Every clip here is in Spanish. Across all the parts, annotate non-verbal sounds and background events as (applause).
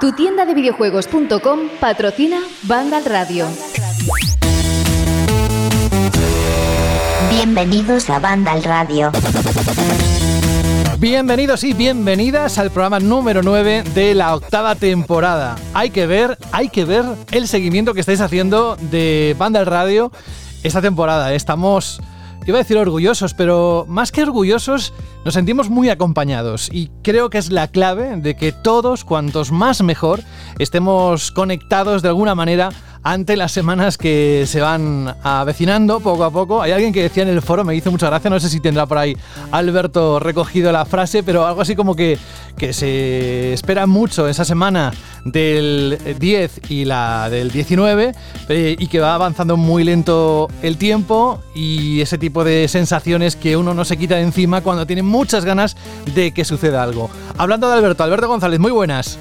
Tu tienda de videojuegos.com patrocina Vandal Radio. Bienvenidos a Vandal Radio. Bienvenidos y bienvenidas al programa número 9 de la octava temporada. Hay que ver, hay que ver el seguimiento que estáis haciendo de Vandal Radio esta temporada. Estamos, iba a decir orgullosos, pero más que orgullosos, nos sentimos muy acompañados. Y creo que es la clave de que todos, cuantos más mejor, estemos conectados de alguna manera ante las semanas que se van avecinando poco a poco. Hay alguien que decía en el foro, me hizo mucha gracia, no sé si tendrá por ahí Alberto recogido la frase, pero algo así como que, que se espera mucho esa semana del 10 y la del 19 eh, y que va avanzando muy lento el tiempo y ese tipo de sensaciones que uno no se quita de encima cuando tiene muchas ganas de que suceda algo. Hablando de Alberto, Alberto González, muy buenas.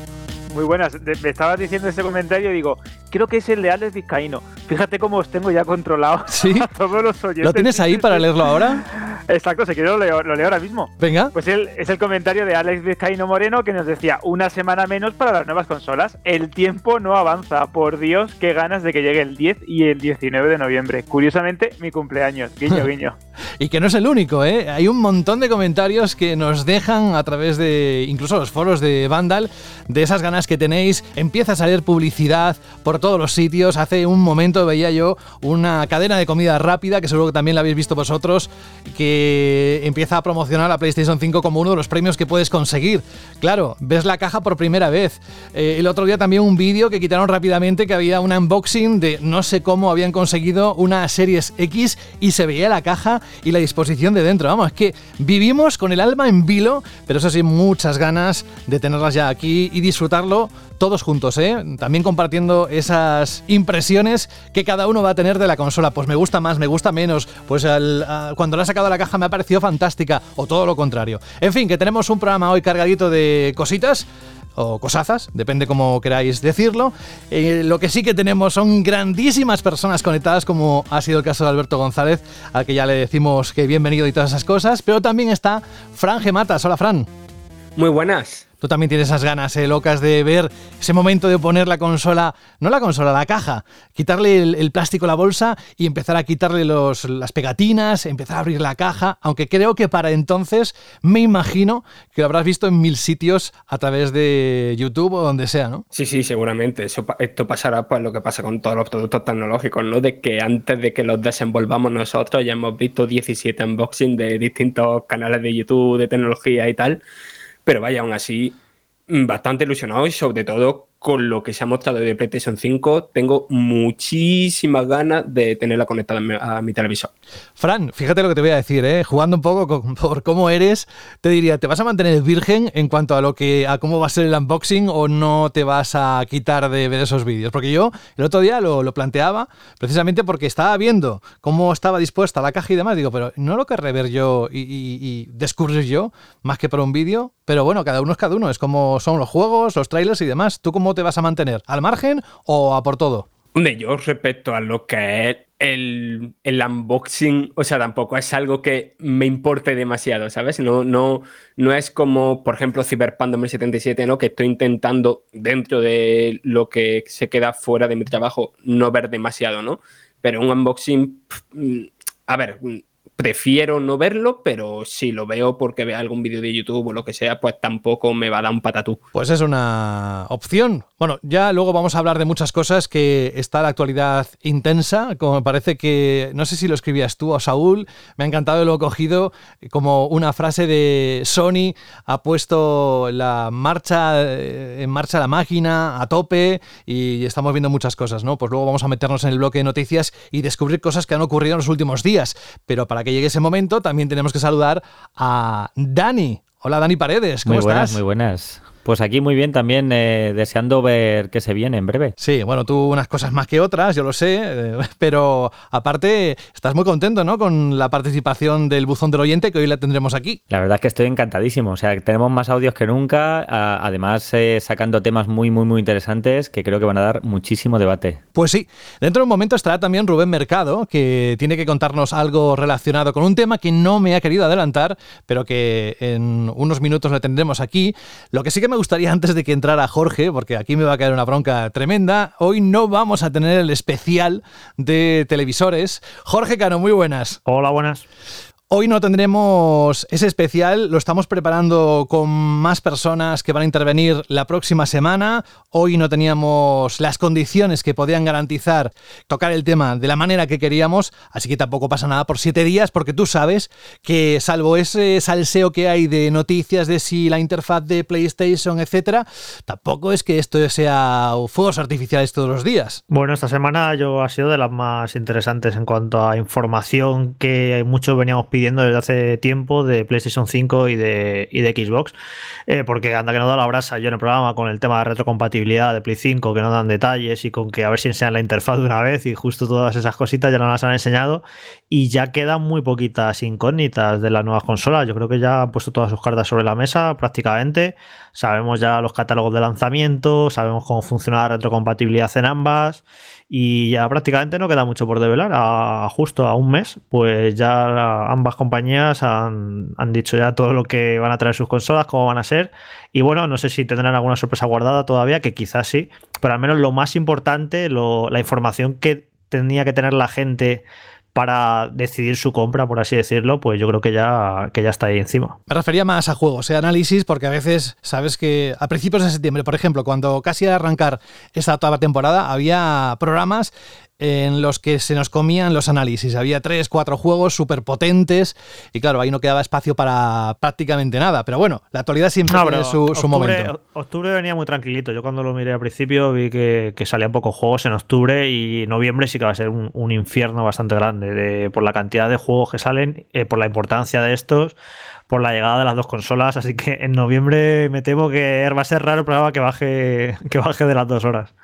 Muy buenas. Me estabas diciendo ese comentario y digo, creo que es el de Alex Vizcaíno. Fíjate cómo os tengo ya controlado (laughs) ¿Sí? a todos los oyentes. ¿Lo tienes ahí para leerlo ahora? (laughs) Exacto, si quieres lo leo, lo leo ahora mismo. Venga. Pues él, es el comentario de Alex Vizcaíno Moreno que nos decía, una semana menos para las nuevas consolas. El tiempo no avanza. Por Dios, qué ganas de que llegue el 10 y el 19 de noviembre. Curiosamente, mi cumpleaños. Guiño, (laughs) guiño. y que no es el único, ¿eh? Hay un montón de comentarios que nos dejan a través de incluso los foros de Vandal, de esas ganas que tenéis. Empieza a salir publicidad por todos los sitios. Hace un momento veía yo una cadena de comida rápida, que seguro que también la habéis visto vosotros, que empieza a promocionar la PlayStation 5 como uno de los premios que puedes conseguir. Claro, ves la caja por primera vez. Eh, el otro día también un vídeo que quitaron rápidamente que había un unboxing de no sé cómo habían conseguido una Series X y se veía la caja y la disposición de dentro. Vamos, es que vivimos con el alma en vilo, pero eso sí, muchas ganas de tenerlas ya aquí y disfrutarlo todos juntos, ¿eh? También compartiendo esas impresiones que cada uno va a tener de la consola. Pues me gusta más, me gusta menos. Pues cuando la he sacado la caja me ha parecido fantástica. O todo lo contrario. En fin, que tenemos un programa hoy cargadito de cositas o cosazas, depende cómo queráis decirlo. Eh, lo que sí que tenemos son grandísimas personas conectadas, como ha sido el caso de Alberto González, al que ya le decimos que bienvenido y todas esas cosas, pero también está Fran Gematas. Hola, Fran. Muy buenas. Tú también tienes esas ganas eh, locas de ver ese momento de poner la consola, no la consola, la caja, quitarle el, plástico a la bolsa y empezar a quitarle los, las pegatinas, empezar a abrir la caja, aunque creo que para entonces me imagino que lo habrás visto en mil sitios a través de YouTube o donde sea, ¿no? Sí, sí, seguramente. Eso, esto pasará pues lo que pasa con todos los productos tecnológicos, ¿no? De que antes de que los desenvolvamos nosotros ya hemos visto 17 unboxing de distintos canales de YouTube, de tecnología y tal. Pero vaya, aún así, bastante ilusionado y sobre todo con lo que se ha mostrado de PlayStation 5, tengo muchísimas ganas de tenerla conectada a mi televisor. Fran, fíjate lo que te voy a decir, ¿eh? jugando un poco con, (laughs) por cómo eres, te diría, ¿te vas a mantener virgen en cuanto a lo que a cómo va a ser el unboxing o no te vas a quitar de ver esos vídeos? Porque yo el otro día lo, lo planteaba precisamente porque estaba viendo cómo estaba dispuesta la caja y demás, digo, pero no lo querré ver yo y, y, y descubrir yo más que por un vídeo, pero bueno, cada uno es cada uno, es como son los juegos, los trailers y demás. ¿Tú cómo te vas a mantener? ¿Al margen o a por todo? Yo respecto a lo que es el, el, unboxing, o sea, tampoco es algo que me importe demasiado, ¿sabes? No, no, no es como, por ejemplo, Cyberpunk 2077, ¿no? Que estoy intentando, dentro de lo que se queda fuera de mi trabajo, no ver demasiado, ¿no? Pero un unboxing, a ver, prefiero no verlo, pero si lo veo porque vea algún vídeo de YouTube o lo que sea, pues tampoco me va a dar un patatú. Pues es una opción. Bueno, ya luego vamos a hablar de muchas cosas que está la actualidad intensa, como me parece que, no sé si lo escribías tú o Saúl, me ha encantado lo cogido como una frase de Sony ha puesto la marcha en marcha la máquina a tope y estamos viendo muchas cosas, ¿no? Pues luego vamos a meternos en el bloque de noticias y descubrir cosas que han ocurrido en los últimos días, pero para que llegue ese momento también tenemos que saludar a Dani. Hola Dani Paredes, ¿cómo muy buenas, estás? Muy buenas. Pues aquí muy bien también, eh, deseando ver qué se viene en breve. Sí, bueno, tú unas cosas más que otras, yo lo sé, eh, (laughs) pero aparte estás muy contento, ¿no? Con la participación del buzón del oyente que hoy la tendremos aquí. La verdad es que estoy encantadísimo, o sea, tenemos más audios que nunca, a, además eh, sacando temas muy, muy, muy interesantes que creo que van a dar muchísimo debate. Pues sí, dentro de un momento estará también Rubén Mercado, que tiene que contarnos algo relacionado con un tema que no me ha querido adelantar, pero que en unos minutos le tendremos aquí. Lo que sí que me me gustaría antes de que entrara Jorge, porque aquí me va a caer una bronca tremenda, hoy no vamos a tener el especial de televisores. Jorge Cano, muy buenas. Hola, buenas. Hoy no tendremos ese especial, lo estamos preparando con más personas que van a intervenir la próxima semana. Hoy no teníamos las condiciones que podían garantizar tocar el tema de la manera que queríamos, así que tampoco pasa nada por siete días, porque tú sabes que salvo ese salseo que hay de noticias de si la interfaz de PlayStation, etcétera, tampoco es que esto sea fuegos artificiales todos los días. Bueno, esta semana yo ha sido de las más interesantes en cuanto a información que muchos veníamos pidiendo desde hace tiempo de PlayStation 5 y de, y de Xbox, eh, porque anda que no da la brasa yo en el programa con el tema de retrocompatibilidad de Play 5, que no dan detalles y con que a ver si enseñan la interfaz de una vez y justo todas esas cositas ya no las han enseñado y ya quedan muy poquitas incógnitas de las nuevas consolas. Yo creo que ya han puesto todas sus cartas sobre la mesa prácticamente. Sabemos ya los catálogos de lanzamiento, sabemos cómo funciona la retrocompatibilidad en ambas y ya prácticamente no queda mucho por develar. A, justo a un mes, pues ya ambas compañías han, dicho ya todo lo que van a traer sus consolas, cómo van a ser. Y bueno, no sé si tendrán alguna sorpresa guardada todavía, que quizás sí, pero al menos lo más importante, la información que tenía que tener la gente para decidir su compra, por así decirlo, pues yo creo que ya, que ya está ahí encima. Me refería más a juegos, a análisis, porque a veces sabes que a principios de septiembre, por ejemplo, cuando casi a arrancar esta toda temporada, había programas en los que se nos comían los análisis. Había tres, cuatro juegos súper potentes y claro, ahí no quedaba espacio para prácticamente nada. Pero bueno, la actualidad siempre tiene su, momento. Octubre venía muy tranquilito. Yo cuando lo miré al principio vi que, salían pocos juegos en octubre y noviembre sí que va a ser un, infierno bastante grande por la cantidad de juegos que salen, eh, por la importancia de estos por la llegada de las dos consolas, así que en noviembre me temo que va a ser raro el programa que baje, que baje de las dos horas.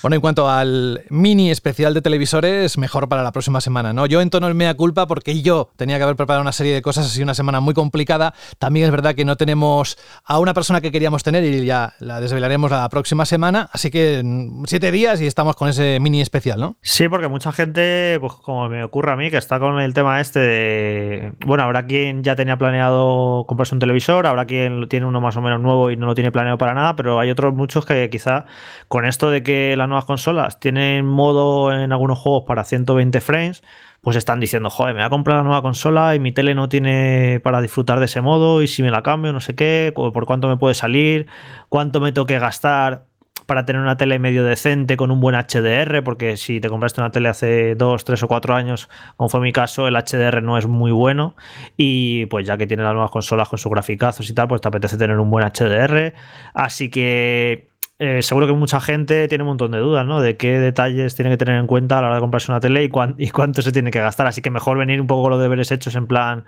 Bueno, en cuanto al mini especial de televisores, mejor para la próxima semana, ¿no? Yo entono el mea culpa porque yo tenía que haber preparado una serie de cosas, así una semana muy complicada. También es verdad que no tenemos a una persona que queríamos tener y ya la desvelaremos la próxima semana, así que siete días y estamos con ese mini especial, ¿no? Sí, porque mucha gente, pues como me ocurre a mí, que está con el tema este de, bueno, habrá quien ya tenía planeado comprarse un televisor, habrá quien tiene uno más o menos nuevo y no lo tiene planeado para nada, pero hay otros muchos que quizá con esto de que la nuevas consolas tienen modo en algunos juegos para 120 frames, pues están diciendo, joder, me voy a comprar la nueva consola y mi tele no tiene para disfrutar de ese modo y si me la cambio, no sé qué, por cuánto me puede salir, cuánto me tengo que gastar para tener una tele medio decente con un buen HDR, porque si te compraste una tele hace 2, 3 o 4 años, como fue mi caso, el HDR no es muy bueno y pues ya que tiene las nuevas consolas con sus graficazos y tal, pues te apetece tener un buen HDR. Así que eh, seguro que mucha gente tiene un montón de dudas, ¿no? De qué detalles tiene que tener en cuenta a la hora de comprarse una tele y, y cuánto se tiene que gastar. Así que mejor venir un poco con los deberes hechos en plan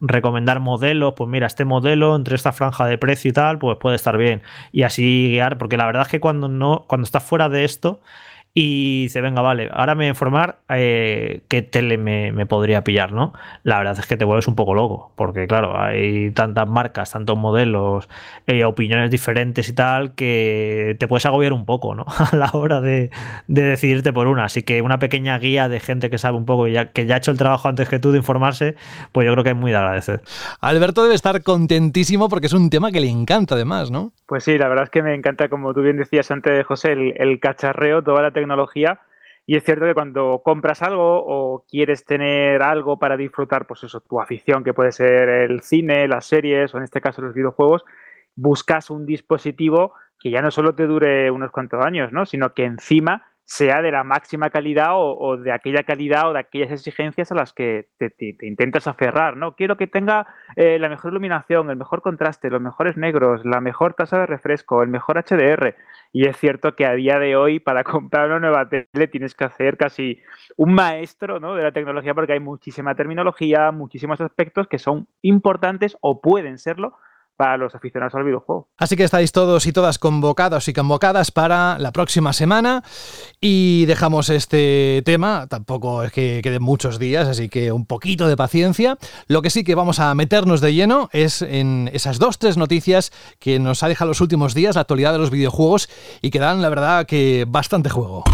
recomendar modelos. Pues mira, este modelo entre esta franja de precio y tal, pues puede estar bien. Y así guiar, porque la verdad es que cuando no, cuando estás fuera de esto, y dice, venga, vale, ahora me voy a informar eh, qué tele me, podría pillar, ¿no? La verdad es que te vuelves un poco loco, porque claro, hay tantas marcas, tantos modelos, eh, opiniones diferentes y tal, que te puedes agobiar un poco, ¿no? (laughs) A la hora de, decidirte por una. Así que una pequeña guía de gente que sabe un poco, y ya, que ya ha hecho el trabajo antes que tú de informarse, pues yo creo que es muy de agradecer. Alberto debe estar contentísimo porque es un tema que le encanta además, ¿no? Pues sí, la verdad es que me encanta, como tú bien decías antes, José, el, el cacharreo, toda la tecnología. Y es cierto que cuando compras algo o quieres tener algo para disfrutar, pues eso, tu afición, que puede ser el cine, las series o en este caso los videojuegos, buscas un dispositivo que ya no solo te dure unos cuantos años, ¿no? sino que encima sea de la máxima calidad o, de aquella calidad o de aquellas exigencias a las que te, intentas aferrar, ¿no? Quiero que tenga eh, la mejor iluminación, el mejor contraste, los mejores negros, la mejor tasa de refresco, el mejor HDR. Y es cierto que a día de hoy, para (laughs) comprar una nueva tele, tienes que hacer casi un maestro ¿no? de la tecnología porque hay muchísima terminología, muchísimos aspectos que son importantes o pueden serlo para los aficionados al videojuego. Así que estáis todos y todas convocados y convocadas para la próxima semana y dejamos este tema, tampoco es que queden muchos días, así que un poquito de paciencia. Lo que sí que vamos a meternos de lleno es en esas dos, tres noticias que nos ha dejado los últimos días la actualidad de los videojuegos y que dan, la verdad, que bastante juego.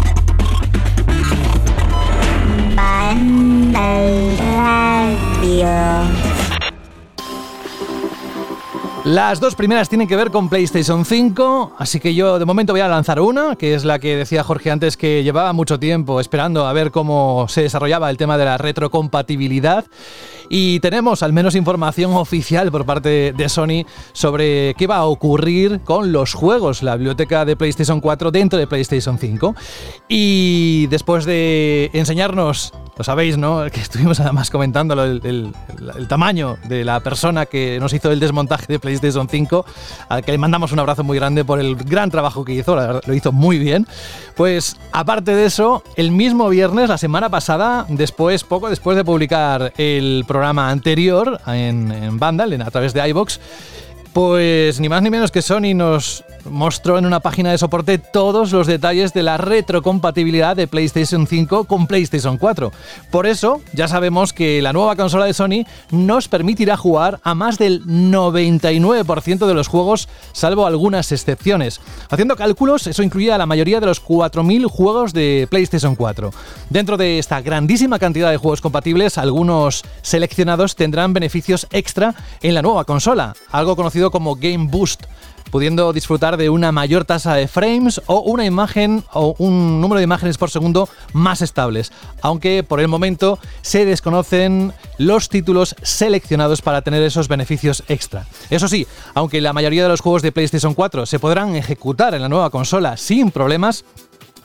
Las dos primeras tienen que ver con PlayStation 5, así que yo de momento voy a lanzar una, que es la que decía Jorge antes que llevaba mucho tiempo esperando a ver cómo se desarrollaba el tema de la retrocompatibilidad. Y tenemos al menos información oficial por parte de Sony sobre qué va a ocurrir con los juegos, la biblioteca de PlayStation 4 dentro de PlayStation 5. Y después de enseñarnos, lo sabéis, ¿no? (laughs) Que estuvimos además comentando el, el tamaño de la persona que nos hizo el desmontaje de PlayStation 5, al que le mandamos un abrazo muy grande por el gran trabajo que hizo, lo hizo muy bien. Pues aparte de eso, el mismo viernes, la semana pasada, después, poco después de publicar el programa anterior en, en Vandal, a través de iBox, pues ni más ni menos que Sony nos mostró en una página de soporte todos los detalles de la retrocompatibilidad de PlayStation 5 con PlayStation 4. Por eso, ya sabemos que la nueva consola de Sony nos permitirá jugar a más del 99% de los juegos, salvo algunas excepciones. Haciendo cálculos, eso incluye a la mayoría de los 4.000 juegos de PlayStation 4. Dentro de esta grandísima cantidad de juegos compatibles, algunos seleccionados tendrán beneficios extra en la nueva consola, algo conocido como Game Boost pudiendo disfrutar de una mayor tasa de frames o una imagen o un número de imágenes por segundo más estables, aunque por el momento se desconocen los títulos seleccionados para tener esos beneficios extra. Eso sí, aunque la mayoría de los juegos de PlayStation 4 se podrán ejecutar en la nueva consola sin problemas,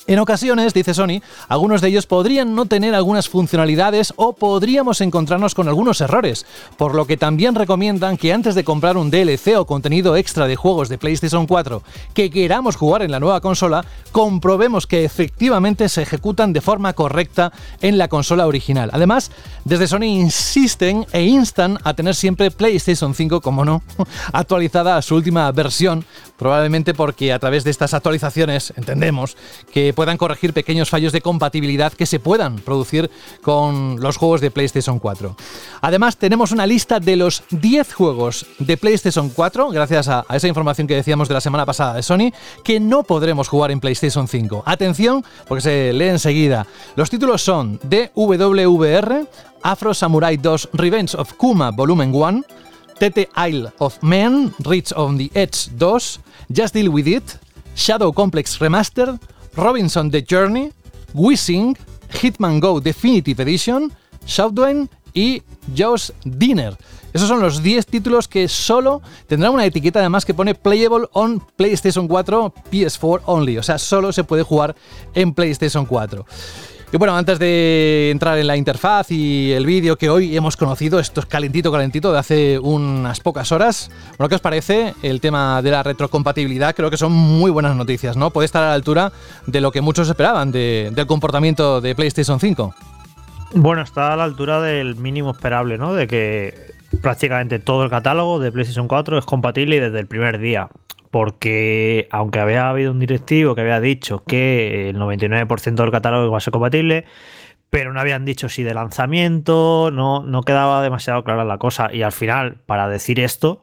en ocasiones, dice Sony, algunos de ellos podrían no tener algunas funcionalidades o podríamos encontrarnos con algunos errores, por lo que también recomiendan que antes de comprar un DLC o contenido extra de juegos de PlayStation 4 que queramos jugar en la nueva consola, comprobemos que efectivamente se ejecutan de forma correcta en la consola original. Además, desde Sony insisten e instan a tener siempre PlayStation 5, como no, (laughs) actualizada a su última versión, probablemente porque a través de estas actualizaciones entendemos que puedan corregir pequeños fallos de compatibilidad que se puedan producir con los juegos de PlayStation 4. Además, tenemos una lista de los 10 juegos de PlayStation 4, gracias a, esa información que decíamos de la semana pasada de Sony, que no podremos jugar en PlayStation 5. Atención, porque se lee enseguida. Los títulos son DWVR, Afro Samurai 2 Revenge of Kuma Volumen 1, TT Isle of Men, Reach on the Edge 2, Just Deal With It, Shadow Complex Remastered, Robinson The Journey, Wishing, Hitman Go Definitive Edition, Shoutdown y Joe's Dinner. Esos son los 10 títulos que solo tendrán una etiqueta además que pone Playable on PlayStation 4 PS4 Only. O sea, solo se puede jugar en PlayStation 4. Y bueno, antes de entrar en la interfaz y el vídeo que hoy hemos conocido, esto es calentito, calentito, de hace unas pocas horas. Bueno, ¿qué os parece el tema de la retrocompatibilidad? Creo que son muy buenas noticias, ¿no? Puede estar a la altura de lo que muchos esperaban del comportamiento de PlayStation 5. Bueno, está a la altura del mínimo esperable, ¿no? De que prácticamente todo el catálogo de PlayStation 4 es compatible desde el primer día porque aunque había habido un directivo que había dicho que el 99% del catálogo iba a ser compatible, pero no habían dicho si de lanzamiento, no, no quedaba demasiado clara la cosa. Y al final, para decir esto,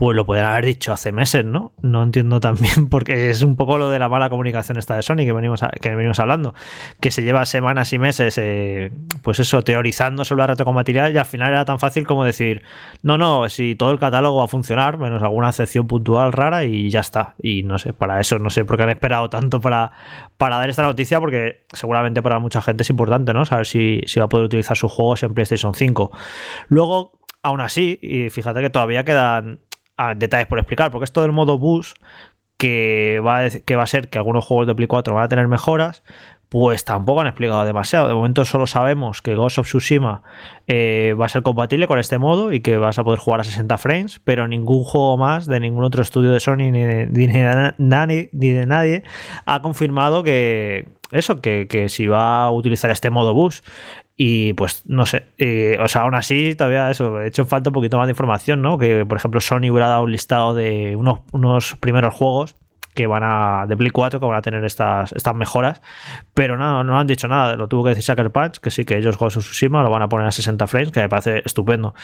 pues lo podrían haber dicho hace meses, ¿no? No entiendo también, (laughs) porque es un poco lo de la mala comunicación esta de Sony que venimos, que venimos hablando, que se lleva semanas y meses, eh, pues eso, teorizando sobre la retrocompatibilidad y al final era tan fácil como decir, no, no, si todo el catálogo va a funcionar, menos alguna excepción puntual rara y ya está. Y no sé, para eso, no sé por qué han esperado tanto para, para dar esta noticia, porque seguramente para mucha gente es importante, ¿no? Saber si va a poder utilizar sus juegos en PlayStation 5. Luego, aún así, y fíjate que todavía quedan detalles por explicar, porque esto del modo bus, que va, a, que va a ser que algunos juegos de Play 4 van a tener mejoras, pues tampoco han explicado demasiado. De momento solo sabemos que Ghost of Tsushima eh, va a ser compatible con este modo y que vas a poder jugar a 60 frames, pero ningún juego más de ningún otro estudio de Sony ni de, ni de nadie ha confirmado que eso, que, que, si va a utilizar este modo bus. Y pues no sé, o sea, aún así todavía eso, he hecho falta un poquito más de información, ¿no? Que por ejemplo Sony hubiera dado un listado de unos, unos primeros juegos que van a de Play 4 que van a tener estas, estas mejoras, pero no, no han dicho nada, lo tuvo que decir Sucker Punch, que sí que ellos con su Tsushima lo van a poner a 60 frames, que me parece estupendo.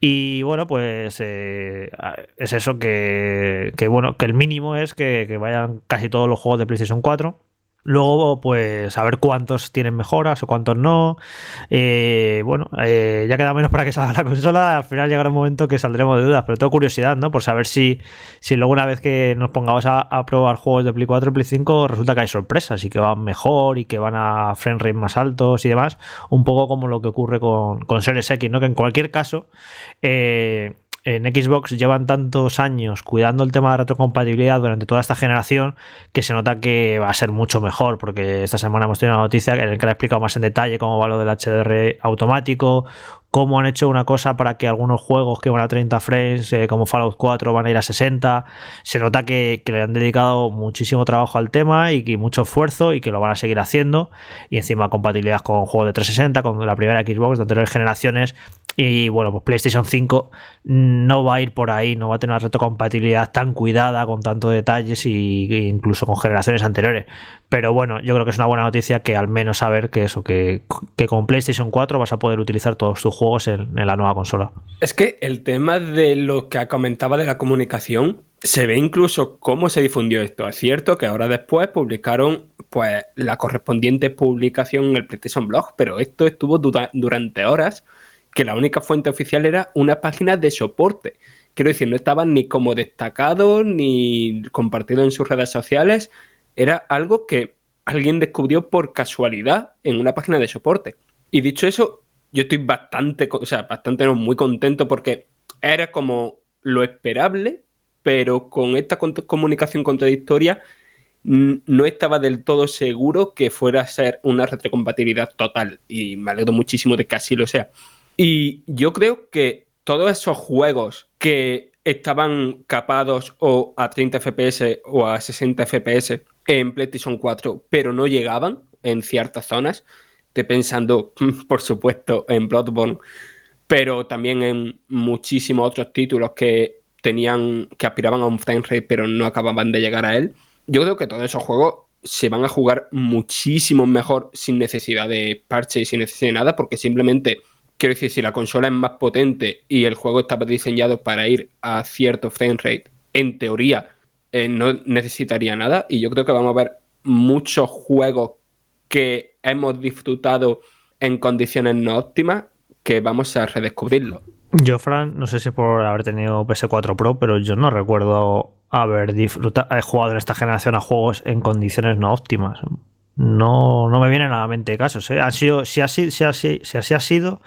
Y bueno, pues eh, es eso que, que, bueno, que el mínimo es que vayan casi todos los juegos de PlayStation 4 Luego, pues, a ver cuántos tienen mejoras o cuántos no. Eh, bueno, eh, ya queda menos para que salga la (laughs) consola. Al final llegará un momento que saldremos de dudas, pero tengo curiosidad, ¿no? Por saber si, si luego una vez que nos pongamos a, probar juegos de Play 4 y Play 5, resulta que hay sorpresas y que van mejor y que van a frame rate más altos y demás. Un poco como lo que ocurre con, con Series X, ¿no? Que en cualquier caso, eh, en Xbox llevan tantos años cuidando el tema de retrocompatibilidad durante toda esta generación que se nota que va a ser mucho mejor, porque esta semana hemos tenido una noticia en la que le he explicado más en detalle cómo va lo del HDR automático, cómo han hecho una cosa para que algunos juegos que van a 30 frames, eh, como Fallout 4, van a ir a 60. Se nota que, que, le han dedicado muchísimo trabajo al tema y que mucho esfuerzo y que lo van a seguir haciendo. Y encima compatibilidad con juegos de 360, con la primera Xbox de anteriores generaciones. Y bueno, pues PlayStation 5 no va a ir por ahí, no va a tener una retrocompatibilidad tan cuidada, con tantos detalles e incluso con generaciones anteriores. Pero bueno, yo creo que es una buena noticia que al menos saber que eso, que, que con PlayStation 4 vas a poder utilizar todos tus juegos en, la nueva consola. Es que el tema de lo que comentaba de la comunicación, se ve incluso cómo se difundió esto. Es cierto que ahora después publicaron pues la correspondiente publicación en el PlayStation Blog, pero esto estuvo dura durante horas que la única fuente oficial era una página de soporte. Quiero decir, no estaban ni como destacado ni compartido en sus redes sociales. Era algo que alguien descubrió por casualidad en una página de soporte. Y dicho eso, yo estoy bastante, o sea, bastante no, muy contento porque era como lo esperable, pero con esta comunicación contradictoria no estaba del todo seguro que fuera a ser una retrocompatibilidad total. Y me alegro muchísimo de que así lo sea. Y yo creo que todos esos juegos que estaban capados o a 30 FPS o a 60 FPS en PlayStation 4, pero no llegaban en ciertas zonas, estoy pensando, (laughs) por supuesto, en Bloodborne, pero también en muchísimos otros títulos que tenían, que aspiraban a un frame rate, pero no acababan de llegar a él. Yo creo que todos esos juegos se van a jugar muchísimo mejor sin necesidad de parche y sin necesidad de nada, porque simplemente Quiero decir, si la consola es más potente y el juego estaba diseñado para ir a cierto frame rate, en teoría eh, no necesitaría nada. Y yo creo que vamos a ver muchos juegos que hemos disfrutado en condiciones no óptimas que vamos a redescubrirlo. Yo, Fran, no sé si por haber tenido PS4 Pro, pero yo no recuerdo haber disfrutado, he jugado en esta generación a juegos en condiciones no óptimas. No, no me vienen a la mente casos. ¿eh? Han sido, si, así, si, así, si así ha sido,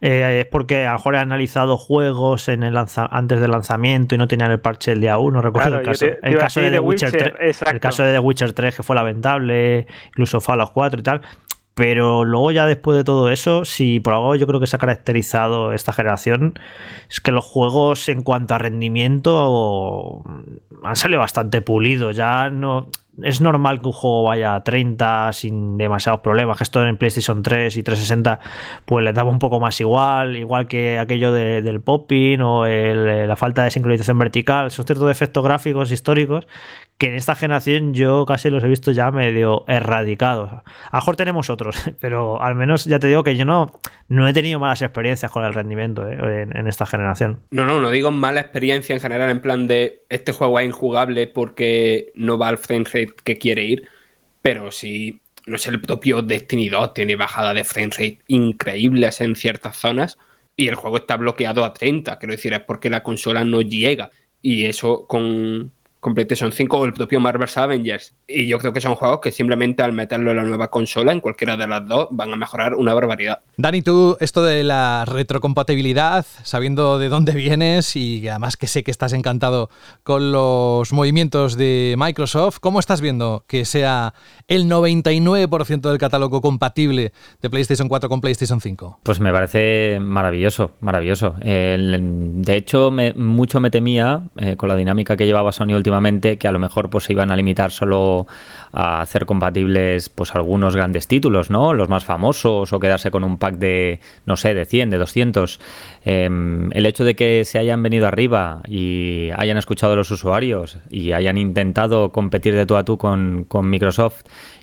eh, es porque a lo mejor he analizado juegos en el lanza, antes del lanzamiento y no tenían el parche el día 1. Recuerdo claro, el caso, te, el caso de The Witcher, Witcher 3, el caso de The Witcher 3, que fue lamentable, incluso Fallout 4 y tal. Pero luego ya después de todo eso, si por algo yo creo que se ha caracterizado esta generación, es que los juegos en cuanto a rendimiento han salido bastante pulidos. Ya no, es normal que un juego vaya a 30 sin demasiados problemas, que esto en PlayStation 3 y 360 pues le daba un poco más igual, igual que aquello de, del popping o el, la falta de sincronización vertical, son ciertos efectos gráficos históricos que en esta generación yo casi los he visto ya medio erradicados. A lo mejor tenemos otros, (laughs) pero al menos ya te digo que yo no, no he tenido malas experiencias con el rendimiento ¿eh? en, esta generación. No, no, no digo mala experiencia en general, en plan de este juego es injugable porque no va al frame rate que quiere ir, pero si, no sé, el propio Destiny 2 tiene bajada de frame rate increíbles en ciertas zonas y el juego está bloqueado a 30, quiero decir, es porque la consola no llega. Y eso con, con PlayStation 5 o el propio Marvel's Avengers. Y yo creo que son juegos que simplemente al meterlo en la nueva consola, en cualquiera de las dos, van a mejorar una barbaridad. Dani, tú, esto de la retrocompatibilidad, sabiendo de dónde vienes y además que sé que estás encantado con los movimientos de Microsoft, ¿cómo estás viendo que sea el 99% del catálogo compatible de PlayStation 4 con PlayStation 5? Pues me parece maravilloso, maravilloso. De hecho, me, mucho me temía eh, con la dinámica que llevaba Sony últimamente que a lo mejor pues se iban a limitar solo a hacer compatibles pues algunos grandes títulos, ¿no? Los más famosos o quedarse con un pack de, no sé, de 100, de 200. Eh, el hecho de que se hayan venido arriba y hayan escuchado a los usuarios y hayan intentado competir de tú a tú con, con Microsoft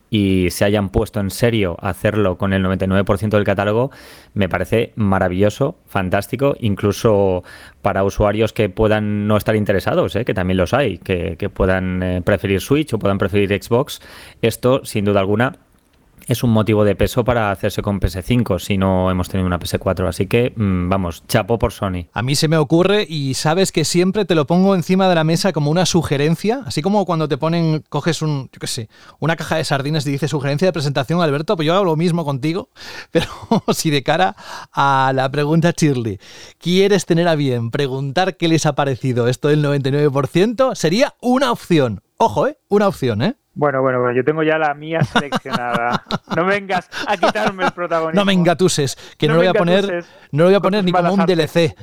y se hayan puesto en serio a hacerlo con el 99% del catálogo, me parece maravilloso, fantástico, incluso para usuarios que puedan no estar interesados, ¿eh? que también los hay, que, puedan eh, preferir Switch o puedan preferir Xbox. Esto, sin duda alguna, es un motivo de peso para hacerse con PS5 si no hemos tenido una PS4. Así que, mm, vamos, chapo por Sony. A mí se me ocurre y sabes que siempre te lo pongo encima de la mesa como una sugerencia, así como cuando te ponen, coges un, yo qué sé, una caja de sardinas y dice sugerencia de presentación, Alberto, pues yo hago lo mismo contigo, (laughs) pero (laughs) si de cara a la pregunta Shirley, ¿quieres tener a bien preguntar qué les ha parecido esto del 99%? Sería una opción. Ojo, ¿eh? Una opción, ¿eh? Bueno, bueno, bueno, yo tengo ya la mía seleccionada. (laughs) No vengas a quitarme el protagonismo. No me engatuses, que no, lo voy a poner, no lo voy a poner ni como un DLC.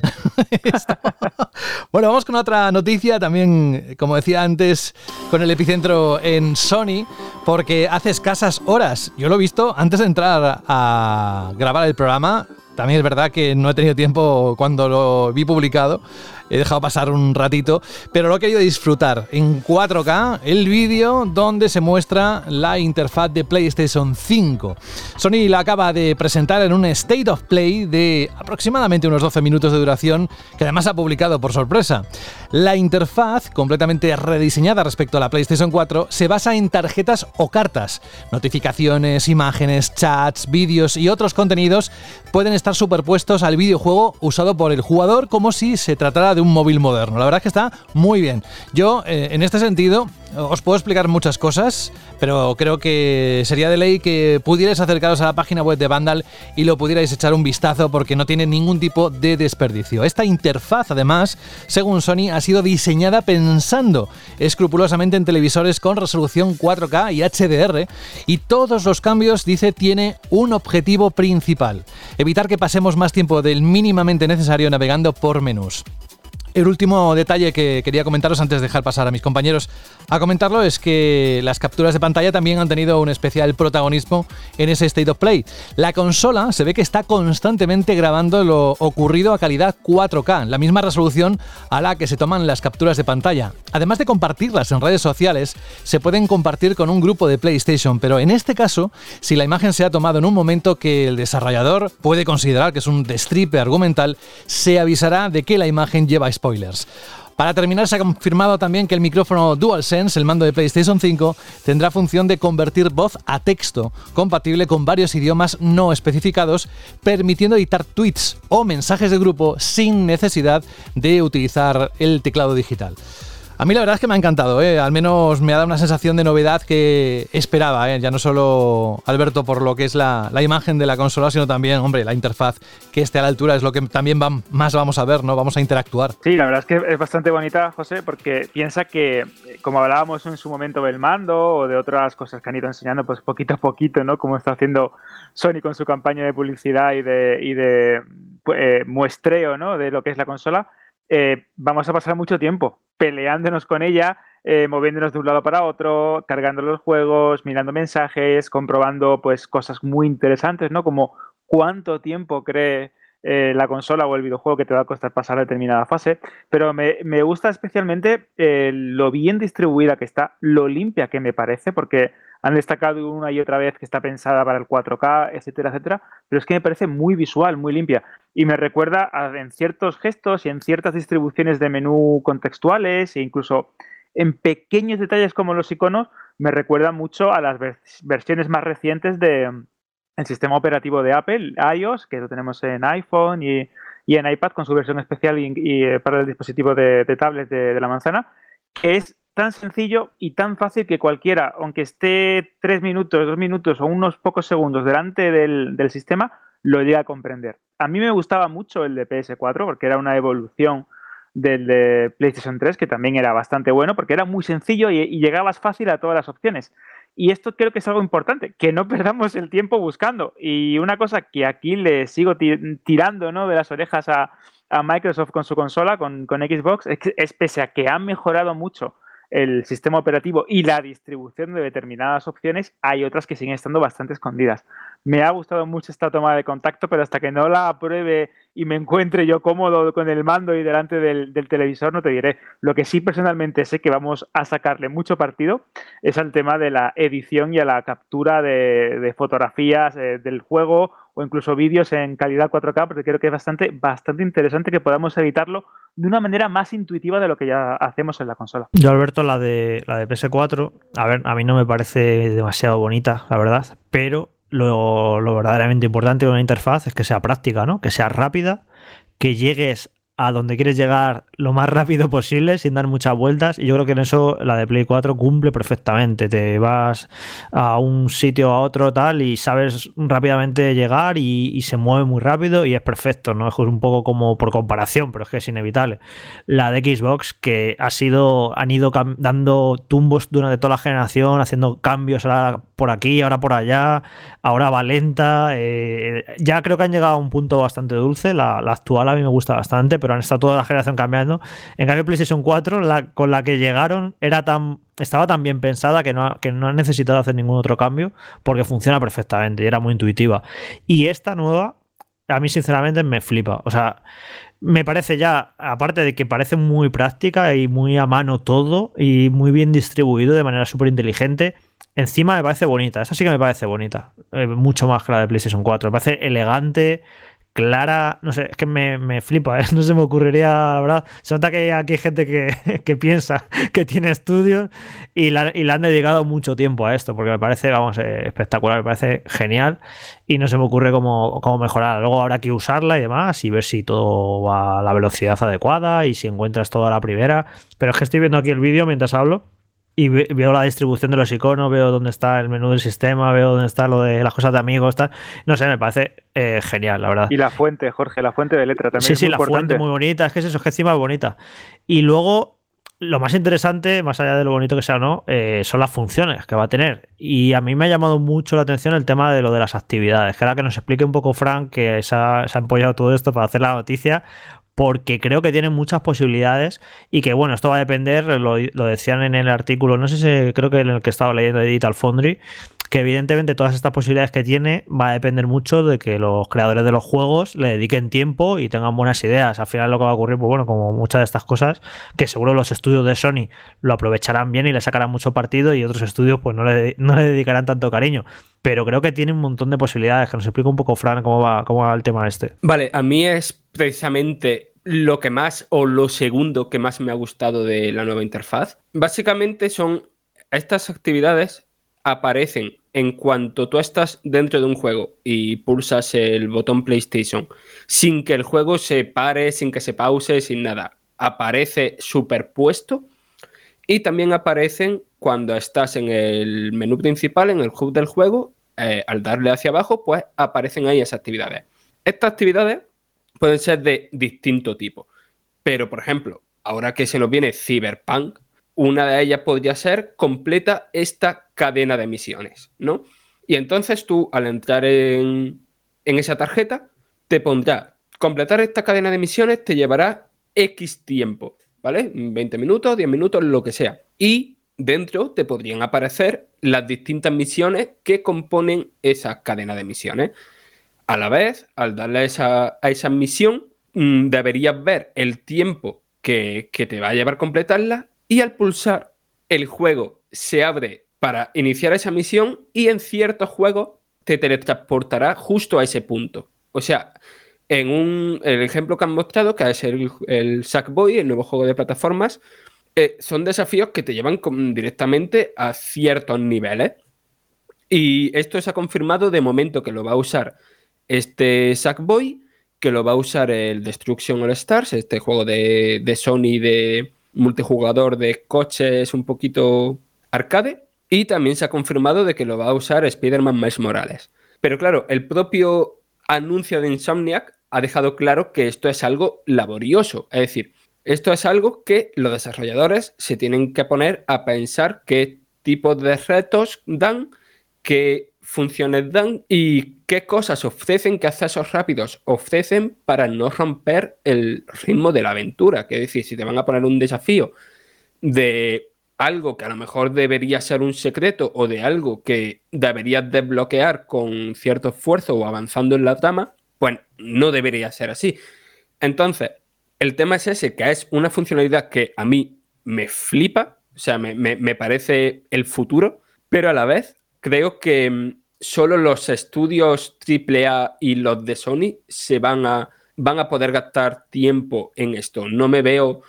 (laughs) bueno, vamos con otra noticia también, como decía antes, con el epicentro en Sony, porque hace escasas horas, yo lo he visto antes de entrar a grabar el programa, también es verdad que no he tenido tiempo cuando lo vi publicado, he dejado pasar un ratito, pero lo he querido disfrutar en 4K el vídeo donde se muestra la interfaz de PlayStation 5. Sony la acaba de presentar en un State of Play de aproximadamente unos 12 minutos de duración, que además ha publicado por sorpresa. La interfaz, completamente rediseñada respecto a la PlayStation 4, se basa en tarjetas o cartas. Notificaciones, imágenes, chats, vídeos y otros contenidos pueden estar superpuestos al videojuego usado por el jugador como si se tratara de un móvil moderno. La verdad es que está muy bien. Yo, eh, en este sentido, os puedo explicar muchas cosas, pero creo que sería de ley que pudierais acercaros a la página web de Vandal y lo pudierais echar un vistazo porque no tiene ningún tipo de desperdicio. Esta interfaz, además, según Sony, ha sido diseñada pensando escrupulosamente en televisores con resolución 4K y HDR y todos los cambios, dice, tiene un objetivo principal, evitar que pasemos más tiempo del mínimamente necesario navegando por menús. El último detalle que quería comentaros antes de dejar pasar a mis compañeros a comentarlo es que las capturas de pantalla también han tenido un especial protagonismo en ese State of Play. La consola se ve que está constantemente grabando lo ocurrido a calidad 4K, la misma resolución a la que se toman las capturas de pantalla. Además de compartirlas en redes sociales, se pueden compartir con un grupo de PlayStation, pero en este caso, si la imagen se ha tomado en un momento que el desarrollador puede considerar que es un destripe argumental, se avisará de que la imagen lleva Para terminar, se ha confirmado también que el micrófono DualSense, el mando de PlayStation 5, tendrá función de convertir voz a texto, compatible con varios idiomas no especificados, permitiendo editar tweets o mensajes de grupo sin necesidad de utilizar el teclado digital. A mí la verdad es que me ha encantado, ¿eh? al menos me ha dado una sensación de novedad que esperaba, ¿eh? ya no solo Alberto por lo que es la, imagen de la consola, sino también, hombre, la interfaz que esté a la altura es lo que también más vamos a ver, ¿no? Vamos a interactuar. Sí, la verdad es que es bastante bonita, José, porque piensa que, como hablábamos en su momento del mando o de otras cosas que han ido enseñando, pues poquito a poquito, ¿no? Como está haciendo Sony con su campaña de publicidad y de, y de eh, muestreo, ¿no? De lo que es la consola eh, vamos a pasar mucho tiempo peleándonos con ella, eh, moviéndonos de un lado para otro, cargando los juegos, mirando mensajes, comprobando pues cosas muy interesantes, ¿no? Como cuánto tiempo cree eh, la consola o el videojuego que te va a costar pasar determinada fase, pero me, gusta especialmente lo bien distribuida que está, lo limpia que me parece, porque han destacado una y otra vez que está pensada para el 4K, etcétera, etcétera, pero es que me parece muy visual, muy limpia. Y me recuerda en ciertos gestos y en ciertas distribuciones de menú contextuales e incluso en pequeños detalles como los iconos, me recuerda mucho a las versiones más recientes del sistema operativo de Apple, iOS, que lo tenemos en iPhone y, en iPad con su versión especial y, eh, para el dispositivo de, tablet de, de la manzana, que es tan sencillo y tan fácil que cualquiera, aunque esté tres minutos, dos minutos o unos pocos segundos delante del, sistema, lo llega a comprender. A mí me gustaba mucho el de PS4 porque era una evolución del de PlayStation 3 que también era bastante bueno porque era muy sencillo y, llegabas fácil a todas las opciones. Y esto creo que es algo importante, que no (laughs) perdamos el tiempo buscando. Y una cosa que aquí le sigo tirando ¿no? de las orejas a, Microsoft con su consola, con, Xbox, es, es pese a que han mejorado mucho el sistema operativo y la distribución de determinadas opciones, hay otras que siguen estando bastante escondidas. Me ha gustado mucho esta toma de contacto, pero hasta que no la apruebe y me encuentre yo cómodo con el mando y delante del, televisor, no te diré. Lo que sí personalmente sé que vamos a sacarle mucho partido es al tema de la edición y a la captura de, fotografías eh, del juego o incluso vídeos en calidad 4K, porque creo que es bastante, bastante interesante que podamos editarlo de una manera más intuitiva de lo que ya hacemos en la consola. Yo, Alberto, la de, la de PS4, a ver, a mí no me parece demasiado bonita, la verdad, pero lo, lo verdaderamente importante de una interfaz es que sea práctica, ¿no? Que sea rápida, que llegues a donde quieres llegar lo más rápido posible sin dar muchas vueltas. Y yo creo que en eso la de Play 4 cumple perfectamente. Te vas a un sitio a otro tal y sabes rápidamente llegar y, se mueve muy rápido y es perfecto no es un poco como por comparación pero es que es inevitable. La de Xbox que ha sido han ido dando tumbos durante toda la generación haciendo cambios ahora por aquí ahora por allá ahora va lenta eh, ya creo que han llegado a un punto bastante dulce la, actual a mí me gusta bastante pero han estado toda la generación cambiando. En cambio, PlayStation 4, la, con la que llegaron, era tan, estaba tan bien pensada que no, que no ha necesitado hacer ningún otro cambio porque funciona perfectamente y era muy intuitiva. Y esta nueva, a mí sinceramente me flipa. O sea, me parece ya, aparte de que parece muy práctica y muy a mano todo y muy bien distribuido de manera súper inteligente, encima me parece bonita. Esa sí que me parece bonita. Eh, mucho más que la de PlayStation 4. Me parece elegante, clara, no sé, es que me, me flipa, ¿eh? (laughs) no se me ocurriría, la verdad. Se nota que aquí hay gente que, (laughs) que piensa (laughs) que tiene estudios y, la, y, le han dedicado mucho tiempo a esto, porque me parece, vamos, eh, espectacular, me parece genial y no se me ocurre cómo, cómo mejorarla. Luego habrá que usarla y demás y ver si todo va a la velocidad adecuada y si encuentras todo a la primera. Pero es que estoy viendo aquí el vídeo mientras hablo y veo la distribución de los iconos, veo dónde está el menú del sistema, veo dónde está lo de las cosas de amigos, tal. No sé, me parece eh, genial, la verdad. Y la fuente, Jorge, la fuente de letra también. Sí, sí, la fuente muy bonita, es que es eso, es que encima es bonita. Y luego, lo más interesante, más allá de lo bonito que sea o no, eh, son las funciones que va a tener. Y a mí me ha llamado mucho la atención el tema de lo de las actividades. Que ahora que nos explique un poco Frank, que se ha, se ha apoyado todo esto para hacer la noticia, porque creo que tienen muchas posibilidades y que, bueno, esto va a depender, lo, decían en el artículo, no sé si creo que en el que estaba leyendo Digital Foundry, que evidentemente todas estas posibilidades que tiene va a depender mucho de que los creadores de los juegos le dediquen tiempo y tengan buenas ideas. Al final lo que va a ocurrir, pues bueno, como muchas de estas cosas, que seguro los estudios de Sony lo aprovecharán bien y le sacarán mucho partido y otros estudios pues no le, (laughs) no le dedicarán tanto cariño. Pero creo que tiene un montón de posibilidades. Que nos explique un poco, Fran, cómo va, cómo va el tema este. Vale, a mí es precisamente lo que más o lo segundo que más me ha gustado de la nueva interfaz. Básicamente son estas actividades aparecen en cuanto tú estás dentro de un juego y pulsas el botón PlayStation, sin que el juego se pare, sin que se pause, sin nada. Aparece superpuesto y también aparecen cuando estás en el menú principal, en el hub del juego, eh, al darle hacia abajo, pues aparecen ahí esas actividades. Estas actividades pueden ser de distinto tipo, pero por ejemplo, ahora que se nos viene Cyberpunk, una de ellas podría ser completa esta cadena de misiones, ¿no? Y entonces tú, al entrar en, esa tarjeta, te pondrá completar esta cadena de misiones te llevará X tiempo, ¿vale? 20 minutos, 10 minutos, lo que sea. Y dentro te podrían aparecer las distintas misiones que componen esa cadena de misiones. A la vez, al darle esa, a esa misión, mm, deberías ver el tiempo que, que te va a llevar completarla y al pulsar el juego se abre para iniciar esa misión y en ciertos juegos te teletransportará justo a ese punto. O sea, en un, el ejemplo que han mostrado, que es el, el Sackboy, el nuevo juego de plataformas, eh, son desafíos que te llevan directamente a ciertos niveles. Y esto se ha confirmado de momento que lo va a usar este Sackboy, que lo va a usar el Destruction All Stars, este juego de, de Sony de, multijugador de coches un poquito arcade. Y también se ha confirmado de que lo va a usar Spider-Man Miles Morales. Pero claro, el propio anuncio de Insomniac ha dejado claro que esto es algo laborioso. Es decir, esto es algo que los desarrolladores se tienen que poner a pensar qué tipo de retos dan, qué funciones dan y qué cosas ofrecen, qué accesos rápidos ofrecen para no romper el ritmo de la aventura. Que es decir, si te van a poner un desafío de algo que a lo mejor debería ser un secreto o de algo que deberías desbloquear con cierto esfuerzo o avanzando en la trama, pues no debería ser así. Entonces, el tema es ese, que es una funcionalidad que a mí me flipa, o sea, me, me parece el futuro, pero a la vez creo que mm, solo los estudios AAA y los de Sony se van a, van a poder gastar tiempo en esto. No me veo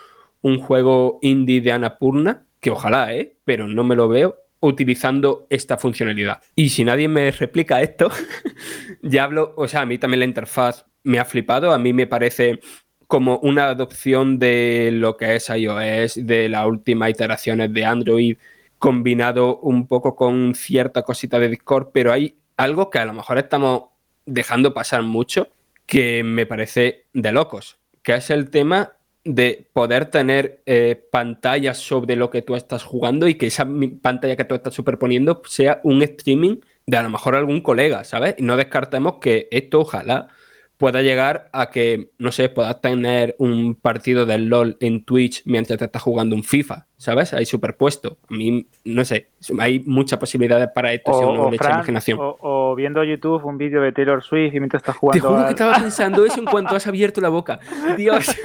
un juego indie de Anapurna, que ojalá, ¿eh? pero no me lo veo utilizando esta funcionalidad. Y si nadie me replica esto, (laughs) ya hablo, o sea, a mí también la interfaz me ha flipado, a mí me parece como una adopción de lo que es iOS, de las últimas iteraciones de Android, combinado un poco con cierta cosita de Discord, pero hay algo que a lo mejor estamos dejando pasar mucho que me parece de locos, que es el tema de poder tener eh, pantallas sobre lo que tú estás jugando y que esa pantalla que tú estás superponiendo sea un streaming de a lo mejor algún colega, ¿sabes? Y no descartemos que esto ojalá pueda llegar a que, no sé, puedas tener un partido del LOL en Twitch mientras te estás jugando un FIFA, ¿sabes? Ahí superpuesto. A mí, no sé, hay muchas posibilidades para esto o, si uno o le echa imaginación. o- o viendo YouTube un vídeo de Taylor Swift y mientras estás jugando. Te juro al- que estaba pensando eso en cuanto has abierto la boca. Dios. (laughs)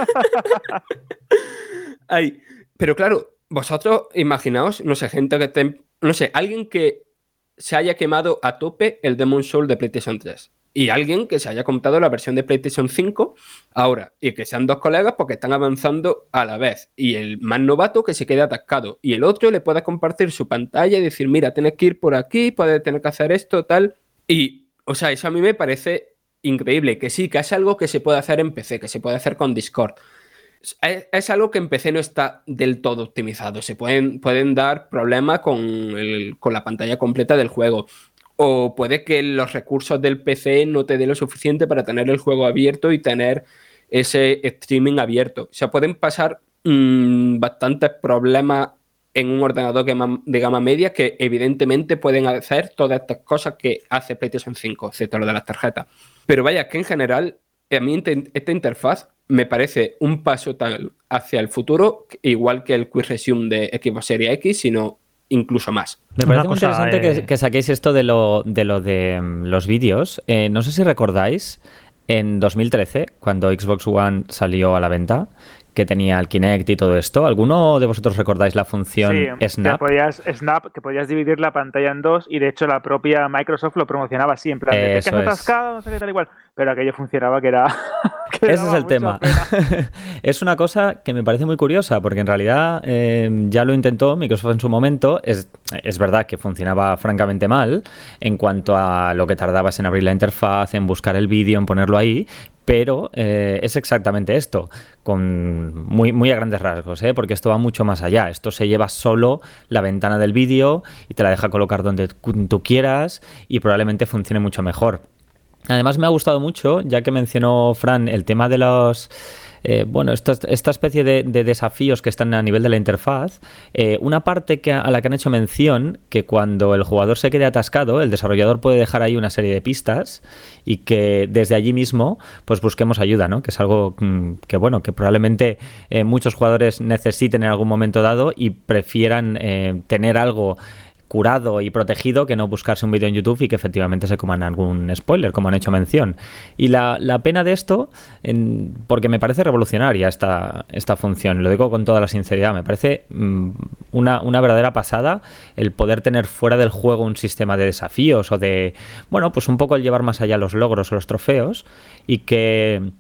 Ay, pero claro, vosotros imaginaos, no sé, gente que esté, no sé, alguien que se haya quemado a tope el Demon Soul de PlayStation 3 y alguien que se haya comprado la versión de PlayStation 5 ahora y que sean dos colegas porque están avanzando a la vez y el más novato que se quede atascado y el otro le pueda compartir su pantalla y decir, mira, tienes que ir por aquí, puedes tener que hacer esto, tal. Y, o sea, eso a mí me parece increíble, que sí, que es algo que se puede hacer en PC, que se puede hacer con Discord. Es, algo que en PC no está del todo optimizado. Se pueden, pueden dar problemas con, con la pantalla completa del juego. O puede que los recursos del PC no te den lo suficiente para tener el juego abierto y tener ese streaming abierto. O sea, pueden pasar mm, bastantes problemas en un ordenador de gama media que evidentemente pueden hacer todas estas cosas que hace PlayStation 5, excepto lo de las tarjetas. Pero vaya, que en general, a mí esta interfaz me parece un paso tal hacia el futuro, igual que el Quick Resume de Xbox Series X, sino incluso más. Me Una parece muy cosa, interesante eh, que, que saquéis esto de lo de, lo de mm, los vídeos. Eh, no sé si recordáis, en 2013, cuando Xbox One salió a la venta, que tenía el Kinect y todo esto, ¿alguno de vosotros recordáis la función Sí, que Snap? podías, Snap, que podías dividir la pantalla en dos y de hecho la propia Microsoft lo promocionaba así, en plan, de, Eso que has es. atascado, no sé qué tal igual. Pero aquello funcionaba que era... (laughs) que Ese es el tema. (laughs) es una cosa que me parece muy curiosa, porque en realidad eh, ya lo intentó Microsoft en su momento. Es, es verdad que funcionaba francamente mal en cuanto a lo que tardabas en abrir la interfaz, en buscar el vídeo, en ponerlo ahí. Pero eh, es exactamente esto, con muy, muy a grandes rasgos, ¿eh? porque esto va mucho más allá. Esto se lleva solo la ventana del vídeo y te la deja colocar donde tú quieras y probablemente funcione mucho mejor. Además me ha gustado mucho, ya que mencionó Fran el tema de los... eh, bueno, esta, especie de, de desafíos que están a nivel de la interfaz, eh, una parte que, a la que han hecho mención, que cuando el jugador se quede atascado, el desarrollador puede dejar ahí una serie de pistas y que desde allí mismo pues busquemos ayuda, ¿no? Que es algo mm, que, bueno, que probablemente eh, muchos jugadores necesiten en algún momento dado y prefieran eh, tener algo curado y protegido que no buscarse un vídeo en YouTube y que efectivamente se coman algún spoiler, como han hecho mención. Y la, la pena de esto, porque me parece revolucionaria esta, esta función, lo digo con toda la sinceridad, me parece mm, una, una verdadera pasada el poder tener fuera del juego un sistema de desafíos o de, bueno, pues un poco el llevar más allá los logros o los trofeos y que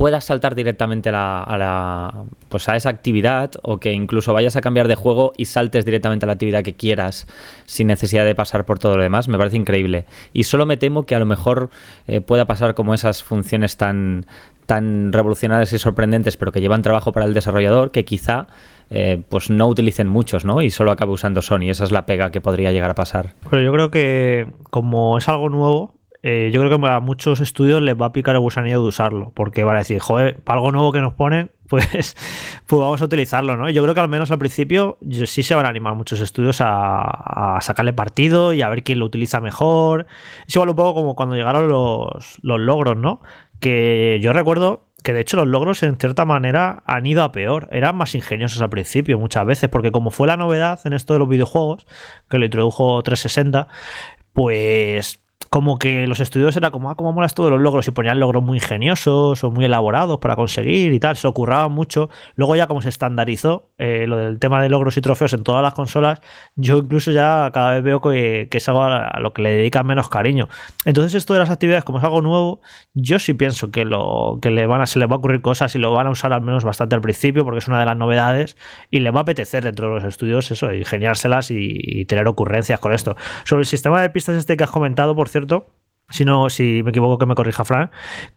puedas saltar directamente a, la, a la- pues a esa actividad o que incluso vayas a cambiar de juego y saltes directamente a la actividad que quieras sin necesidad de pasar por todo lo demás, me parece increíble. Y solo me temo que a lo mejor eh, pueda pasar como esas funciones tan, tan revolucionarias y sorprendentes, pero que llevan trabajo para el desarrollador, que quizá eh, pues no utilicen muchos, ¿no? Y solo acabe usando Sony. Esa es la pega que podría llegar a pasar. Pero yo creo que como es algo nuevo, eh, yo creo que a muchos estudios les va a picar el gusanillo de usarlo, porque van a decir, joder, para algo nuevo que nos ponen, (laughs) pues, pues vamos a utilizarlo, ¿no? Yo creo que al menos al principio sí se van a animar muchos estudios a, a sacarle partido y a ver quién lo utiliza mejor. Es igual un poco como cuando llegaron los, los logros, ¿no? Que yo recuerdo que de hecho los logros en cierta manera han ido a peor. Eran más ingeniosos al principio muchas veces, porque como fue la novedad en esto de los videojuegos, que lo introdujo 360, pues como que los estudios era como, ah, cómo molas todos los logros y ponían logros muy ingeniosos o muy elaborados para conseguir y tal, se ocurraba mucho. Luego ya como se estandarizó eh, lo del tema de logros y trofeos en todas las consolas, yo incluso ya cada vez veo que, es algo a, lo que le dedican menos cariño. Entonces esto de las actividades, como es algo nuevo, yo sí pienso que, lo, que le van a, se les va a ocurrir cosas y lo van a usar al menos bastante al principio porque es una de las novedades y le va a apetecer dentro de los estudios eso, ingeniárselas y tener ocurrencias con esto. Sobre el sistema de pistas este que has comentado, por cierto, si no, si me equivoco que me corrija Fran,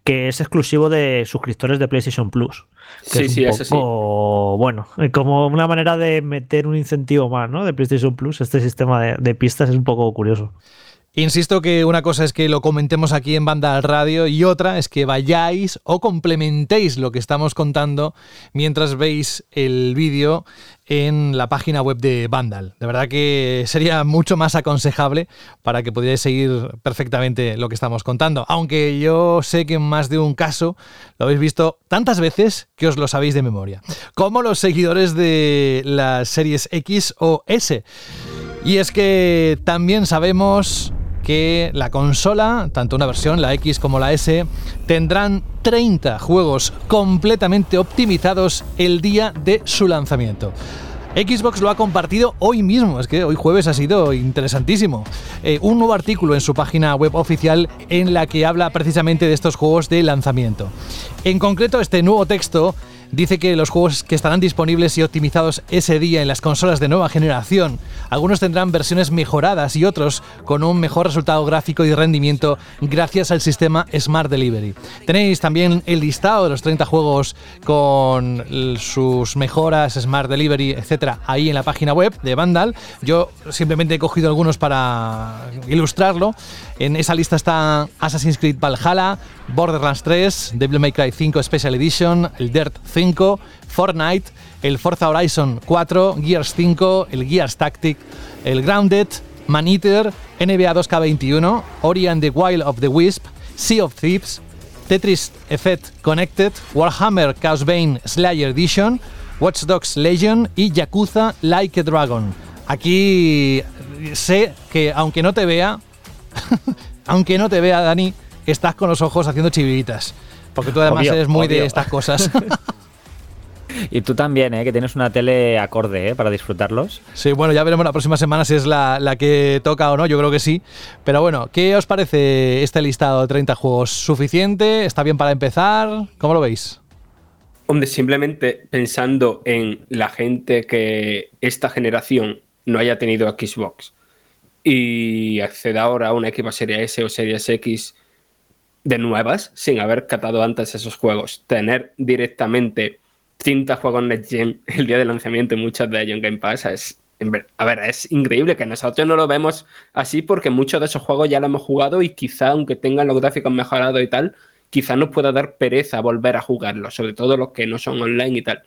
que es exclusivo de suscriptores de PlayStation Plus. sí, sí, eso sí. Bueno, como una manera de meter un incentivo más, ¿no? De PlayStation Plus, este sistema de pistas es un poco curioso. Insisto que una cosa es que lo comentemos aquí en Banda al Radio y otra es que vayáis o complementéis lo que estamos contando mientras veis el vídeo en la página web de Vandal. De verdad que sería mucho más aconsejable para que pudierais seguir perfectamente lo que estamos contando. Aunque yo sé que en más de un caso lo habéis visto tantas veces que os lo sabéis de memoria. Como los seguidores de las series X o S. Y es que también sabemos que la consola, tanto una versión, la X como la S, tendrán 30 juegos completamente optimizados el día de su lanzamiento. Xbox lo ha compartido hoy mismo, es que hoy jueves ha sido interesantísimo. Eh, un nuevo artículo en su página web oficial en la que habla precisamente de estos juegos de lanzamiento. En concreto, este nuevo texto dice que los juegos que estarán disponibles y optimizados ese día en las consolas de nueva generación, algunos tendrán versiones mejoradas y otros con un mejor resultado gráfico y rendimiento gracias al sistema Smart Delivery. Tenéis también el listado de los 30 juegos con sus mejoras, Smart Delivery, etcétera, ahí en la página web de Vandal. Yo simplemente he cogido algunos para ilustrarlo. En esa lista está Assassin's Creed Valhalla, Borderlands 3, Devil May Cry 5 Special Edition, el Dirt 5, Fortnite, el Forza Horizon 4, Gears 5, el Gears Tactic, el Grounded, Man Eater, NBA 2K21, Ori and the Wild of the Wisp, Sea of Thieves, Tetris Effect Connected, Warhammer Chaos Bane Slayer Edition, Watch Dogs Legion y Yakuza Like a Dragon. Aquí sé que aunque no te vea, (laughs) aunque no te vea, Dani, estás con los ojos haciendo chivitas. Porque tú además eres muy de estas cosas. (laughs) Y tú también, ¿eh? que tienes una tele acorde ¿eh? para disfrutarlos. Sí, bueno, ya veremos la próxima semana si es la, la, que toca o no, yo creo que sí. Pero bueno, ¿qué os parece este listado de 30 juegos? ¿Suficiente? ¿Está bien para empezar? ¿Cómo lo veis? Hombre, simplemente pensando en la gente que esta generación no haya tenido Xbox y acceda ahora a una Xbox Series S o Series X de nuevas, sin haber catado antes esos juegos, tener directamente 30 juegos Next Gen (laughs) el día de lanzamiento y muchos de ellos en Game Pass es, a ver, es increíble que nosotros no lo vemos así porque muchos de esos juegos ya lo hemos jugado y quizá aunque tengan los gráficos mejorados y tal, quizá nos pueda dar pereza volver a jugarlos, sobre todo los que no son online y tal.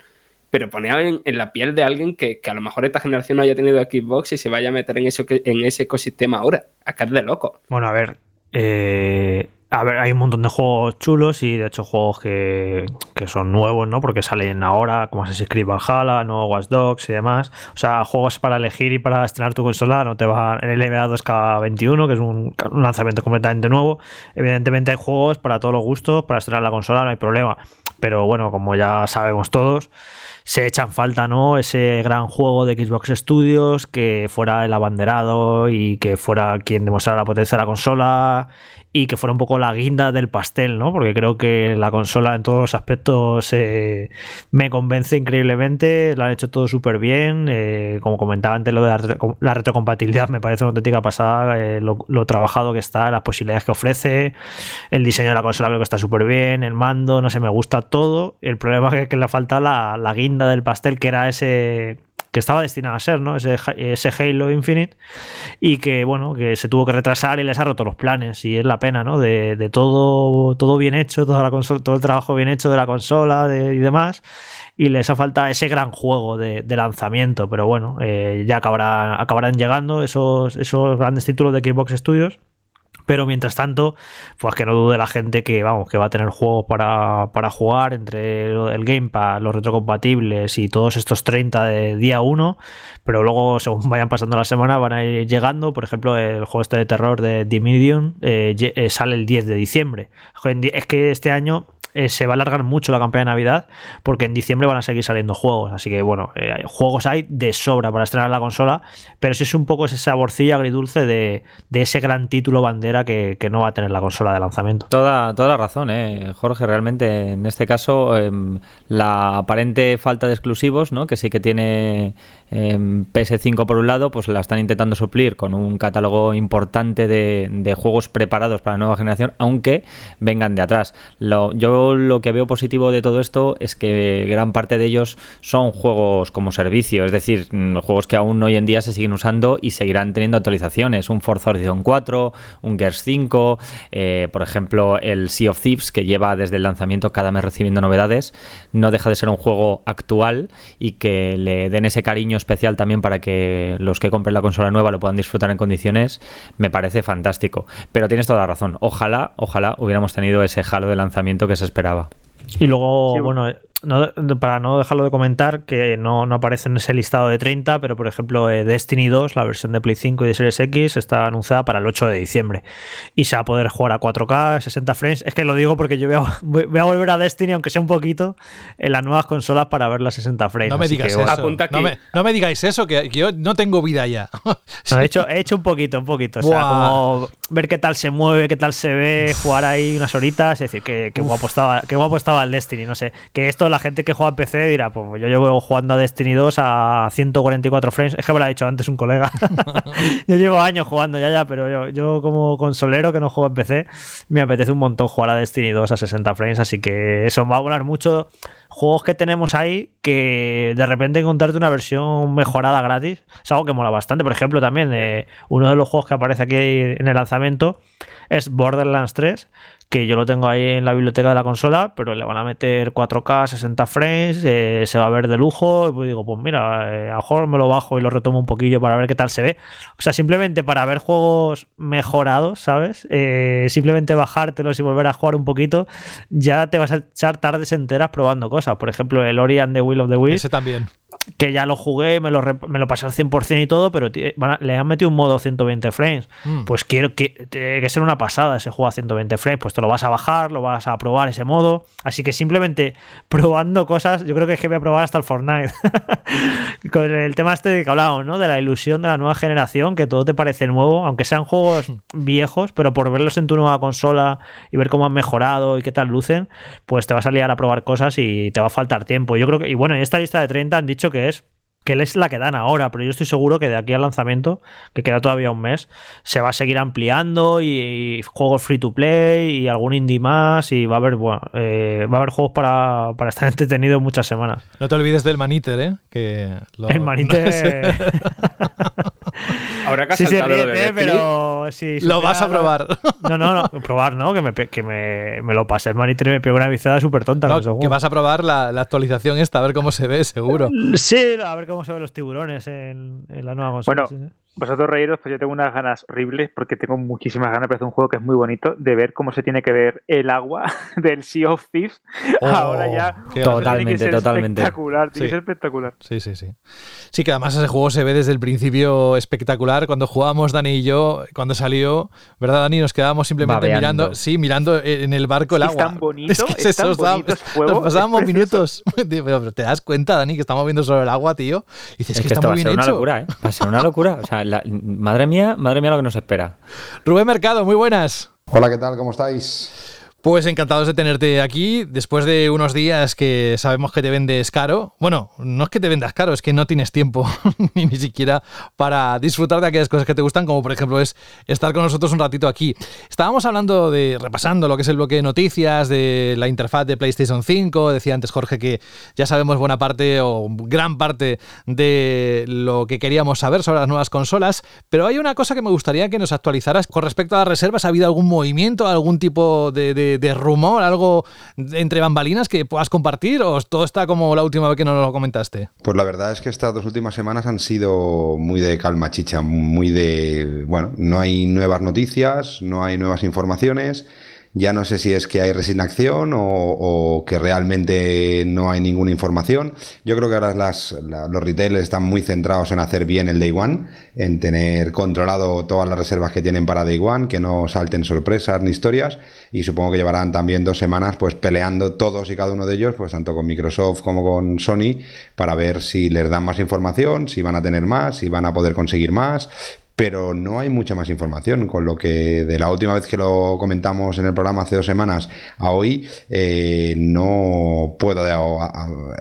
Pero poner en, en la piel de alguien que, que, a lo mejor esta generación no haya tenido Xbox y se vaya a meter en, eso, en ese ecosistema ahora. Acá es de loco. Bueno, a ver, eh, a ver, hay un montón de juegos chulos y de hecho juegos que, son nuevos, ¿no? Porque salen ahora, como Assassin's Creed Valhalla, no Watch Dogs y demás. O sea, juegos para elegir y para estrenar tu consola, no te va en el NBA 2K21, que es un, lanzamiento completamente nuevo. Evidentemente hay juegos para todos los gustos, para estrenar la consola, no hay problema. Pero bueno, como ya sabemos todos, se echan falta, ¿no? Ese gran juego de Xbox Studios que fuera el abanderado y que fuera quien demostrara la potencia de la consola y que fuera un poco la guinda del pastel, ¿no? Porque creo que la consola en todos los aspectos eh, me convence increíblemente, lo han hecho todo súper bien, eh, como comentaba antes lo de la, retrocompatibilidad me parece una auténtica pasada, eh, lo, trabajado que está, las posibilidades que ofrece, el diseño de la consola creo que está súper bien, el mando, no sé, me gusta todo, el problema es que le falta la, la guinda del pastel, que era ese que estaba destinado a ser, ¿no? Ese, Halo Infinite y que, bueno, que se tuvo que retrasar y les ha roto los planes y es la pena, ¿no? De, todo, todo bien hecho, toda la consola, todo el trabajo bien hecho de la consola y demás y les ha falta ese gran juego de, lanzamiento, pero bueno, eh, ya acabarán llegando esos, esos grandes títulos de Xbox Studios Pero mientras tanto, pues que no dude la gente que vamos, que va a tener juegos para, para jugar entre el Game Pass, los retrocompatibles y todos estos 30 de día 1, pero luego según (laughs) vayan pasando la semana van a ir llegando, por ejemplo, el juego este de terror de The Medium eh, eh, sale el 10 de diciembre. Es que este año eh, se va a alargar mucho la campaña de Navidad porque en diciembre van a seguir saliendo juegos. Así que bueno, eh, juegos hay de sobra para estrenar la consola, pero sí es un poco ese saborcillo agridulce de, ese gran título bandera que, no va a tener la consola de lanzamiento. Toda, toda la razón, ¿eh? Jorge. Realmente en este caso em, la aparente falta de exclusivos, ¿no? que sí que tiene PS5 por un lado, pues la están intentando suplir con un catálogo importante de, juegos preparados para la nueva generación, aunque vengan de atrás. Lo, yo lo que veo positivo de todo esto es que gran parte de ellos son juegos como servicio, es decir, mm, juegos que aún hoy en día se siguen usando y seguirán teniendo actualizaciones. Un Forza Horizon 4, un Gears 5, eh, por ejemplo, el Sea of Thieves, que lleva desde el lanzamiento cada mes recibiendo novedades, no deja de ser un juego actual y que le den ese cariño especial también para que los que compren la consola nueva lo puedan disfrutar en condiciones, me parece fantástico. Pero tienes toda la razón. Ojalá, ojalá hubiéramos tenido ese halo de lanzamiento que se esperaba. Y luego, bueno, para no dejarlo de comentar, que no, aparece en ese listado de 30, pero por ejemplo, eh, Destiny 2, la versión de Play 5 y de Series X, está anunciada para el 8 de diciembre. Y se va a poder jugar a 4K, 60 frames. Es que lo digo porque yo (laughs) voy a, volver a Destiny, aunque sea un poquito, en las nuevas consolas para ver las 60 frames. No me digáis eso. no, me, digáis eso, que, yo no tengo vida ya. (laughs) he, hecho, he hecho un poquito, un poquito. O sea, como ver qué tal se mueve, qué tal se ve, jugar ahí unas horitas, es decir, que, guapo, estaba, qué guapo estaba el Destiny. No sé, que esto la gente que juega en PC dirá, pues yo llevo jugando a Destiny 2 a 144 frames. Es que me lo ha dicho antes un colega. (laughs) (laughs) yo llevo años jugando ya, ya, pero yo, yo, como consolero que no juego en PC, me apetece un montón jugar a Destiny 2 a 60 frames, así que eso va a volar mucho. Juegos que tenemos ahí que de repente encontrarte una versión mejorada gratis es algo que mola bastante. Por ejemplo, también eh, uno de los juegos que aparece aquí en el lanzamiento es Borderlands 3, que yo lo tengo ahí en la biblioteca de la consola, pero le van a meter 4K, 60 frames, eh, se va a ver de lujo, y pues digo, pues mira, eh, a lo mejor me lo bajo y lo retomo un poquillo para ver qué tal se ve. O sea, simplemente para ver juegos mejorados, ¿sabes? Eh, simplemente bajártelos y volver a jugar un poquito, ya te vas a echar tardes enteras probando cosas. Por ejemplo, el Ori the Will of the Wisps. Ese también que ya lo jugué, me lo, me lo pasé al 100% y todo, pero le han metido un modo 120 frames. Mm. Pues quiero que, tiene que ser una pasada ese juego a 120 frames. Pues te lo vas a bajar, lo vas a probar ese modo. Así que simplemente (laughs) probando cosas, yo creo que es que voy a probar hasta el Fortnite. (laughs) Con el tema este de que hablábamos, ¿no? De la ilusión de la nueva generación, que todo te parece nuevo, aunque sean juegos mm. viejos, pero por verlos en tu nueva consola y ver cómo han mejorado y qué tal lucen, pues te vas a liar a probar cosas y te va a faltar tiempo. Yo creo que, y bueno, en esta lista de 30 han dicho que que es que es la que dan ahora, pero yo estoy seguro que de aquí al lanzamiento, que queda todavía un mes, se va a seguir ampliando y, juegos free to play y algún indie más y va a haber, bueno, eh, va a haber juegos para, estar (laughs) entretenido muchas semanas. No te olvides del Maniter, ¿eh? Que El Maniter. (laughs) Ahora que sí, sí, pero sí, lo vas a probar. No, no, no, probar, ¿no? Que me, que me, me lo pase el Maniter y me pegó una viciada súper tonta. No, que vas a probar la, la, actualización esta, a ver cómo se ve, seguro. Sí, a ver cómo se ven los tiburones en, la nueva consola. Bueno, vosotros reíros, pues yo tengo unas ganas horribles porque tengo muchísimas ganas, pero es un juego que es muy bonito de ver cómo se tiene que ver el agua (laughs) del Sea of Thieves. Oh, Ahora ya totalmente, totalmente. Espectacular, tiene que espectacular. Sí, sí, sí. Sí, que además ese juego se ve desde el principio espectacular. Cuando jugábamos Dani y yo, cuando salió, ¿verdad, Dani? Nos quedábamos simplemente mirando, sí, mirando en el barco el agua. Es tan bonito, es, tan bonito Nos pasábamos minutos. (laughs) Pero te das cuenta, Dani, que estamos viendo solo el agua, tío. Y dices que, está muy bien hecho. Una locura, ¿eh? Va a ser una locura. O sea, (laughs) madre mía, madre mía lo que nos espera. Rubén Mercado, muy buenas. Hola, ¿qué tal? ¿Cómo estáis? Pues encantados de tenerte aquí después de unos días que sabemos que te vendes caro. Bueno, no es que te vendas caro, es que no tienes tiempo (laughs) ni, ni siquiera para disfrutar de aquellas cosas que te gustan, como por ejemplo es estar con nosotros un ratito aquí. Estábamos hablando de, repasando lo que es el bloque de noticias, de la interfaz de PlayStation 5. Decía antes Jorge que ya sabemos buena parte o gran parte de lo que queríamos saber sobre las nuevas consolas, pero hay una cosa que me gustaría que nos actualizaras con respecto a las reservas. ¿Ha habido algún movimiento, algún tipo de de, de rumor, algo entre bambalinas que puedas compartir o todo está como la última vez que nos lo comentaste? Pues la verdad es que estas dos últimas semanas han sido muy de calma chicha, muy de, bueno, no hay nuevas noticias, no hay nuevas informaciones. Ya no sé si es que hay resignación o, o que realmente no hay ninguna información. Yo creo que ahora las, la- los retailers están muy centrados en hacer bien el Day One, en tener controlado todas las reservas que tienen para Day One, que no salten sorpresas ni historias. Y supongo que llevarán también dos semanas pues peleando todos y cada uno de ellos, pues tanto con Microsoft como con Sony, para ver si les dan más información, si van a tener más, si van a poder conseguir más pero no hay mucha más información, con lo que de la última vez que lo comentamos en el programa hace dos semanas a hoy eh, no puedo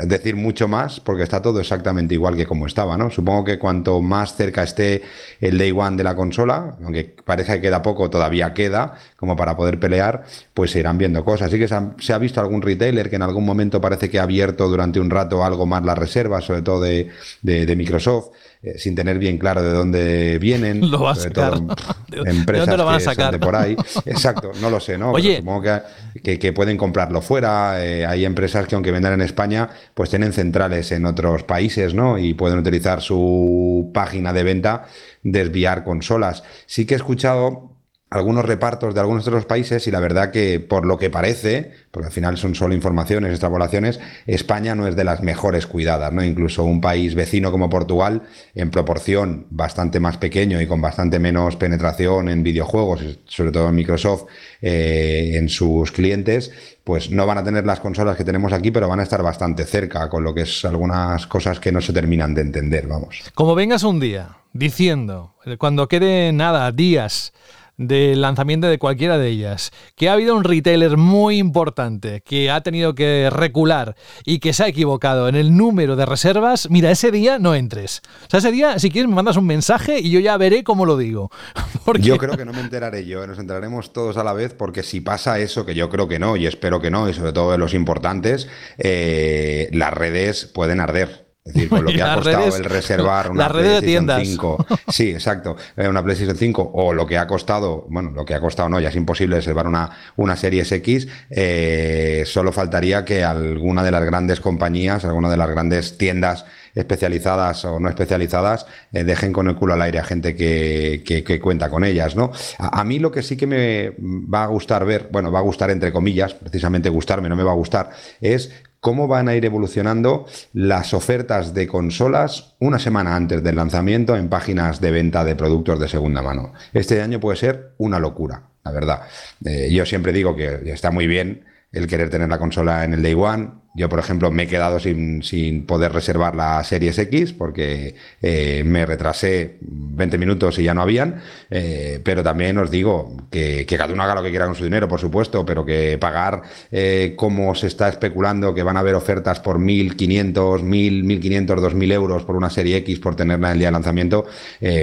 decir mucho más porque está todo exactamente igual que como estaba, ¿no? Supongo que cuanto más cerca esté el day one de la consola, aunque parece que queda poco, todavía queda como para poder pelear, pues se irán viendo cosas. Así que se ha, visto algún retailer que en algún momento parece que ha abierto durante un rato algo más las reservas, sobre todo de Microsoft, eh, sin tener bien claro de dónde vienen. (laughs) Lo va a sacar. todo, (laughs) ¿De- de empresas dónde lo van a que son sacar? de por ahí. (laughs) Exacto, no lo sé, ¿no? Pero Oye. supongo que, que, que pueden comprarlo fuera. eh, hay empresas que aunque vendan en España, pues tienen centrales en otros países, ¿no? Y pueden utilizar su página de venta, desviar consolas. Sí que he escuchado algunos repartos de algunos de los países y la verdad que por lo que parece, porque al final son solo informaciones, extrapolaciones, España no es de las mejores cuidadas, ¿no? Incluso un país vecino como Portugal, en proporción bastante más pequeño y con bastante menos penetración en videojuegos, sobre todo en Microsoft, eh, en sus clientes, pues no van a tener las consolas que tenemos aquí, pero van a estar bastante cerca, con lo que es algunas cosas que no se terminan de entender, vamos. Como vengas un día diciendo, cuando quede nada, días del lanzamiento de cualquiera de ellas, que ha habido un retailer muy importante que ha tenido que recular y que se ha equivocado en el número de reservas, mira, ese día no entres. O sea, ese día, si quieres, me mandas un mensaje y yo ya veré cómo lo digo. (laughs) Porque Yo creo que no me enteraré yo, nos enteraremos todos a la vez, porque si pasa eso, que yo creo que no, y espero que no, y sobre todo de los importantes, eh, las redes pueden arder. Es decir, con lo que (laughs) ha costado redes- el reservar una de PlayStation tiendas. 5. Sí, exacto. eh, Una PlayStation 5 o lo que ha costado, bueno, lo que ha costado no, ya es imposible reservar una, una Series X. eh, solo faltaría que alguna de las grandes compañías, alguna de las grandes tiendas especializadas o no especializadas eh, dejen con el culo al aire a gente que, que- que cuenta con ellas, ¿no? A, a mí lo que sí que me va a gustar ver, bueno, va a gustar entre comillas, precisamente gustarme, no me va a gustar, es cómo van a ir evolucionando las ofertas de consolas una semana antes del lanzamiento en páginas de venta de productos de segunda mano. Este año puede ser una locura, la verdad. Eh, yo siempre digo que está muy bien el querer tener la consola en el Day One. Yo, por ejemplo, me he quedado sin, sin poder reservar la Series X porque eh, me retrasé 20 minutos y ya no habían. Eh, pero también os digo que, que cada uno haga lo que quiera con su dinero, por supuesto, pero que pagar eh, como se está especulando que van a haber ofertas por 1.500, 1.000, 1.500, 2.000 euros por una Serie X por tenerla en el día de lanzamiento,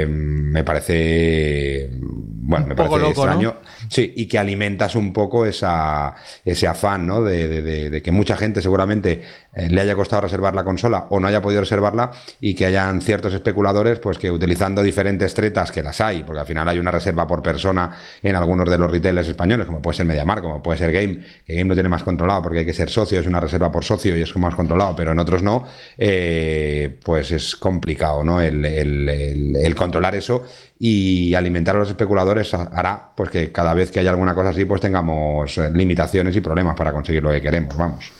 me parece, bueno, me parece loco, ¿no? extraño. Sí, y que alimentas un poco esa, ese afán, ¿no? De, de- de- de que mucha gente seguramente eh, le haya costado reservar la consola o no haya podido reservarla y que hayan ciertos especuladores, pues que utilizando diferentes tretas, que las hay, porque al final hay una reserva por persona en algunos de los retailers españoles, como puede ser Mediamar, como puede ser Game, que Game lo tiene más controlado porque hay que ser socio, es una reserva por socio y es más controlado, pero en otros no, eh, pues es complicado, ¿no? El, el- el- el controlar eso y alimentar a los especuladores ha- hará pues que cada vez que haya alguna cosa así, pues tengamos eh, limitaciones y problemas para conseguir lo que queremos, vamos.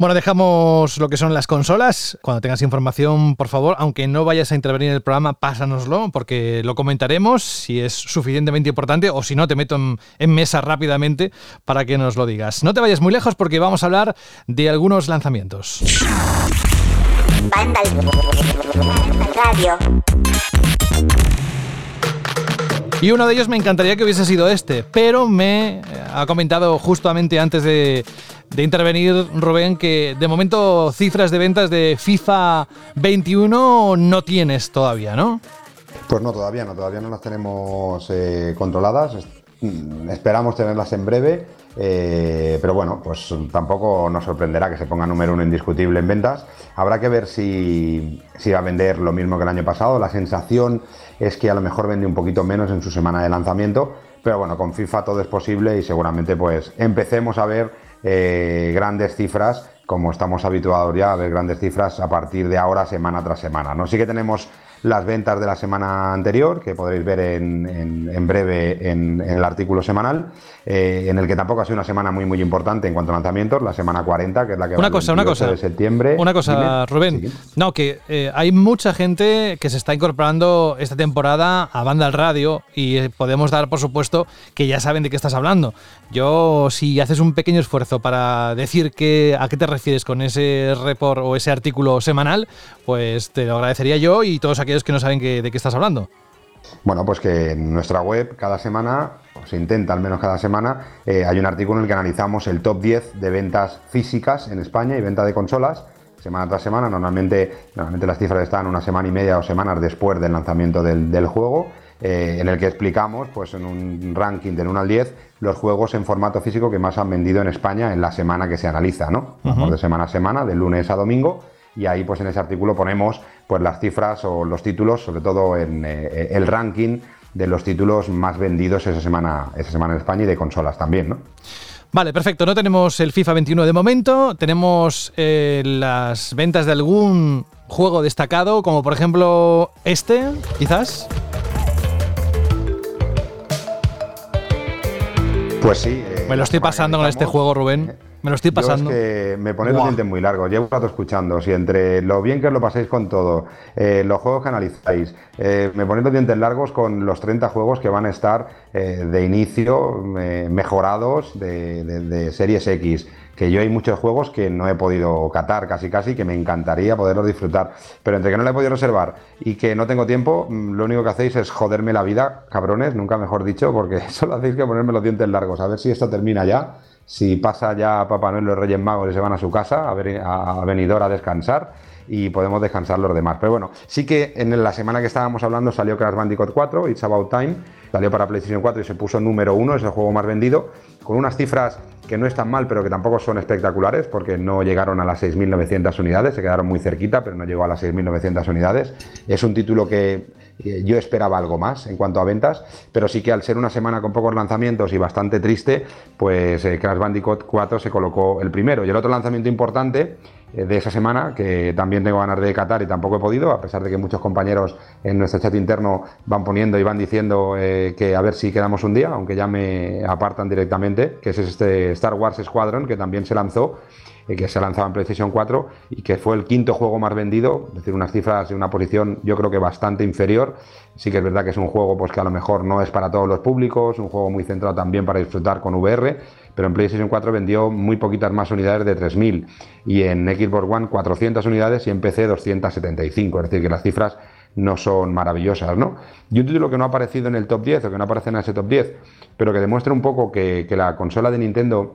Bueno, dejamos lo que son las consolas. Cuando tengas información, por favor, aunque no vayas a intervenir en el programa, pásanoslo, porque lo comentaremos si es suficientemente importante o si no, te meto en, en mesa rápidamente para que nos lo digas. No te vayas muy lejos porque vamos a hablar de algunos lanzamientos. Radio. Y uno de ellos me encantaría que hubiese sido este, pero me ha comentado justamente antes de, de intervenir Rubén que de momento cifras de ventas de FIFA 21 no tienes todavía, ¿no? Pues no, todavía no, todavía no las tenemos eh, controladas. Mm, Esperamos tenerlas en breve, eh, pero bueno, pues tampoco nos sorprenderá que se ponga número uno indiscutible en ventas. Habrá que ver si, si va a vender lo mismo que el año pasado. La sensación es que a lo mejor vende un poquito menos en su semana de lanzamiento, pero bueno, con FIFA todo es posible y seguramente pues empecemos a ver eh, grandes cifras como estamos habituados ya a ver grandes cifras a partir de ahora, semana tras semana. ¿no? Sí que tenemos las ventas de la semana anterior, que podréis ver en, breve en, el artículo semanal, eh, en el que tampoco ha sido una semana muy muy importante en cuanto a lanzamientos, la semana 40, que es la que una va cosa, una cosa, de septiembre. Una cosa, Rubén. No, que eh, hay mucha gente que se está incorporando esta temporada a Banda al Radio y eh, podemos dar por supuesto que ya saben de qué estás hablando. Yo, si haces un pequeño esfuerzo para decir que, a qué te refieres con ese report o ese artículo semanal, pues te lo agradecería yo y todos aquellos que no saben de qué estás hablando. Bueno, pues que en nuestra web cada semana, o se intenta al menos cada semana, eh, hay un artículo en el que analizamos el top 10 de ventas físicas en España y venta de consolas semana tras semana. Normalmente, normalmente las cifras están una semana y media o semanas después del lanzamiento del, juego, eh, en el que explicamos, pues en un ranking del 1 al 10, los juegos en formato físico que más han vendido en España en la semana que se analiza, ¿no? De semana a semana, de lunes a domingo y ahí pues en ese artículo ponemos pues las cifras o los títulos, sobre todo en eh, el ranking de los títulos más vendidos esa semana, esa semana en España y de consolas también, ¿no? Vale, perfecto. No tenemos el FIFA 21 de momento, tenemos eh, las ventas de algún juego destacado, como por ejemplo este, quizás. Pues sí. Eh, Me lo estoy pasando con este juego, Rubén. (laughs) Me lo estoy pasando. que me pone los dientes muy largos. Llevo un rato escuchando. Si entre lo bien que os lo pasáis con todo, eh, los juegos que analizáis, eh, me ponéis los dientes largos con los 30 juegos que van a estar eh, de inicio mejorados de, de, Series X. Que yo hay muchos juegos que no he podido catar casi casi, que me encantaría poderlos disfrutar. Pero entre que no le he podido reservar y que no tengo tiempo, mm, lo único que hacéis es joderme la vida, cabrones, nunca mejor dicho, porque (laughs) solo hacéis que ponerme los dientes largos. A ver si esto termina ya si pasa ya Papá Noel los Reyes Magos y se van a su casa, a, ver, a, a descansar y podemos descansar los demás. Pero bueno, sí que en la semana que estábamos hablando salió Crash Bandicoot 4, It's About Time, salió para PlayStation 4 y se puso número uno, es el juego más vendido, con unas cifras que no están mal, pero que tampoco son espectaculares, porque no llegaron a las 6.900 unidades, se quedaron muy cerquita, pero no llegó a las 6.900 unidades. Es un título que yo esperaba algo más en cuanto a ventas, pero sí que al ser una semana con pocos lanzamientos y bastante triste, pues eh, Crash Bandicoot 4 se colocó el primero. Y el otro lanzamiento importante eh, de esa semana, que también tengo ganas de catar y tampoco he podido, a pesar de que muchos compañeros en nuestro chat interno van poniendo y van diciendo eh, que a ver si quedamos un día, aunque ya me apartan directamente, que es este Star Wars Squadron, que también se lanzó que se ha lanzado en PlayStation 4 y que fue el quinto juego más vendido, es decir, unas cifras de una posición yo creo que bastante inferior. Sí que es verdad que es un juego pues, que a lo mejor no es para todos los públicos, un juego muy centrado también para disfrutar con VR, pero en PlayStation 4 vendió muy poquitas más unidades de 3.000 y en Xbox One 400 unidades y en PC 275, es decir, que las cifras no son maravillosas, ¿no? Y un título que no ha aparecido en el top 10 o que no aparece en ese top 10, pero que demuestra un poco que la consola de Nintendo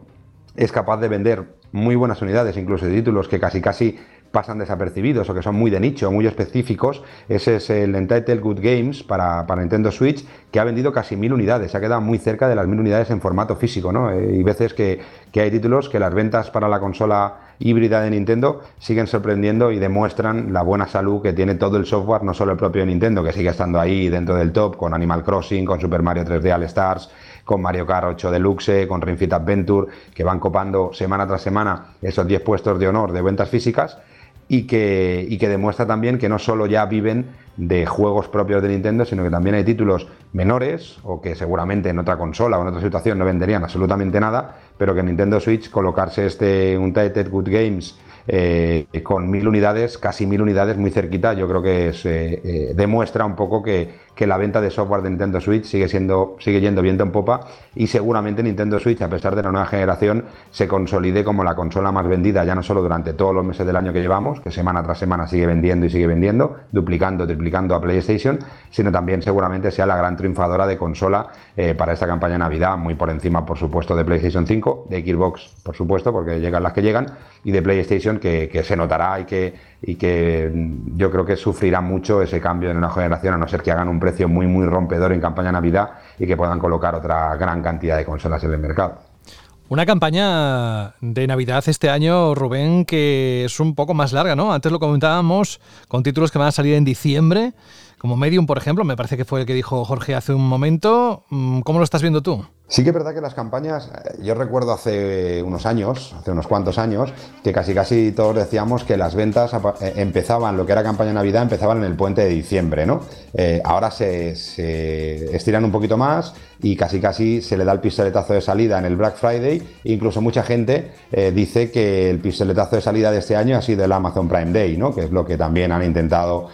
es capaz de vender muy buenas unidades, incluso de títulos que casi casi pasan desapercibidos o que son muy de nicho, muy específicos. Ese es el Entitled Good Games para, para Nintendo Switch, que ha vendido casi mil unidades, se ha quedado muy cerca de las mil unidades en formato físico, ¿no? Eh, y veces que, que hay títulos que las ventas para la consola híbrida de Nintendo siguen sorprendiendo y demuestran la buena salud que tiene todo el software, no solo el propio Nintendo, que sigue estando ahí dentro del top con Animal Crossing, con Super Mario 3D All Stars, con Mario Kart 8 Deluxe, con Ring Adventure, que van copando semana tras semana esos 10 puestos de honor de ventas físicas y que, y que demuestra también que no solo ya viven de juegos propios de Nintendo, sino que también hay títulos menores o que seguramente en otra consola o en otra situación no venderían absolutamente nada, pero que en Nintendo Switch colocarse este Untitled Good Games eh, con mil unidades, casi mil unidades muy cerquita, yo creo que es, eh, eh, demuestra un poco que, que, la venta de software de Nintendo Switch sigue, siendo, sigue yendo viento en popa y seguramente Nintendo Switch, a pesar de la nueva generación, se consolide como la consola más vendida, ya no solo durante todos los meses del año que llevamos, que semana tras semana sigue vendiendo y sigue vendiendo, duplicando, triplicando a PlayStation, sino también seguramente sea la gran triunfadora de consola para esta campaña de Navidad, muy por encima, por supuesto, de PlayStation 5, de Xbox, por supuesto, porque llegan las que llegan, y de PlayStation que, se notará y que, y que yo creo que sufrirá mucho ese cambio en una generación, a no ser que hagan un precio muy, muy rompedor en campaña Navidad y que puedan colocar otra gran cantidad de consolas en el mercado. Una campaña de Navidad este año, Rubén, que es un poco más larga, ¿no? Antes lo comentábamos con títulos que van a salir en diciembre, como Medium, por ejemplo, me parece que fue el que dijo Jorge hace un momento. Mm, ¿Cómo lo estás viendo tú? Sí que es verdad que las campañas, eh, yo recuerdo hace unos años, hace unos cuantos años, que casi casi todos decíamos que las ventas eh, empezaban, lo que era campaña de Navidad, empezaban en el puente de diciembre, ¿no? Eh, ahora se, estiran un poquito más y casi casi se le da el pistoletazo de salida en el Black Friday. Incluso mucha gente dice que el pistoletazo de salida de este año ha sido el Amazon Prime Day, ¿no? Que es lo que también han intentado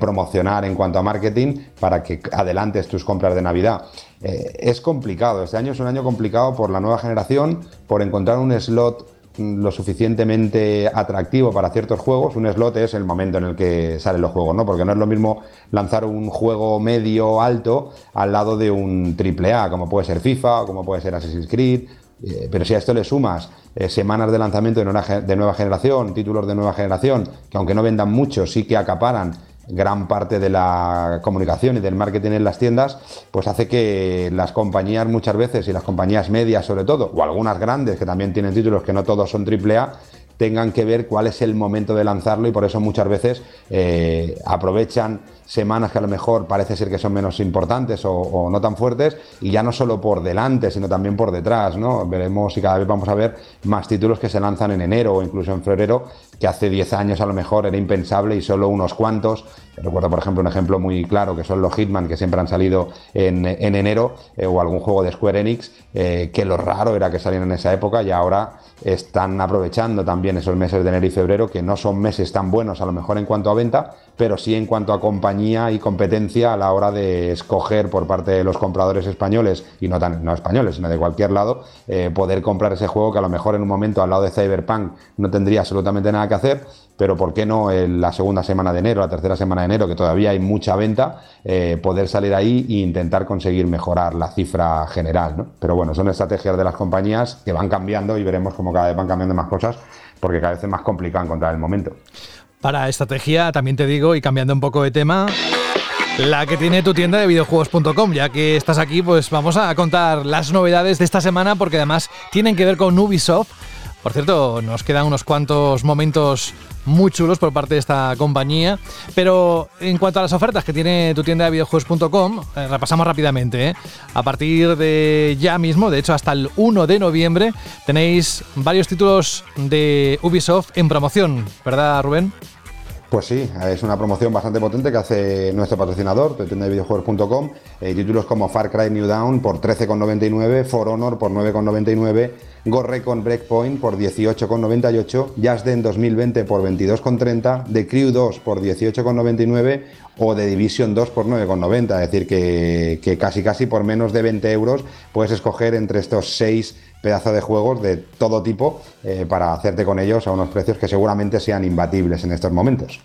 promocionar en cuanto a marketing para que adelantes tus compras de Navidad. Eh, es complicado, este año es un año complicado por la nueva generación, por encontrar un slot lo suficientemente atractivo para ciertos juegos, un slot es el momento en el que salen los juegos, ¿no? Porque no es lo mismo lanzar un juego medio alto al lado de un triple A, como puede ser FIFA o como puede ser Assassin's Creed. Eh, pero si a esto le sumas eh, semanas de lanzamiento de nueva generación, títulos de nueva generación, que aunque no vendan mucho, sí que acaparan gran parte de la comunicación y del marketing en las tiendas, pues hace que las compañías muchas veces, y las compañías medias sobre todo, o algunas grandes que también tienen títulos que no todos son AAA, tengan que ver cuál es el momento de lanzarlo y por eso muchas veces eh, aprovechan semanas que a lo mejor parece ser que son menos importantes o, no tan fuertes y ya no solo por delante sino también por detrás, ¿no? Veremos y cada vez vamos a ver más títulos que se lanzan en enero o incluso en febrero que hace 10 años a lo mejor era impensable y solo unos cuantos. Recuerdo por ejemplo un ejemplo muy claro que son los Hitman que siempre han salido en, enero eh, o algún juego de Square Enix eh, que lo raro era que salieran en esa época y ahora están aprovechando también esos meses de enero y febrero que no son meses tan buenos a lo mejor en cuanto a venta pero sí en cuanto a compañía y competencia a la hora de escoger por parte de los compradores españoles, y no, tan, no españoles, sino de cualquier lado, eh, poder comprar ese juego que a lo mejor en un momento al lado de Cyberpunk no tendría absolutamente nada que hacer, pero ¿por qué no en la segunda semana de enero, la tercera semana de enero, que todavía hay mucha venta, eh, poder salir ahí e intentar conseguir mejorar la cifra general? ¿no? Pero bueno, son estrategias de las compañías que van cambiando y veremos cómo cada vez van cambiando más cosas, porque cada vez es más complicado encontrar el momento. Para estrategia, también te digo, y cambiando un poco de tema, la que tiene tu tienda de videojuegos.com. Ya que estás aquí, pues vamos a contar las novedades de esta semana, porque además tienen que ver con Ubisoft. Por cierto, nos quedan unos cuantos momentos muy chulos por parte de esta compañía. Pero en cuanto a las ofertas que tiene tu tienda de videojuegos.com, eh, repasamos rápidamente. ¿eh? A partir de ya mismo, de hecho hasta el 1 de noviembre, tenéis varios títulos de Ubisoft en promoción, ¿verdad Rubén? Pues sí, es una promoción bastante potente que hace nuestro patrocinador, videojuegos.com. Eh, títulos como Far Cry New Dawn por 13,99, For Honor por 9,99, Ghost con Breakpoint por 18,98, Just Den 2020 por 22,30, The Crew 2 por 18,99 o The Division 2 por 9,90. Es decir, que, que casi casi por menos de 20 euros puedes escoger entre estos seis pedazo de juegos de todo tipo eh, para hacerte con ellos a unos precios que seguramente sean imbatibles en estos momentos.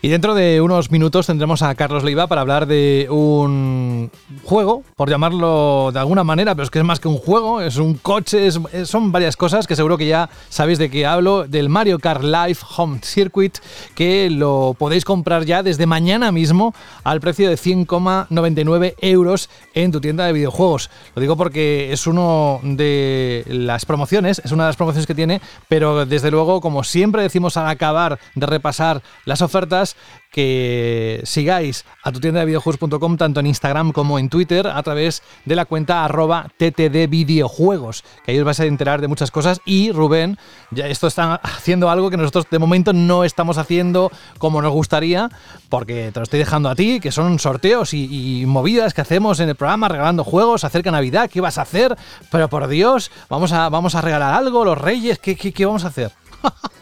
Y dentro de unos minutos tendremos a Carlos Leiva para hablar de un juego, por llamarlo de alguna manera, pero es que es más que un juego, es un coche, son varias cosas que seguro que ya sabéis de qué hablo, del Mario Kart Live Home Circuit, que lo podéis comprar ya desde mañana mismo al precio de 100,99 euros en tu tienda de videojuegos. Lo digo porque es uno de las promociones, es una de las promociones que tiene, pero desde luego, como siempre decimos al acabar de repasar las ofertas, que sigáis a tu tienda de videojuegos.com tanto en Instagram como en Twitter a través de la cuenta arroba ttdvideojuegos, que ahí os vais a enterar de muchas cosas y Rubén, ya esto está haciendo algo que nosotros de momento no estamos haciendo como nos gustaría, porque te lo estoy dejando a ti, que son sorteos y, movidas que hacemos en el programa regalando juegos, acerca Navidad, ¿qué vas a hacer? Pero por Dios, vamos a, vamos a regalar algo, los reyes, ¿qué, qué, qué vamos a hacer?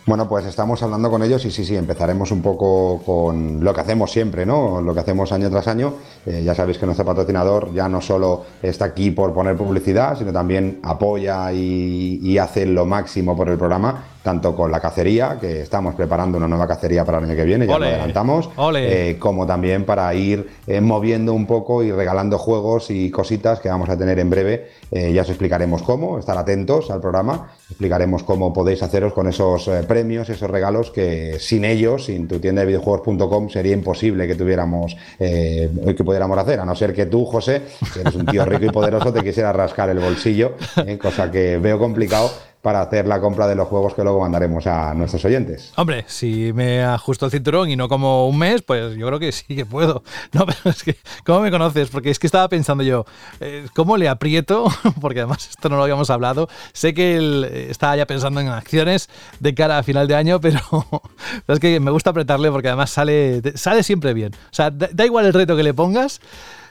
Bueno, pues estamos hablando con ellos y sí, sí, empezaremos un poco con lo que hacemos siempre, ¿no? Lo que hacemos año tras año. Eh, ya sabéis que nuestro patrocinador ya no solo está aquí por poner publicidad, sino también apoya y, hace lo máximo por el programa, tanto con la cacería, que estamos preparando una nueva cacería para el año que viene, ya lo adelantamos, eh, como también para ir eh, moviendo un poco y regalando juegos y cositas que vamos a tener en breve. ya os explicaremos cómo, estar atentos al programa, explicaremos cómo podéis haceros con esos premios premios, esos regalos que sin ellos, sin tu tienda de videojuegos.com, sería imposible que tuviéramos, eh, que pudiéramos hacer, a no ser que tú, José, que eres un tío rico y poderoso, te quisieras rascar el bolsillo, eh, cosa que veo complicado para hacer la compra de los juegos que luego mandaremos a nuestros oyentes. Hombre, si me ajusto el cinturón y no como un mes, pues yo creo que sí que puedo. (laughs) No, pero es que, ¿cómo me conoces? Porque es que estaba pensando yo, eh, ¿cómo le aprieto? (laughs) Porque además esto no lo habíamos hablado. Sé que él eh, estaba ya pensando en acciones de cara a final de año, (laughs) pero es que me gusta apretarle porque además sale, sale siempre bien. O sea, da, da igual el reto que le pongas.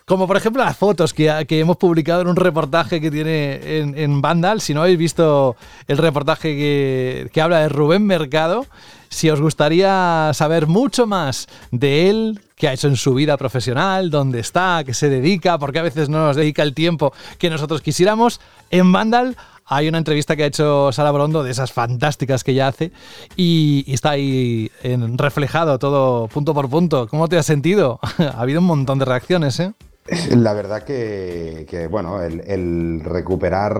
Como por ejemplo las fotos que, hemos publicado en un reportaje que tiene en, en Vandal. Si no habéis visto el reportaje que, que, habla de Rubén Mercado, si os gustaría saber mucho más de él, qué ha hecho en su vida profesional, dónde está, qué se dedica, porque a veces no nos dedica el tiempo que nosotros quisiéramos, en Vandal hay una entrevista que ha hecho Sara Brondo de esas fantásticas que ella hace y, está ahí reflejado todo punto por punto. ¿Cómo te has sentido? (laughs) ha habido un montón de reacciones, ¿eh? La verdad que, bueno, el, el, recuperar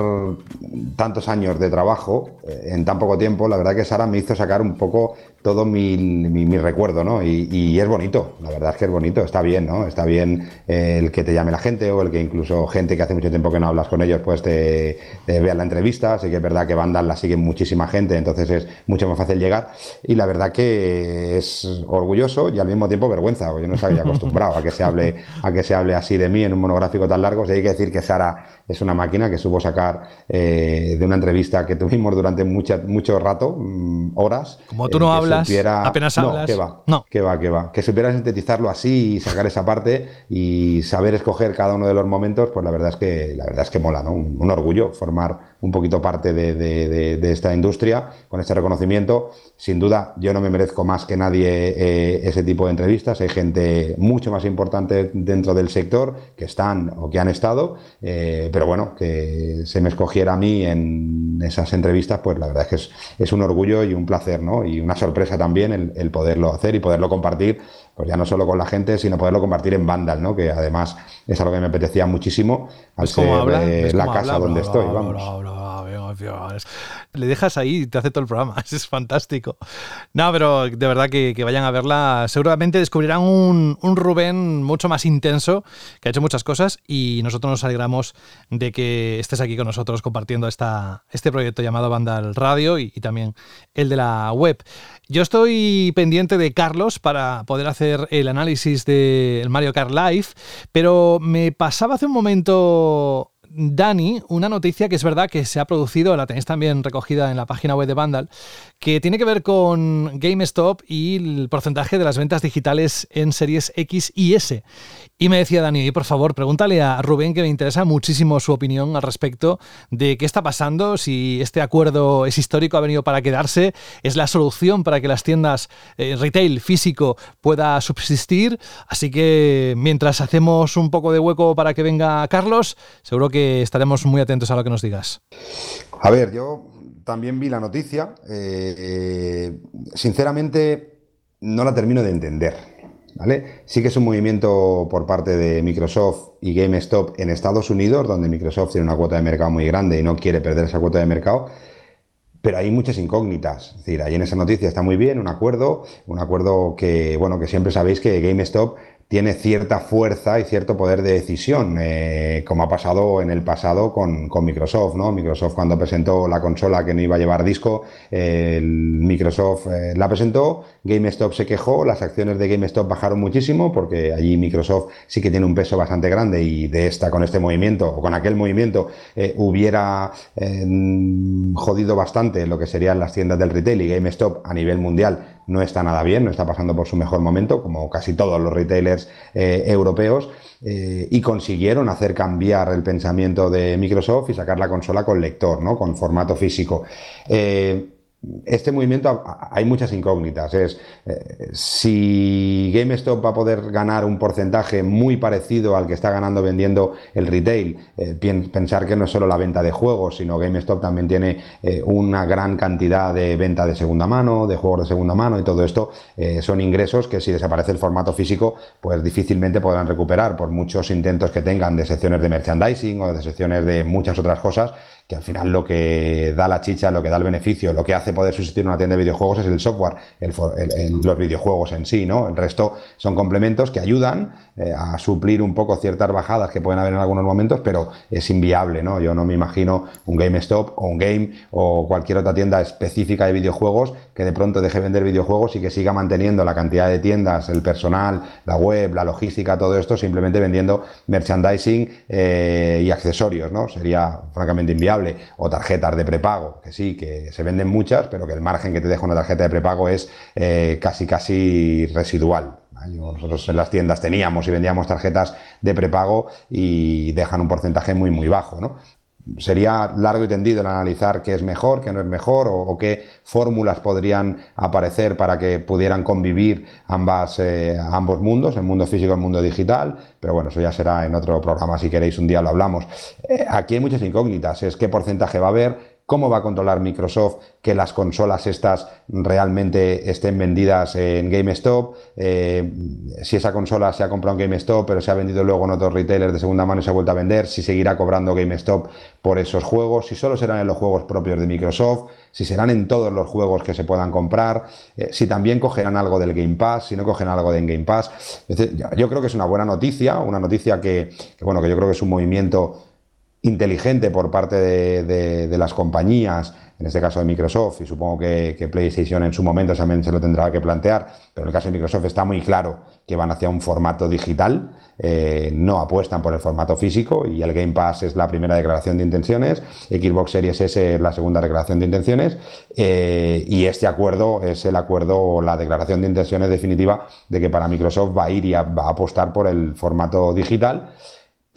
tantos años de trabajo eh, en tan poco tiempo, la verdad que Sara me hizo sacar un poco todo mi, mi, recuerdo, ¿no? Y, es bonito, la verdad es que es bonito, está bien, ¿no? Está bien eh, el que te llame la gente o el que incluso gente que hace mucho tiempo que no hablas con ellos, pues te, te vea la entrevista. Así que es verdad que Vandal la sigue muchísima gente, entonces es mucho más fácil llegar. Y la verdad que es orgulloso y al mismo tiempo vergüenza, porque yo no estaba acostumbrado a que se hable, a que se hable así de mí en un monográfico tan largo. O sea, hay que decir que Sara es una máquina que supo sacar eh, de una entrevista que tuvimos durante mucha, mucho rato, mmm, horas. Como tú no hablas, supiera, apenas no, hablas. Que va, no, que va, que va. Que supiera sintetizarlo así y sacar esa parte y saber escoger cada uno de los momentos, pues la verdad es que, la verdad es que mola, ¿no? Un, un orgullo formar un poquito parte de, de, esta industria con este reconocimiento. Sin duda, yo no me merezco más que nadie eh, ese tipo de entrevistas. Hay gente mucho más importante dentro del sector que están o que han estado, eh, pero bueno, que se me escogiera a mí en esas entrevistas, pues la verdad es que es, un orgullo y un placer, ¿no? Y una sorpresa también el poderlo hacer y poderlo compartir pues ya no solo con la gente, sino poderlo compartir en Vandal, ¿no? Que además es algo que me apetecía muchísimo al ser habla? eh, la casa habla? donde bla, estoy, bla, vamos. Bla, Le dejas ahí y te hace todo el programa, (laughs) es fantástico. No, pero de verdad que, que vayan a verla, seguramente descubrirán un, un, Rubén mucho más intenso, que ha hecho muchas cosas y nosotros nos alegramos de que estés aquí con nosotros compartiendo esta, este proyecto llamado Vandal Radio y, y también el de la web. Yo estoy pendiente de Carlos para poder hacer el análisis del Mario Kart Live, pero me pasaba hace un momento Dani, una noticia que es verdad que se ha producido, la tenéis también recogida en la página web de Vandal, que tiene que ver con GameStop y el porcentaje de las ventas digitales en series X y S. Y me decía Dani, por favor, pregúntale a Rubén que me interesa muchísimo su opinión al respecto de qué está pasando, si este acuerdo es histórico, ha venido para quedarse, es la solución para que las tiendas eh, retail físico pueda subsistir. Así que mientras hacemos un poco de hueco para que venga Carlos, seguro que estaremos muy atentos a lo que nos digas. A ver, yo también vi la noticia. Eh, eh, sinceramente, no la termino de entender. ¿Vale? Sí que es un movimiento por parte de Microsoft y GameStop en Estados Unidos, donde Microsoft tiene una cuota de mercado muy grande y no quiere perder esa cuota de mercado, pero hay muchas incógnitas. Es decir, ahí en esa noticia está muy bien un acuerdo, un acuerdo que, bueno, que siempre sabéis que GameStop tiene cierta fuerza y cierto poder de decisión, eh, como ha pasado en el pasado con, con, Microsoft, ¿no? Microsoft cuando presentó la consola que no iba a llevar disco, eh, Microsoft eh, la presentó, GameStop se quejó, las acciones de GameStop bajaron muchísimo porque allí Microsoft sí que tiene un peso bastante grande y de esta con este movimiento o con aquel movimiento hubiera jodido bastante lo que serían las tiendas del retail y GameStop a nivel mundial no está nada bien, no está pasando por su mejor momento, como casi todos los retailers eh, europeos, eh, y consiguieron hacer cambiar el pensamiento de Microsoft y sacar la consola con lector, ¿no? con formato físico. Eh, este movimiento hay muchas incógnitas. Es eh, si GameStop va a poder ganar un porcentaje muy parecido al que está ganando vendiendo el retail. Eh, pensar que no es solo la venta de juegos, sino GameStop también tiene eh, una gran cantidad de venta de segunda mano, de juegos de segunda mano y todo esto son ingresos que si desaparece el formato físico, pues difícilmente podrán recuperar por muchos intentos que tengan de secciones de merchandising o de secciones de muchas otras cosas que al final lo que da la chicha, lo que da el beneficio, lo que hace poder sustituir una tienda de videojuegos es el software, los videojuegos en sí, ¿no? El resto son complementos que ayudan eh, a suplir un poco ciertas bajadas que pueden haber en algunos momentos, pero es inviable, ¿no? Yo no me imagino un GameStop o un Game o cualquier otra tienda específica de videojuegos que de pronto deje vender videojuegos y que siga manteniendo la cantidad de tiendas, el personal, la web, la logística, todo esto, simplemente vendiendo merchandising eh, y accesorios, ¿no? Sería francamente inviable. O tarjetas de prepago, que sí, que se venden muchas, pero que el margen que te deja una tarjeta de prepago es eh, casi, casi residual. Nosotros en las tiendas teníamos y vendíamos tarjetas de prepago y dejan un porcentaje muy, muy bajo. ¿no? Sería largo y tendido el analizar qué es mejor, qué no es mejor o, qué fórmulas podrían aparecer para que pudieran convivir ambas, eh, ambos mundos, el mundo físico y el mundo digital. Pero bueno, eso ya será en otro programa, si queréis, un día lo hablamos. Eh, aquí hay muchas incógnitas, es qué porcentaje va a haber, ¿Cómo va a controlar Microsoft que las consolas estas realmente estén vendidas en GameStop? Eh, si esa consola se ha comprado en GameStop, pero se ha vendido luego en otros retailers de segunda mano y se ha vuelto a vender, si seguirá cobrando GameStop por esos juegos, si solo serán en los juegos propios de Microsoft, si serán en todos los juegos que se puedan comprar, eh, si también cogerán algo del Game Pass, si no cogen algo del Game Pass. yo creo que es una buena noticia, una noticia que, que, bueno, que yo creo que es un movimiento inteligente por parte de, las compañías, en este caso de Microsoft, y supongo que, PlayStation en su momento también se lo tendrá que plantear, pero en el caso de Microsoft está muy claro que van hacia un formato digital, eh, no apuestan por el formato físico y el Game Pass es la primera declaración de intenciones, Xbox Series S es la segunda declaración de intenciones eh, y este acuerdo es el acuerdo o la declaración de intenciones definitiva de que para Microsoft va a ir y va a apostar por el formato digital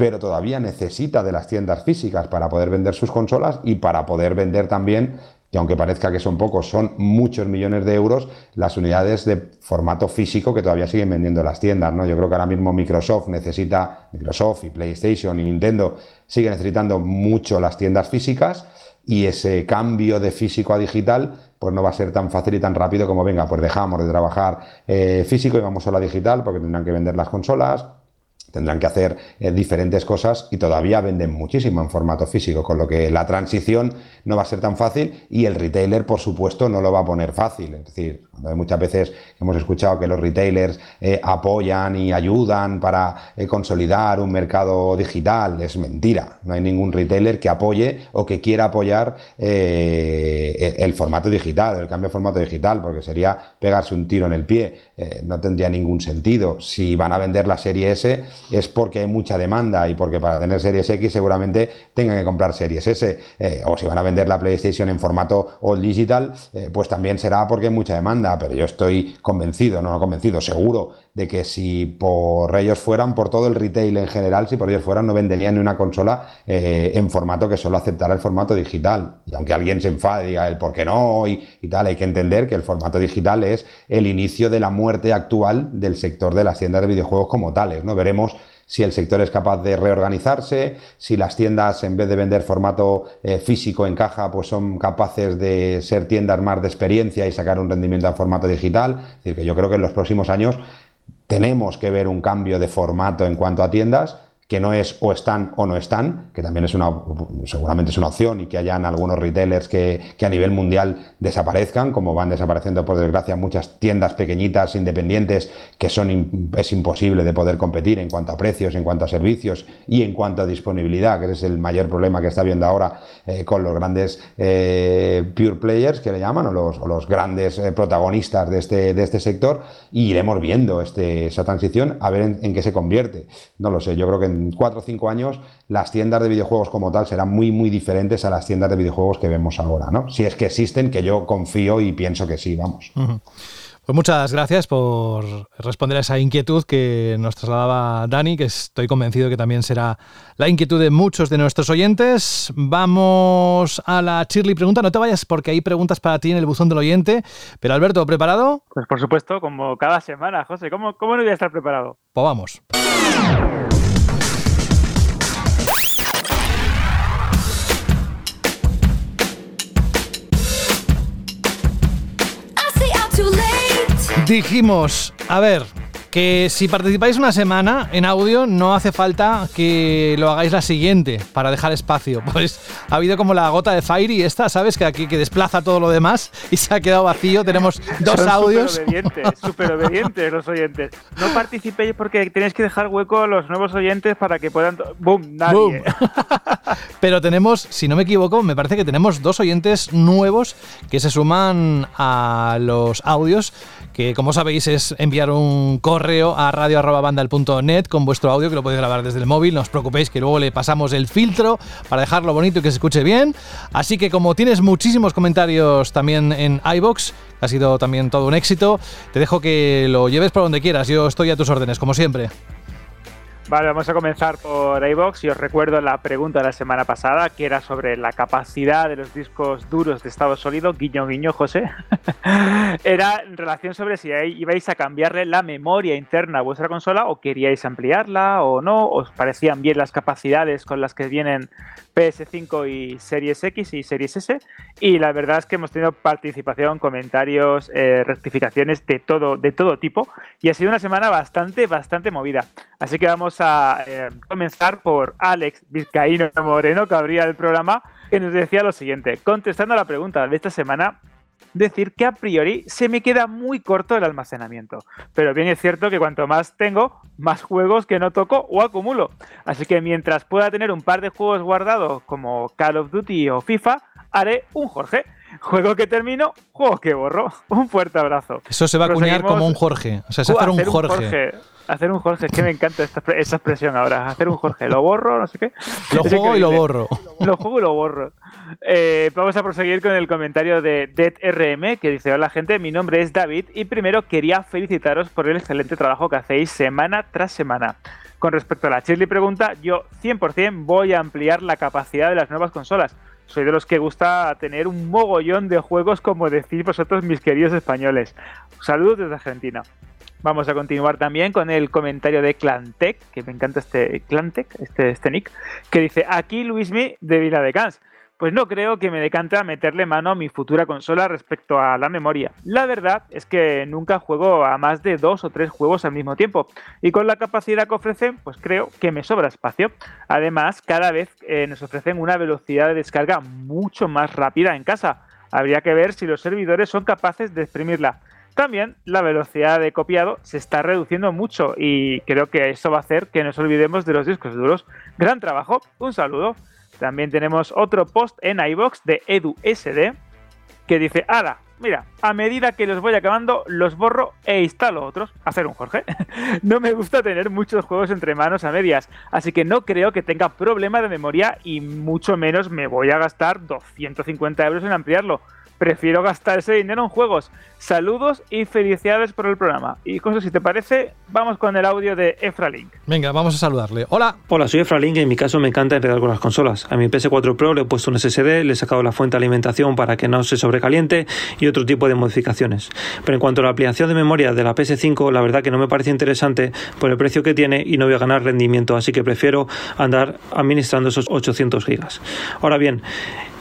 pero todavía necesita de las tiendas físicas para poder vender sus consolas y para poder vender también, que aunque parezca que son pocos, son muchos millones de euros, las unidades de formato físico que todavía siguen vendiendo las tiendas. ¿no? Yo creo que ahora mismo Microsoft necesita, Microsoft y PlayStation y Nintendo siguen necesitando mucho las tiendas físicas y ese cambio de físico a digital pues no va a ser tan fácil y tan rápido como venga, pues dejamos de trabajar eh, físico y vamos a digital porque tendrán que vender las consolas, tendrán que hacer eh, diferentes cosas y todavía venden muchísimo en formato físico, con lo que la transición no va a ser tan fácil y el retailer, por supuesto, no lo va a poner fácil. Es decir, muchas veces hemos escuchado que los retailers eh, apoyan y ayudan para eh, consolidar un mercado digital, es mentira. No hay ningún retailer que apoye o que quiera apoyar el formato digital, el cambio de formato digital, porque sería pegarse un tiro en el pie. no tendría ningún sentido. Si van a vender la serie S, es porque hay mucha demanda y porque para tener Series X seguramente tengan que comprar Series S. Eh, o si van a vender la PlayStation en formato all digital, eh, pues también será porque hay mucha demanda. Pero yo estoy convencido, no convencido, seguro de que si por ellos fueran, por todo el retail en general, si por ellos fueran, no venderían ni una consola eh, en formato que solo aceptara el formato digital. Y aunque alguien se enfade y diga el por qué no y, y tal, hay que entender que el formato digital es el inicio de la muerte actual del sector de las tiendas de videojuegos como tales. ¿no? Veremos si el sector es capaz de reorganizarse, si las tiendas en vez de vender formato eh, físico en caja, pues son capaces de ser tiendas más de experiencia y sacar un rendimiento en formato digital. Es decir, que yo creo que en los próximos años tenemos que ver un cambio de formato en cuanto a tiendas que no es o están o no están, que también es una, seguramente es una opción y que hayan algunos retailers que, a nivel mundial desaparezcan, como van desapareciendo por desgracia muchas tiendas pequeñitas, independientes, que son es imposible de poder competir en cuanto a precios, en cuanto a servicios y en cuanto a disponibilidad, que es el mayor problema que está viendo ahora eh, con los grandes eh, pure players, que le llaman, o los, grandes eh, protagonistas de este, de este sector, y iremos viendo este, esa transición a ver en, en qué se convierte. No lo sé, yo creo que en cuatro o cinco años las tiendas de videojuegos como tal serán muy, muy diferentes a las tiendas de videojuegos que vemos ahora, ¿no? Si es que existen, que yo confío y pienso que sí, vamos. Pues muchas gracias por responder a esa inquietud que nos trasladaba Dani, que estoy convencido que también será la inquietud de muchos de nuestros oyentes. Vamos a la Shirley pregunta. No te vayas porque hay preguntas para ti en el buzón del oyente. Pero Alberto, ¿preparado? Pues por supuesto, como cada semana, José. ¿Cómo, cómo no voy a estar preparado? Pues vamos. Dijimos, a ver, Que si participáis una semana en audio, no hace falta que lo hagáis la siguiente para dejar espacio. (laughs) Pues ha habido como la gota de Fairy esta, ¿sabes? Que aquí que desplaza todo lo demás y se ha quedado vacío. Tenemos dos Son audios. Súper obedientes, súper obedientes los oyentes. No participéis porque tenéis que dejar hueco a los nuevos oyentes para que puedan. ¡Bum! Nadie. Boom. (laughs) Pero tenemos, si no me equivoco, me parece que tenemos dos oyentes nuevos que se suman a los audios, que como sabéis es enviar un correo a radio.bandal.net con vuestro audio, que lo podéis grabar desde el móvil, no os preocupéis que luego le pasamos el filtro para dejarlo bonito y que se escuche bien. Así que como tienes muchísimos comentarios también en iBox, ha sido también todo un éxito, te dejo que lo lleves por donde quieras, yo estoy a tus órdenes, como siempre. Vale, vamos a comenzar por iBox y os recuerdo la pregunta de la semana pasada que era sobre la capacidad de los discos duros de estado sólido, guiño guiño José. (laughs) era en relación sobre si ibais a cambiarle la memoria interna a vuestra consola o queríais ampliarla o no, os parecían bien las capacidades con las que vienen PS5 y Series X y Series S. Y la verdad es que hemos tenido participación, comentarios, eh, rectificaciones de todo, de todo tipo. Y ha sido una semana bastante, bastante movida. Así que vamos a eh, comenzar por Alex Vizcaíno Moreno, que abría el programa, que nos decía lo siguiente, contestando a la pregunta de esta semana, decir que a priori se me queda muy corto el almacenamiento. Pero bien es cierto que cuanto más tengo, más juegos que no toco o acumulo. Así que mientras pueda tener un par de juegos guardados como Call of Duty o FIFA, haré un Jorge. Juego que termino, juego que borro. Un fuerte abrazo. Eso se va a acuñar como un Jorge, o sea, es hacer un Jorge. Hacer un Jorge, es que me encanta esta, esa expresión ahora. Hacer un Jorge, lo borro, no sé qué. Lo juego y lo borro. Lo juego y lo borro. Eh, vamos a proseguir con el comentario de DeadRM que dice: Hola gente, mi nombre es David y primero quería felicitaros por el excelente trabajo que hacéis semana tras semana. Con respecto a la Shirley pregunta, yo 100% voy a ampliar la capacidad de las nuevas consolas. Soy de los que gusta tener un mogollón de juegos, como decís vosotros, mis queridos españoles. Saludos desde Argentina. Vamos a continuar también con el comentario de Clantec, que me encanta este Clantec, este, este nick, que dice, aquí Luismi de Vila de Cans. Pues no creo que me decante a meterle mano a mi futura consola respecto a la memoria. La verdad es que nunca juego a más de dos o tres juegos al mismo tiempo. Y con la capacidad que ofrecen, pues creo que me sobra espacio. Además, cada vez eh, nos ofrecen una velocidad de descarga mucho más rápida en casa. Habría que ver si los servidores son capaces de exprimirla. También la velocidad de copiado se está reduciendo mucho y creo que eso va a hacer que nos olvidemos de los discos duros. Gran trabajo, un saludo. También tenemos otro post en iBox de EduSD que dice, ala, mira, a medida que los voy acabando, los borro e instalo otros. Hacer un Jorge. (laughs) no me gusta tener muchos juegos entre manos a medias, así que no creo que tenga problema de memoria y mucho menos me voy a gastar 250 euros en ampliarlo. Prefiero gastar ese dinero en juegos. Saludos y felicidades por el programa. Y José, si te parece, vamos con el audio de Efralink. Venga, vamos a saludarle. Hola. Hola, soy Efraín y en mi caso me encanta enredar con las consolas. A mi PS4 Pro le he puesto un SSD, le he sacado la fuente de alimentación para que no se sobrecaliente y otro tipo de modificaciones. Pero en cuanto a la ampliación de memoria de la PS5, la verdad que no me parece interesante por el precio que tiene y no voy a ganar rendimiento, así que prefiero andar administrando esos 800 gigas. Ahora bien,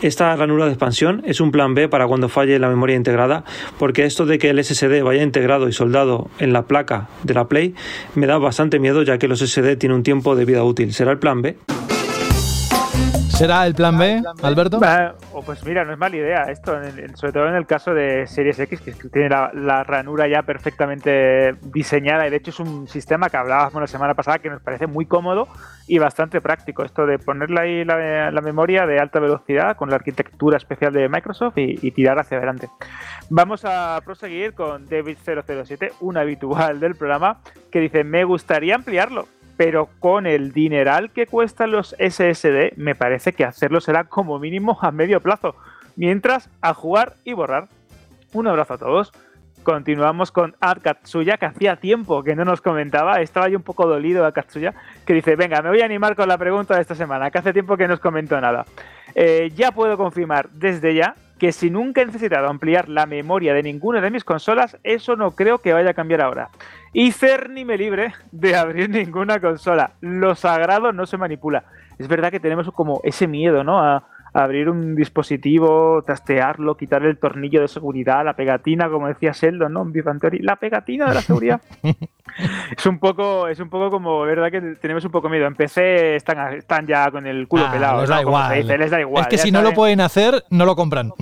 esta ranura de expansión es un plan B para cuando falle la memoria integrada, porque esto de que el SSD vaya integrado y soldado en la placa de la Play me da bastante miedo ya que los SSD tienen un tiempo de vida útil. ¿Será el plan B? ¿Será el plan B, Alberto? Va, o pues mira, no es mala idea esto, en el- sobre todo en el caso de Series X, que tiene la, la ranura ya perfectamente diseñada y de hecho es un sistema que hablábamos la semana pasada que nos parece muy cómodo y bastante práctico. Esto de ponerle ahí la, la memoria de alta velocidad con la arquitectura especial de Microsoft y, y tirar hacia adelante. Vamos a proseguir con David007, un habitual del programa, que dice, me gustaría ampliarlo pero con el dineral que cuestan los SSD, me parece que hacerlo será como mínimo a medio plazo. Mientras, a jugar y borrar. Un abrazo a todos. Continuamos con Art Katsuya, que hacía tiempo que no nos comentaba. Estaba yo un poco dolido a Katsuya, que dice: Venga, me voy a animar con la pregunta de esta semana, que hace tiempo que no os comentó nada. Eh, ya puedo confirmar desde ya que si nunca he necesitado ampliar la memoria de ninguna de mis consolas, eso no creo que vaya a cambiar ahora. Y Cerny me libre de abrir (laughs) ninguna consola. Lo sagrado no se manipula. Es verdad que tenemos como ese miedo, ¿no? A, abrir un dispositivo, trastearlo, quitar el tornillo de seguridad, la pegatina, como decía Sheldon, ¿no? Theory, la pegatina de la seguridad. (laughs) es un poco, es un poco como, verdad que tenemos un poco miedo. En PC están, están ya con el culo Ah, pelado. les ¿no? da se igual. dice, les da igual. Es que si no lo pueden hacer, no lo compran. (laughs)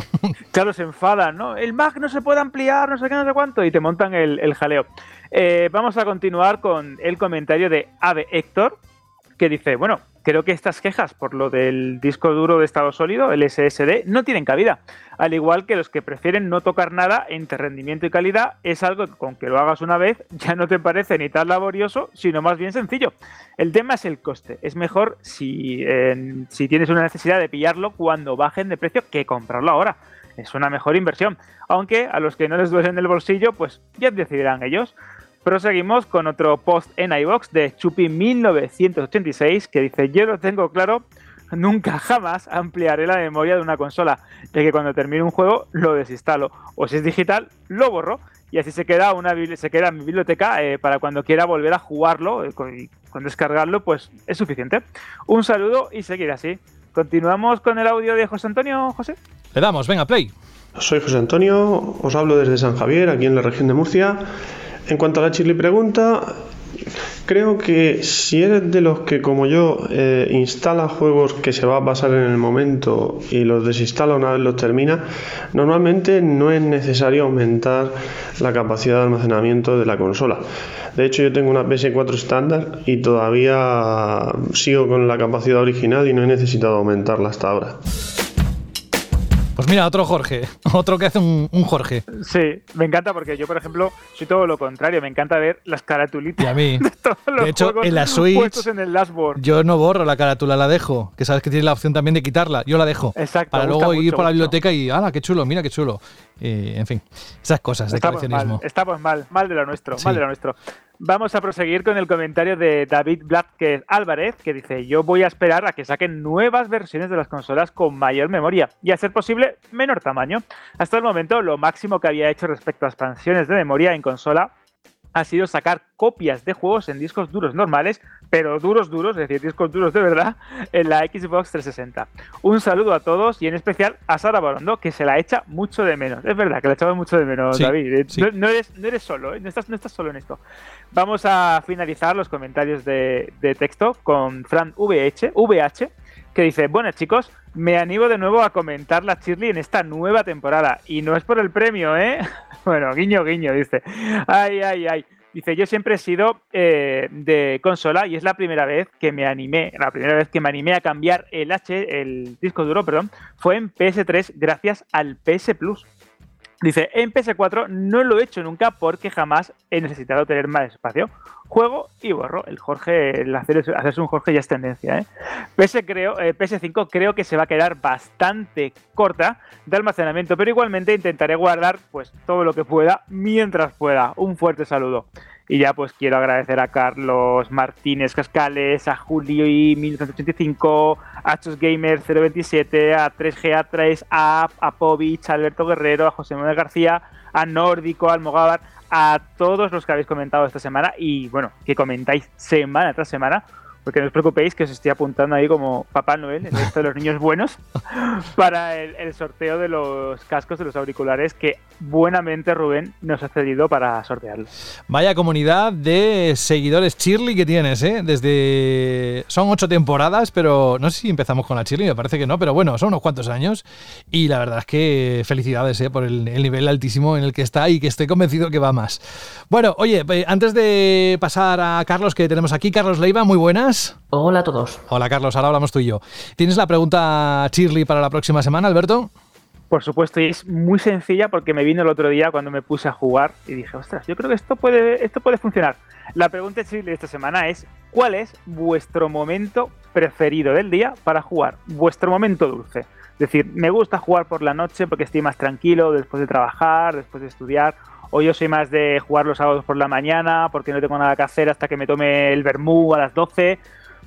Claro, se enfadan, ¿no? El Mac no se puede ampliar, no sé qué, no sé cuánto, y te montan el, el jaleo. Eh, vamos a continuar con el comentario de Ave Héctor, que dice, bueno, creo que estas quejas por lo del disco duro de estado sólido, el SSD, no tienen cabida. Al igual que los que prefieren no tocar nada entre rendimiento y calidad, es algo con que lo hagas una vez (laughs) ya no te parece ni tan laborioso, sino más bien sencillo. El tema es el coste. Es mejor si, si tienes una necesidad de pillarlo cuando bajen de precio que comprarlo ahora. Es una mejor inversión. Aunque a los que no les duele en el bolsillo, pues ya decidirán ellos. Proseguimos con otro post en iBox de Chupi1986 que dice: Yo lo tengo claro, nunca jamás ampliaré la memoria de una consola, ya que cuando termine un juego lo desinstalo, o si es digital, lo borro. Y así se queda, una, bibli- se queda en mi biblioteca eh, para cuando quiera volver a jugarlo, eh, con, y con descargarlo, pues es suficiente. Un saludo y seguir así. Continuamos con el audio de José Antonio, José. Le damos, venga, play. Soy José Antonio, os hablo desde San Javier, aquí en la región de Murcia. En cuanto a la chili pregunta, creo que si eres de los que como yo eh, instala juegos que se va a pasar en el momento y los desinstala una vez los termina, normalmente no es necesario aumentar la capacidad de almacenamiento de la consola. De hecho, yo tengo una PS4 estándar y todavía sigo con la capacidad original y no he necesitado aumentarla hasta ahora. Pues mira, otro Jorge. (laughs) Otro que hace un, un Jorge. Sí, me encanta porque yo, por ejemplo, soy todo lo contrario. Me encanta ver las caratulitas Y a mí. (laughs) de todos los De hecho, en la Switch- puestos en el dashboard. Yo no borro la carátula, la dejo. Que sabes que tienes la opción también de quitarla. Yo la dejo. Exacto, Para luego ir mucho, por la mucho. biblioteca y, ¡hala, qué chulo! Mira qué chulo. Eh, en fin, esas cosas de Estamos coleccionismo. mal, estamos mal, mal de lo nuestro, Sí. mal de lo nuestro. Vamos a proseguir con el comentario de David Blázquez Álvarez, que dice, yo voy a esperar a que saquen nuevas versiones de las consolas con mayor memoria y a ser posible menor tamaño. Hasta el momento, lo máximo que había hecho respecto a expansiones de memoria en consola ha sido sacar copias de juegos en discos duros normales, pero duros duros, es decir, discos duros de verdad, en la Xbox 360. Un saludo a todos y en especial a Sara Borondo, que se la echa mucho de menos. Es verdad que la echamos mucho de menos, Sí, David. Eh, sí. No, no eres, no eres solo, ¿eh? no, estás, no estás solo en esto. Vamos a finalizar los comentarios de, de texto con Fran VH, VH, que dice, bueno chicos, me animo de nuevo a comentar la Shirley en esta nueva temporada. Y no es por el premio, ¿eh? (laughs) Bueno, guiño, guiño, dice. Ay, ay, ay. Dice, yo siempre he sido eh, de consola y es la primera vez que me animé, la primera vez que me animé a cambiar el H, el disco duro, perdón, fue en PS3 gracias al PS Plus. Dice, en PS4 no lo he hecho nunca porque jamás he necesitado tener más espacio. Juego y borro. El Jorge, el hacer, hacerse un Jorge ya es tendencia, ¿eh? PS creo, eh, PS5 creo que se va a quedar bastante corta de almacenamiento, pero igualmente intentaré guardar pues todo lo que pueda mientras pueda. Un fuerte saludo. Y ya pues quiero agradecer a Carlos Martínez Cascales, a Julio y 1985, a Chus Gamer 027, a 3GA3, a, a Povich, a Alberto Guerrero, a José Manuel García, a Nórdico, a Almogávar, a todos los que habéis comentado esta semana y bueno, que comentáis semana tras semana. Porque no os preocupéis que os estoy apuntando ahí como Papá Noel, el resto de los niños buenos, (laughs) para el, el sorteo de los cascos de los auriculares que buenamente Rubén nos ha cedido para sortearlos. Vaya comunidad de seguidores Shirley que tienes, ¿eh? Desde. Son ocho temporadas, pero no sé si empezamos con la Shirley, me parece que no, pero bueno, son unos cuantos años. Y la verdad es que felicidades, ¿eh? Por el, el nivel altísimo en el que está y que estoy convencido que va más. Bueno, oye, eh, antes de pasar a Carlos, que tenemos aquí, Carlos Leiva, muy buenas. Hola a todos. Hola, Carlos, ahora hablamos tú y yo. ¿Tienes la pregunta Shirley para la próxima semana, Alberto? Por supuesto, y es muy sencilla porque me vino el otro día cuando me puse a jugar y dije, ostras, yo creo que esto puede, esto puede funcionar. La pregunta de esta semana es, ¿cuál es vuestro momento preferido del día para jugar? Vuestro momento dulce. Es decir, me gusta jugar por la noche porque estoy más tranquilo después de trabajar, después de estudiar, o yo soy más de jugar los sábados por la mañana porque no tengo nada que hacer hasta que me tome el vermú a las 12.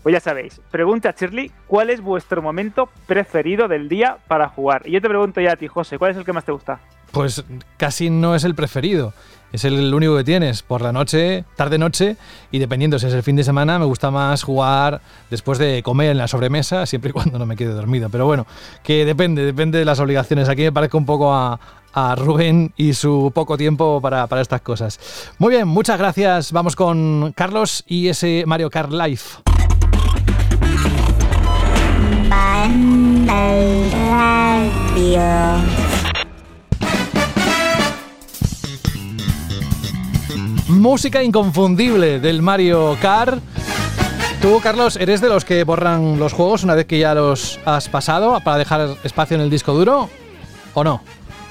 Pues ya sabéis, pregunta a Shirley, ¿cuál es vuestro momento preferido del día para jugar? Y yo te pregunto ya a ti, José, ¿cuál es el que más te gusta? Pues casi no es el preferido. Es el único que tienes por la noche, tarde-noche, y dependiendo si es el fin de semana, me gusta más jugar después de comer en la sobremesa, siempre y cuando no me quede dormido. Pero bueno, que depende, depende de las obligaciones. Aquí me parezco un poco a, Rubén y su poco tiempo para, estas cosas. Muy bien, muchas gracias. Vamos con Carlos y ese Mario Kart Live. Vandal Radio. Música inconfundible del Mario Kart. Tú, Carlos, ¿eres de los que borran los juegos una vez que ya los has pasado para dejar espacio en el disco duro? ¿O no?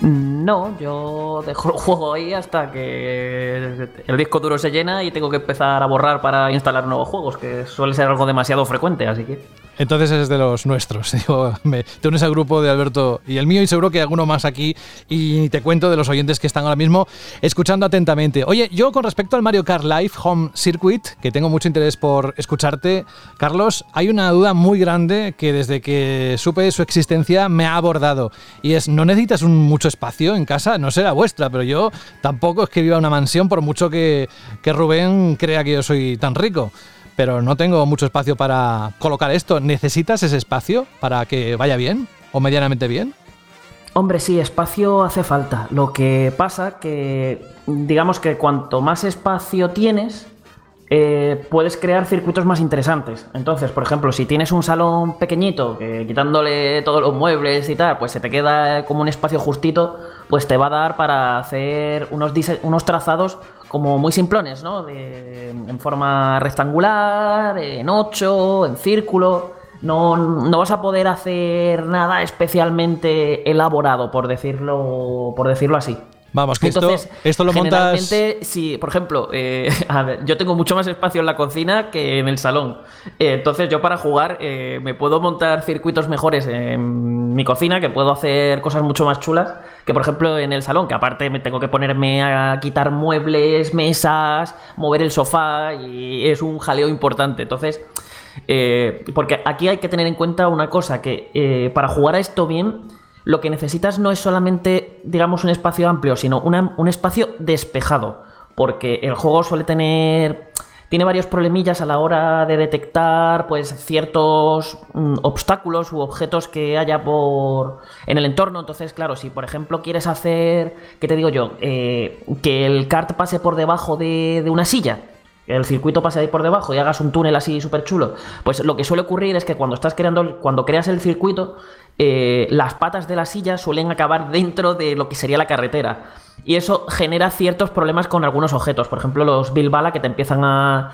No, yo dejo el juego ahí hasta que el disco duro se llena y tengo que empezar a borrar para instalar nuevos juegos, que suele ser algo demasiado frecuente, así que... Entonces es de los nuestros. (laughs) Digo, me, te unes al grupo de Alberto y el mío y seguro que alguno más aquí y te cuento de los oyentes que están ahora mismo escuchando atentamente. Oye, yo con respecto al Mario Kart Live Home Circuit, que tengo mucho interés por escucharte, Carlos, hay una duda muy grande que desde que supe su existencia me ha abordado y es, ¿no necesitas un mucho espacio en casa? No será vuestra, pero yo tampoco es que viva una mansión por mucho que, que Rubén crea que yo soy tan rico pero no tengo mucho espacio para colocar esto. ¿Necesitas ese espacio para que vaya bien o medianamente bien? Hombre, sí, espacio hace falta. Lo que pasa que, digamos que cuanto más espacio tienes, eh, puedes crear circuitos más interesantes. Entonces, por ejemplo, si tienes un salón pequeñito, que quitándole todos los muebles y tal, pues se te queda como un espacio justito, pues te va a dar para hacer unos, unos trazados como muy simplones, ¿no? De- en forma rectangular, en ocho, en círculo. No, no vas a poder hacer nada especialmente elaborado, por decirlo, por decirlo así. Vamos, que Entonces, esto, esto lo montas... generalmente, si, por ejemplo, eh, (laughs) a ver, yo tengo mucho más espacio en la cocina que en el salón. Eh, entonces, yo para jugar eh, me puedo montar circuitos mejores en mi cocina, que puedo hacer cosas mucho más chulas que, por ejemplo, en el salón, que aparte me tengo que ponerme a quitar muebles, mesas, mover el sofá y es un jaleo importante. Entonces, porque aquí hay que tener en cuenta una cosa, que para jugar a esto bien, lo que necesitas no es solamente, digamos, un espacio amplio, sino un espacio despejado. Porque el juego suele tener. Tiene varios problemillas a la hora de detectar pues ciertos mm, obstáculos u objetos que haya por en el entorno. Entonces, claro, si por ejemplo quieres hacer, ¿qué te digo yo? Eh, que el kart pase por debajo de, de una silla, el circuito pase ahí por debajo y hagas un túnel así súper chulo. Pues lo que suele ocurrir es que cuando estás creando, cuando creas el circuito, eh, las patas de la silla suelen acabar dentro de lo que sería la carretera. Y eso genera ciertos problemas con algunos objetos. Por ejemplo, los Bilbala que te empiezan a.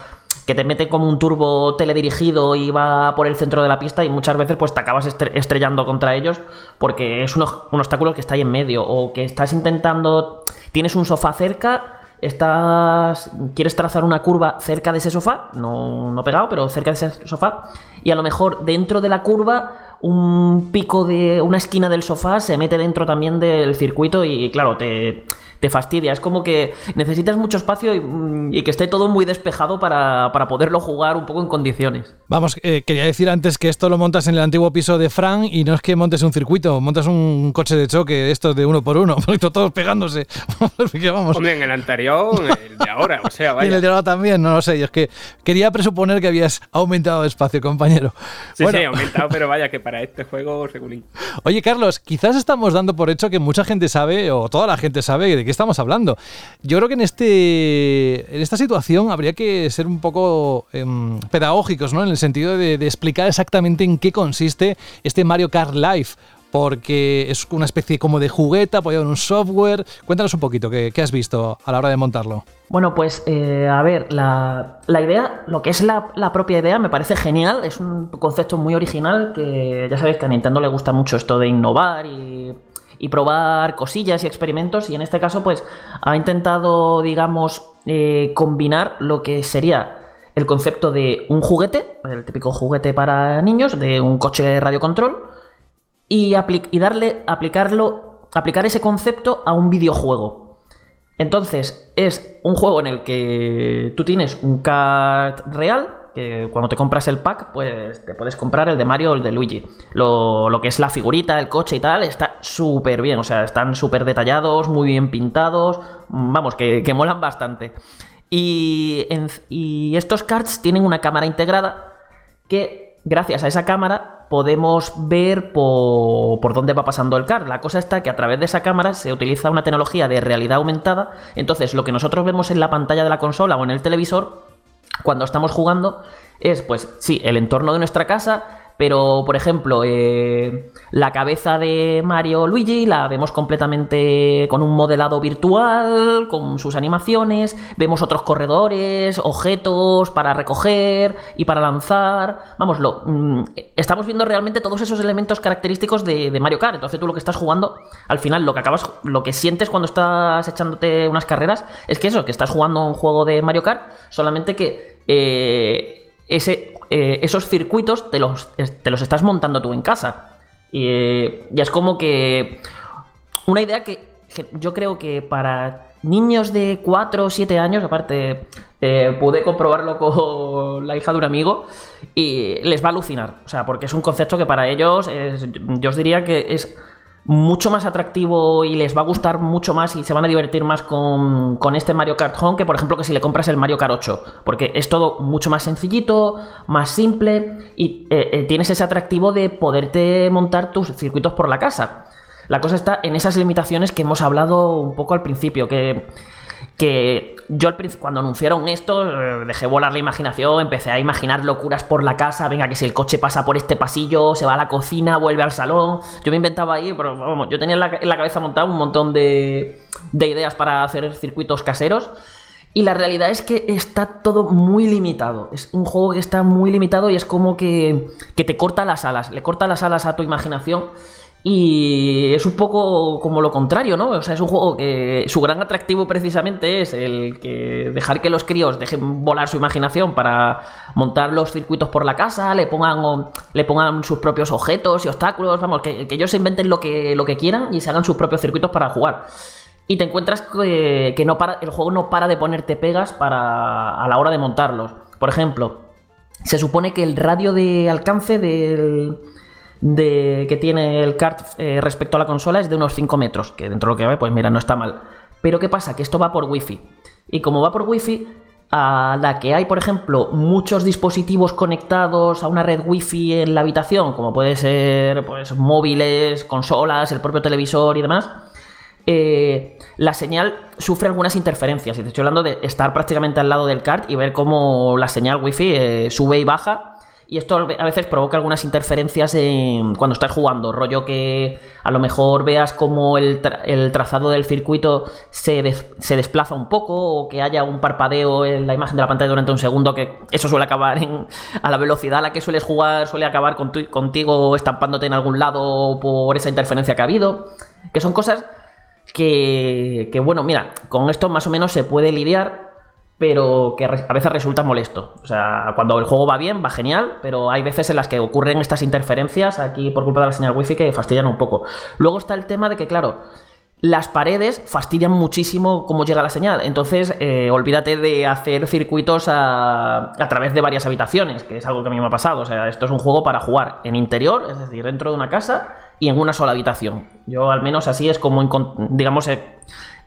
que te meten como un turbo teledirigido y va por el centro de la pista y muchas veces pues te acabas estre- estrellando contra ellos porque es un, un obstáculo que está ahí en medio o que estás intentando tienes un sofá cerca estás quieres trazar una curva cerca de ese sofá no, no pegado pero cerca de ese sofá y a lo mejor dentro de la curva un pico de una esquina del sofá se mete dentro también del circuito y claro te, te fastidia es como que necesitas mucho espacio y, mm, y que esté todo muy despejado para, para poderlo jugar un poco en condiciones Vamos, eh, quería decir antes que esto lo montas en el antiguo piso de Fran y no es que montes un circuito, montas un coche de choque, estos de uno por uno, (laughs) todos pegándose. (laughs) Vamos. Hombre, en el anterior, el de ahora, o sea, (laughs) Y en vaya. el de ahora también, no lo sé. yo es que quería presuponer que habías aumentado de espacio, compañero. Sí, Bueno, sí, aumentado, pero vaya que para este juego regulín. Oye, Carlos, quizás estamos dando por hecho que mucha gente sabe, o toda la gente sabe, de qué estamos hablando. Yo creo que en, este, en esta situación habría que ser un poco em, pedagógicos, ¿no? En el sentido de, explicar exactamente en qué consiste este Mario Kart Live. Porque es una especie como de juguete apoyado en un software. Cuéntanos un poquito, ¿qué, has visto a la hora de montarlo? Bueno, pues eh, a ver, la, la idea, lo que es la, la propia idea, me parece genial. Es un concepto muy original que ya sabéis que a Nintendo le gusta mucho esto de innovar y, y probar cosillas y experimentos. Y en este caso, pues ha intentado, digamos, eh, combinar lo que sería el concepto de un juguete, el típico juguete para niños, de un coche de radiocontrol, y, y darle, aplicarlo, aplicar ese concepto a un videojuego. Entonces, es un juego en el que tú tienes un kart real, que cuando te compras el pack, pues te puedes comprar el de Mario o el de Luigi. Lo, lo que es la figurita, el coche y tal, está súper bien. O sea, están súper detallados, muy bien pintados. Vamos, que, que molan bastante. Y, y estos cards tienen una cámara integrada que gracias a esa cámara podemos ver por, por dónde va pasando el card. La cosa está que a través de esa cámara se utiliza una tecnología de realidad aumentada. Entonces lo que nosotros vemos en la pantalla de la consola o en el televisor cuando estamos jugando es, pues sí, el entorno de nuestra casa, pero por ejemplo, eh, la cabeza de Mario Luigi la vemos completamente con un modelado virtual, con sus animaciones, vemos otros corredores, objetos para recoger y para lanzar. Vamos, lo, mm, estamos viendo realmente todos esos elementos característicos de, de Mario Kart. Entonces tú lo que estás jugando, al final lo que acabas, lo que sientes cuando estás echándote unas carreras, es que eso, que estás jugando un juego de Mario Kart, solamente que eh, ese, eh, esos circuitos te los, te los estás montando tú en casa. Y es como que una idea que, yo creo que para niños de 4 o 7 años, aparte eh, pude comprobarlo (laughs) con la hija de un amigo, y les va a alucinar. O sea, porque es un concepto que para ellos yo os diría que es mucho más atractivo y les va a gustar mucho más y se van a divertir más con, con este Mario Kart Home que por ejemplo que si le compras el Mario Kart 8 porque es todo mucho más sencillito, más simple y eh, eh, tienes ese atractivo de poderte montar tus circuitos por la casa. La cosa está en esas limitaciones que hemos hablado un poco al principio, que, que yo cuando anunciaron esto, eh, dejé volar la imaginación, empecé a imaginar locuras por la casa, venga, que si el coche pasa por este pasillo, se va a la cocina, vuelve al salón. Yo me inventaba ahí, pero vamos, yo tenía en la, en la cabeza montado un montón de, de ideas para hacer circuitos caseros. Y la realidad es que está todo muy limitado. Es un juego que está muy limitado y es como que, que te corta las alas, le corta las alas a tu imaginación. Y es un poco como lo contrario, ¿no? O sea, es un juego que su gran atractivo precisamente es el que dejar que los críos dejen volar su imaginación para montar los circuitos por la casa, le pongan, le pongan sus propios objetos y obstáculos, vamos, que, ellos se inventen lo que, lo que quieran y se hagan sus propios circuitos para jugar. Y te encuentras que, que no para, el juego no para de ponerte pegas para, a la hora de montarlos. Por ejemplo, se supone que el radio de alcance del, de, que tiene el kart eh, respecto a la consola es de unos 5 metros, que dentro de lo que ve, pues mira, no está mal. Pero ¿qué pasa? Que esto va por wifi. Y como va por wifi, a la que hay, por ejemplo, muchos dispositivos conectados a una red wifi en la habitación, como puede ser pues, móviles, consolas, el propio televisor y demás, eh, la señal sufre algunas interferencias. Y te estoy hablando de estar prácticamente al lado del kart y ver cómo la señal wifi eh, sube y baja. Y esto a veces provoca algunas interferencias en- cuando estás jugando. Rollo que a lo mejor veas como el, el trazado del circuito se, se desplaza un poco o que haya un parpadeo en la imagen de la pantalla durante un segundo, que eso suele acabar en- a la velocidad a la que sueles jugar, suele acabar contigo estampándote en algún lado por esa interferencia que ha habido. Que son cosas que, que, bueno, mira, con esto más o menos se puede lidiar, pero que a veces resulta molesto. O sea, cuando el juego va bien, va genial, pero hay veces en las que ocurren estas interferencias aquí por culpa de la señal wifi que fastidian un poco. Luego está el tema de que, claro, las paredes fastidian muchísimo cómo llega la señal. Entonces, eh, olvídate de hacer circuitos a, través de varias habitaciones, que es algo que a mí me ha pasado. O sea, esto es un juego para jugar en interior, es decir, dentro de una casa y en una sola habitación. Yo al menos así es como, digamos, he,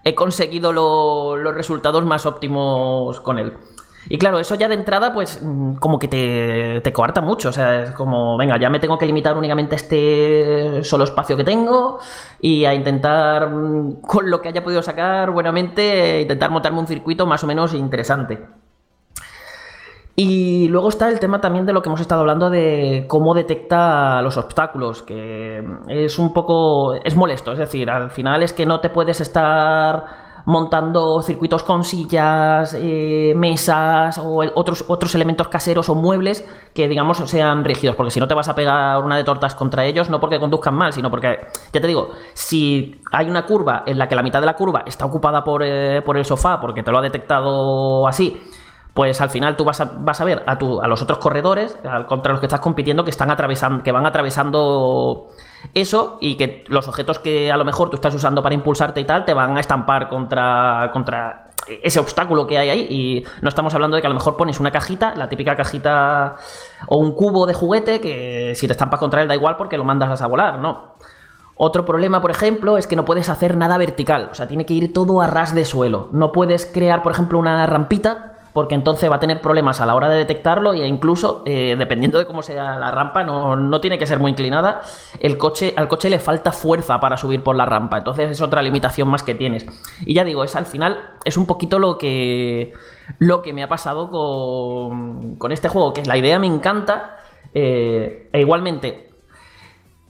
he conseguido lo- los resultados más óptimos con él. Y claro, eso ya de entrada, pues mm, como que te, te coarta mucho. O sea, es como, venga, ya me tengo que limitar únicamente a este solo espacio que tengo y a intentar, mm, con lo que haya podido sacar buenamente, intentar montarme un circuito más o menos interesante. Y luego está el tema también de lo que hemos estado hablando de cómo detecta los obstáculos, que es un poco, es molesto, es decir, al final es que no te puedes estar montando circuitos con sillas, eh, mesas o otros, otros elementos caseros o muebles que digamos sean rígidos, porque si no te vas a pegar una de tortas contra ellos, no porque conduzcan mal, sino porque, ya te digo, si hay una curva en la que la mitad de la curva está ocupada por, eh, por el sofá, porque te lo ha detectado así, pues al final tú vas a, ver a, los otros corredores contra los que estás compitiendo que están que van atravesando eso y que los objetos que a lo mejor tú estás usando para impulsarte y tal te van a estampar contra, contra ese obstáculo que hay ahí. Y no estamos hablando de que a lo mejor pones una cajita, la típica cajita o un cubo de juguete que si te estampas contra él da igual porque lo mandas a volar, no. Otro problema, por ejemplo, es que no puedes hacer nada vertical, o sea, tiene que ir todo a ras de suelo. No puedes crear, por ejemplo, una rampita porque entonces va a tener problemas a la hora de detectarlo e incluso, eh, dependiendo de cómo sea la rampa, no, no, tiene que ser muy inclinada, el coche, al coche le falta fuerza para subir por la rampa, entonces es otra limitación más que tienes. Y ya digo, es al final, es un poquito lo que, lo que me ha pasado con, con este juego, que la idea me encanta, eh, e igualmente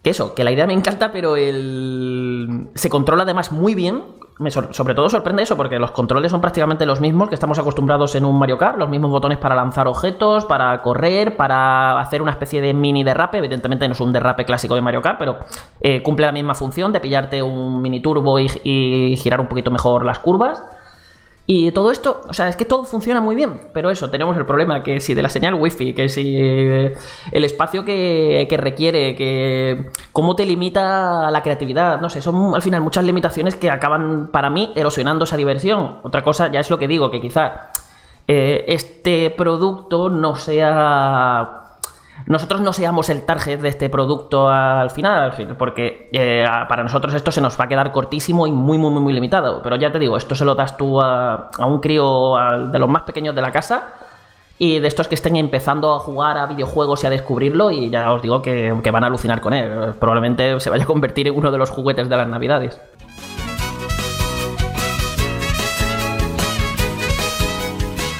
que eso, que la idea me encanta, pero el... se controla además muy bien. Me sobre todo sorprende eso, porque los controles son prácticamente los mismos que estamos acostumbrados en un Mario Kart, los mismos botones para lanzar objetos, para correr, para hacer una especie de mini derrape. Evidentemente no es un derrape clásico de Mario Kart, pero eh, cumple la misma función de pillarte un mini turbo y, y girar un poquito mejor las curvas. Y todo esto, o sea, es que todo funciona muy bien, pero eso, tenemos el problema que si de la señal wifi, que si el espacio que, que, requiere, que cómo te limita la creatividad, no sé, son al final muchas limitaciones que acaban para mí erosionando esa diversión. Otra cosa ya es lo que digo, que quizá eh, este producto no sea nosotros no seamos el target de este producto al final, porque eh, para nosotros esto se nos va a quedar cortísimo y muy, muy, muy, muy limitado. Pero ya te digo, esto se lo das tú a, un crío de los más pequeños de la casa y de estos que estén empezando a jugar a videojuegos y a descubrirlo y ya os digo que, que van a alucinar con él. Probablemente se vaya a convertir en uno de los juguetes de las navidades.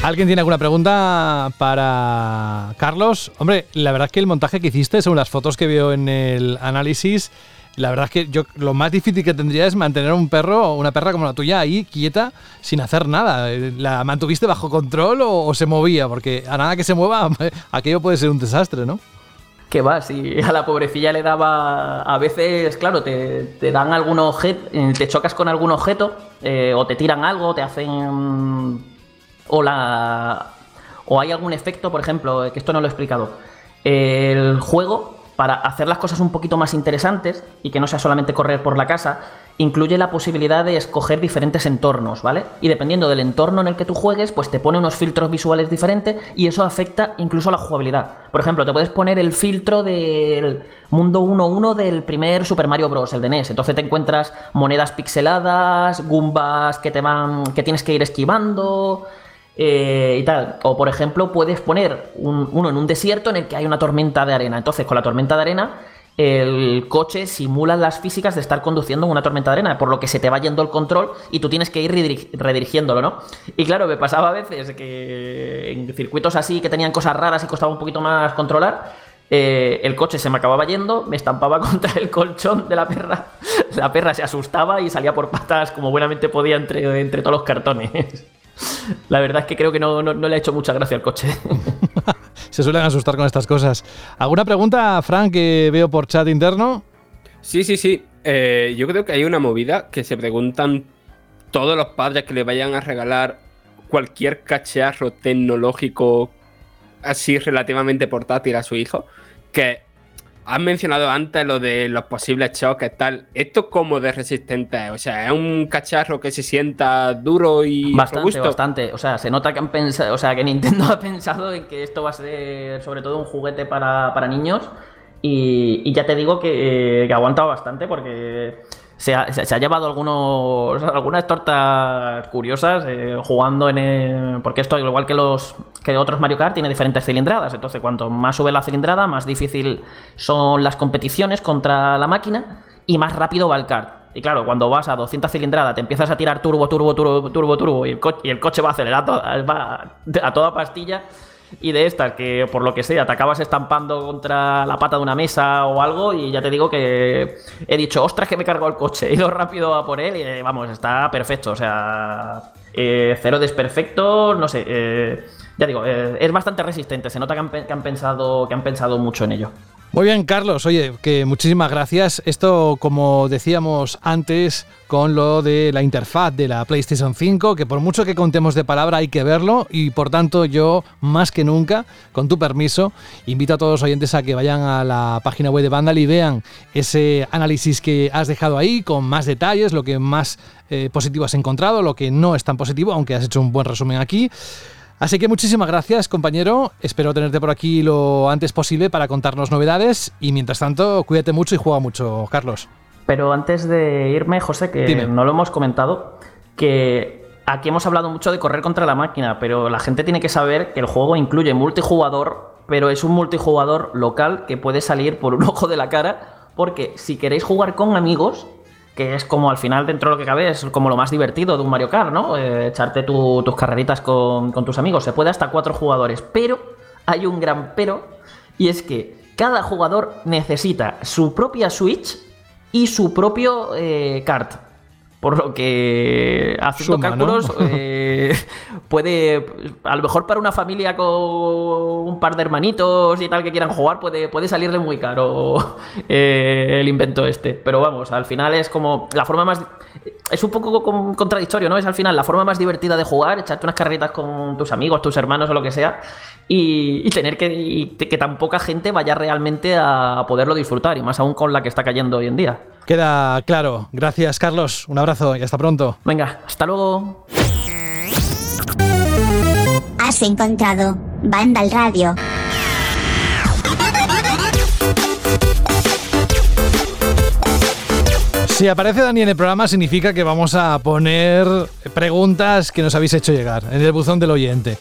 ¿Alguien tiene alguna pregunta para Carlos? Hombre, la verdad es que el montaje que hiciste, según las fotos que veo en el análisis, la verdad es que yo lo más difícil que tendría es mantener un perro o una perra como la tuya ahí quieta sin hacer nada. ¿La mantuviste bajo control o, se movía? Porque a nada que se mueva, (laughs) aquello puede ser un desastre, ¿no? Que va, si a la pobrecilla le daba. A veces, claro, te, dan algún objeto, te chocas con algún objeto, eh, o te tiran algo, te hacen o la o hay algún efecto, por ejemplo, que esto no lo he explicado. El juego, para hacer las cosas un poquito más interesantes y que no sea solamente correr por la casa, incluye la posibilidad de escoger diferentes entornos, ¿vale? Y dependiendo del entorno en el que tú juegues, pues te pone unos filtros visuales diferentes y eso afecta incluso a la jugabilidad. Por ejemplo, te puedes poner el filtro del mundo 1-1 del primer Super Mario Bros., el de NES. Entonces te encuentras monedas pixeladas, gumbas que te van que tienes que ir esquivando, eh, y tal. O por ejemplo, puedes poner uno en un desierto en el que hay una tormenta de arena. Entonces, con la tormenta de arena, el coche simula las físicas de estar conduciendo en una tormenta de arena, por lo que se te va yendo el control y tú tienes que ir redirigiéndolo, ¿no? Y claro, me pasaba a veces que en circuitos así que tenían cosas raras y costaba un poquito más controlar, eh, el coche se me acababa yendo, me estampaba (laughs) contra el colchón de la perra, la perra se asustaba y salía por patas como buenamente podía entre, entre todos los cartones. (laughs) La verdad es que creo que no, le ha hecho mucha gracia al coche. (laughs) Se suelen asustar con estas cosas. ¿Alguna pregunta, Frank, que veo por chat interno? Sí, sí, sí. Eh, yo creo que hay una movida que se preguntan todos los padres que le vayan a regalar cualquier cacharro tecnológico así relativamente portátil a su hijo, que Has mencionado antes lo de los posibles choques, tal. ¿Esto cómo de resistente O sea, ¿es un cacharro que se sienta duro y Bastante, bastante. O sea, se nota que han pensado, o sea, que Nintendo (laughs) ha pensado en que esto va a ser sobre todo un juguete para, niños. Y, ya te digo que, que ha aguantado bastante porque se ha, llevado algunos, algunas tortas curiosas eh, jugando en el, porque esto igual que los que otros Mario Kart tiene diferentes cilindradas. Entonces cuanto más sube la cilindrada más difícil son las competiciones contra la máquina y más rápido va el kart. Y claro, cuando vas a 200 cilindradas te empiezas a tirar turbo, turbo, turbo, turbo, turbo y el, y el coche va a acelerar va a toda pastilla y de estas que por lo que sea te acabas estampando contra la pata de una mesa o algo y ya te digo que he dicho, ostras que me cargo el coche, (laughs) he ido rápido a por él y eh, vamos, está perfecto, o sea, eh, cero desperfectos, no sé, eh, ya digo, es bastante resistente, se nota que han, pensado, que han pensado mucho en ello. Muy bien, Carlos. Oye, que muchísimas gracias. Esto, como decíamos antes, con lo de la interfaz de la PlayStation 5, que por mucho que contemos de palabra hay que verlo y por tanto yo, más que nunca, con tu permiso, invito a todos los oyentes a que vayan a la página web de Vandal y vean ese análisis que has dejado ahí con más detalles, lo que más eh, positivo has encontrado, lo que no es tan positivo, aunque has hecho un buen resumen aquí. Así que muchísimas gracias, compañero. Espero tenerte por aquí lo antes posible para contarnos novedades. Y mientras tanto, cuídate mucho y juega mucho, Carlos. Pero antes de irme, José, que Dime. no lo hemos comentado, que aquí hemos hablado mucho de correr contra la máquina, pero la gente tiene que saber que el juego incluye multijugador, pero es un multijugador local que puede salir por un (laughs) ojo de la cara, porque si queréis jugar con amigos, que es como al final, dentro de lo que cabe, es como lo más divertido de un Mario Kart, ¿no? Eh, echarte tu- tus carreritas con, con tus amigos. Se puede hasta cuatro jugadores, pero hay un gran pero, y es que cada jugador necesita su propia Switch y su propio eh, kart. Por lo que, haciendo Suma, ¿no? cálculos, (laughs) eh, puede, a lo mejor para una familia con un par de hermanitos y tal que quieran jugar, puede, puede salirle muy caro (laughs) eh, el invento este. Pero vamos, al final es como la forma más... Es un poco con- contradictorio, ¿no? Es al final la forma más divertida de jugar, echarte unas carreritas con tus amigos, tus hermanos o lo que sea, y, y tener que, y que tan poca gente vaya realmente a poderlo disfrutar, y más aún con la que está cayendo hoy en día. Queda claro. Gracias, Carlos. Un abrazo y hasta pronto. Venga, hasta luego. Has encontrado Vandal Radio. Si aparece Dani en el programa significa que vamos a poner preguntas que nos habéis hecho llegar en el buzón del oyente.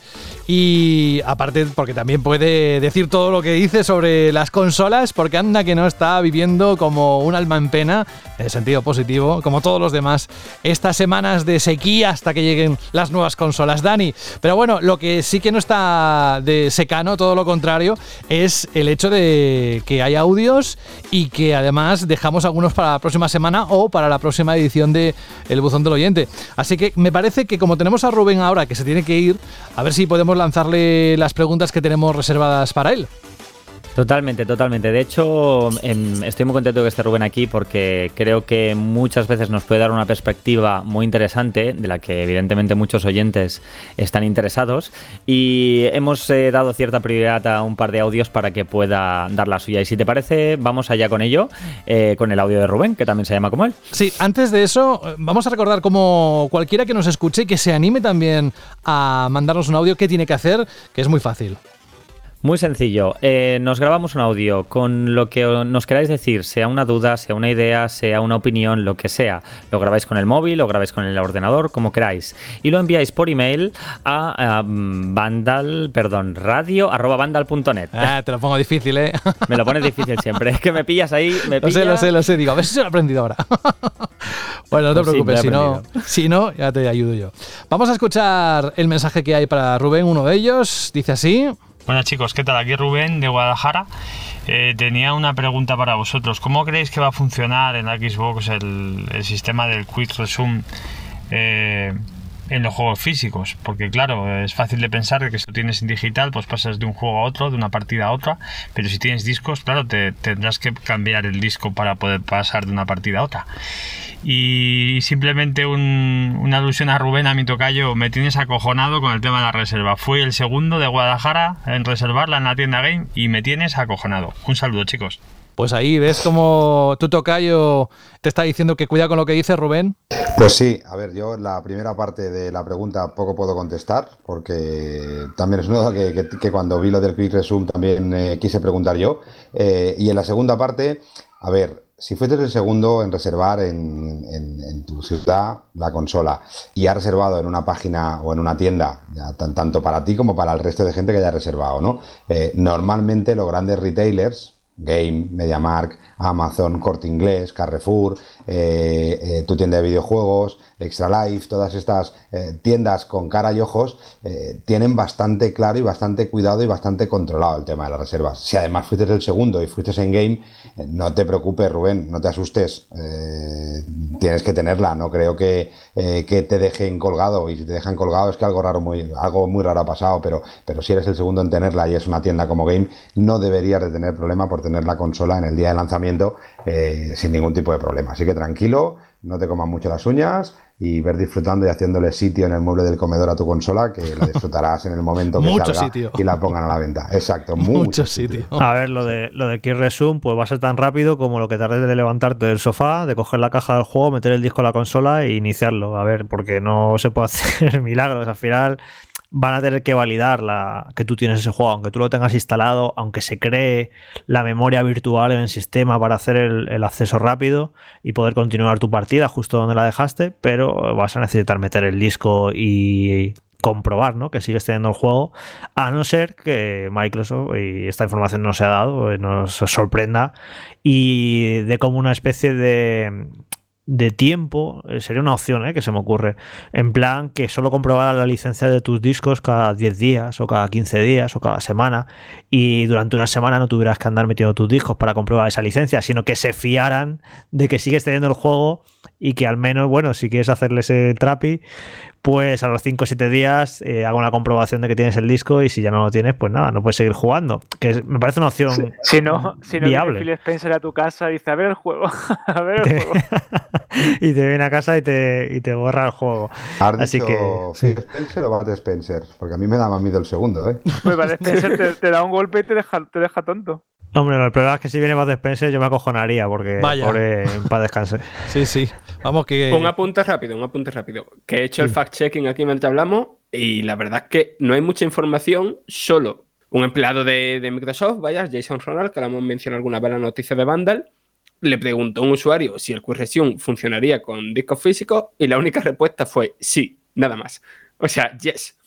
Y aparte, porque también puede decir todo lo que dice sobre las consolas, porque anda que no está viviendo como un alma en pena, en el sentido positivo, como todos los demás, estas semanas de sequía hasta que lleguen las nuevas consolas. Dani, pero bueno, lo que sí que no está de secano, todo lo contrario, es el hecho de que hay audios y que además dejamos algunos para la próxima semana o para la próxima edición de El Buzón del Oyente. Así que me parece que como tenemos a Rubén ahora que se tiene que ir, a ver si podemos lanzarle las preguntas que tenemos reservadas para él. Totalmente, totalmente. De hecho, em, estoy muy contento que esté Rubén aquí porque creo que muchas veces nos puede dar una perspectiva muy interesante de la que evidentemente muchos oyentes están interesados y hemos eh, dado cierta prioridad a un par de audios para que pueda dar la suya. Y si te parece, vamos allá con ello, eh, con el audio de Rubén, que también se llama como él. Sí, antes de eso, eh, vamos a recordar como cualquiera que nos escuche y que se anime también a mandarnos un audio, ¿qué tiene que hacer? Que es muy fácil. Muy sencillo, eh, nos grabamos un audio con lo que nos queráis decir, sea una duda, sea una idea, sea una opinión, lo que sea. Lo grabáis con el móvil, lo grabáis con el ordenador, como queráis. Y lo enviáis por email a, um, vandal, perdón, radio arroba vandal.net. Ah, te lo pongo difícil, ¿eh? Me lo pones difícil siempre. Es que me pillas ahí, me Lo sé, pillas. lo sé, lo sé. Digo, a ver si se lo he aprendido ahora. (laughs) bueno, no te Pues sí, preocupes, si no, si no, ya te ayudo yo. Vamos a escuchar el mensaje que hay para Rubén, uno de ellos. Dice así. Buenas chicos, ¿qué tal? Aquí Rubén de Guadalajara. Eh, tenía una pregunta para vosotros. ¿Cómo creéis que va a funcionar en la Xbox el, el sistema del Quick Resume eh, en los juegos físicos? Porque claro, es fácil de pensar que si lo tienes en digital, pues pasas de un juego a otro, de una partida a otra. Pero si tienes discos, claro, te tendrás que cambiar el disco para poder pasar de una partida a otra. Y simplemente un- una alusión a Rubén, a mi tocayo, me tienes acojonado con el tema de la reserva. Fui el segundo de Guadalajara en reservarla en la tienda Game y me tienes acojonado. Un saludo, chicos. Pues ahí ves como tu tocayo te está diciendo que cuida con lo que dice Rubén. Pues sí, a ver, yo la primera parte de la pregunta poco puedo contestar, porque también es una que, que- cuando vi lo del Quick Resume también eh, quise preguntar yo. Eh, y en la segunda parte, a ver, si fuiste el segundo en reservar en, tu ciudad la consola y has reservado en una página o en una tienda, tanto para ti como para el resto de gente que haya reservado, ¿no? Eh, normalmente los grandes retailers, Game, MediaMark, Amazon, Corte Inglés, Carrefour, eh, eh, tu tienda de videojuegos, Extra Life, todas estas eh, tiendas con cara y ojos tienen bastante claro y bastante cuidado y bastante controlado el tema de las reservas. Si además fuiste el segundo y fuiste en Game, no te preocupes, Rubén, no te asustes. tienes que tenerla, no creo que, que te dejen colgado y si te dejan colgado es que algo raro muy algo muy raro ha pasado, pero pero si eres el segundo en tenerla y es una tienda como Game, no deberías de tener problema por tener la consola en el día de lanzamiento eh, sin ningún tipo de problema. Así que tranquilo, no te comas mucho las uñas y ver disfrutando y haciéndole sitio en el mueble del comedor a tu consola, que la (laughs) disfrutarás en el momento que Mucho salga sitio. y la pongan a la venta. Exacto, (laughs) mucho, Mucho sitio. A ver, lo de, lo de Key Resume, pues va a ser tan rápido como lo que tardes de levantarte del sofá, de coger la caja del juego, meter el disco en la consola e iniciarlo. A ver, porque no se puede (laughs) hacer milagros. Al final van a tener que validar la, que tú tienes ese juego, aunque tú lo tengas instalado, aunque se cree la memoria virtual en el sistema para hacer el, acceso rápido y poder continuar tu partida justo donde la dejaste, pero vas a necesitar meter el disco y comprobar ¿no? que sigues teniendo el juego, a no ser que Microsoft, y esta información no se ha dado, eh, nos sorprenda y de como una especie de, de tiempo, eh, sería una opción eh, que se me ocurre, en plan que solo comprobara la licencia de tus discos cada 10 días o cada 15 días o cada semana y durante una semana no tuvieras que andar metiendo tus discos para comprobar esa licencia, sino que se fiaran de que sigues teniendo el juego y que al menos, bueno, si quieres hacerle ese trapi, pues a los 5 o 7 días eh, haga una comprobación de que tienes el disco y si ya no lo tienes, pues nada, no puedes seguir jugando. Que es- me parece una opción Si no, si no viene viable. Phil Spencer a tu casa y dice, a ver el juego, (laughs) a ver el juego. (laughs) y te viene a casa y te, y te borra el juego. ¿Has Así dicho que Phil Spencer o Bud Spencer? Porque a mí me da más miedo el segundo, ¿eh? Pues vale, (laughs) Spencer te, te da un golpe y te deja, te deja tonto. Hombre, el problema es que si viene Bud Spencer yo me acojonaría porque Vaya. pobre para descansar. (laughs) Sí, sí. Vamos que. Un apunte rápido, un apunte rápido. Que he hecho el fact-checking aquí mientras hablamos y la verdad es que no hay mucha información, solo un empleado de, de Microsoft, vaya, Jason Ronald, que lo hemos mencionado alguna vez en la noticia de Vandal, le preguntó a un usuario si el Resume funcionaría con discos físicos y la única respuesta fue sí, nada más. O sea, yes.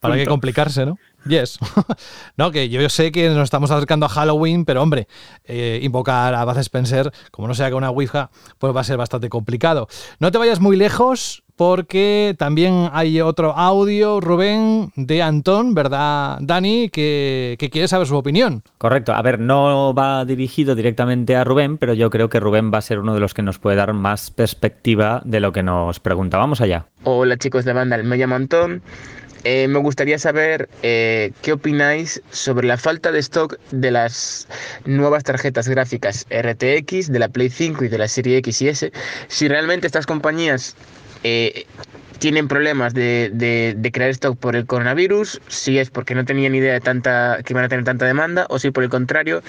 ¿Para qué complicarse, no? Yes. (laughs) no, que yo sé que nos estamos acercando a Halloween, pero hombre, eh, invocar a Bud Spencer, como no sea que una Ouija, pues va a ser bastante complicado. No te vayas muy lejos, porque también hay otro audio, Rubén, de Antón, ¿verdad, Dani? Que, que quiere saber su opinión. Correcto. A ver, no va dirigido directamente a Rubén, pero yo creo que Rubén va a ser uno de los que nos puede dar más perspectiva de lo que nos pregunta. Vamos allá. Hola chicos de Vandal, me llamo Antón. Eh, me gustaría saber eh, qué opináis sobre la falta de stock de las nuevas tarjetas gráficas RTX, de la Play 5 y de la Serie X y S. Si realmente estas compañías eh, tienen problemas de, de- de crear stock por el coronavirus, si es porque no tenían idea de tanta, que iban a tener tanta demanda, o si por el contrario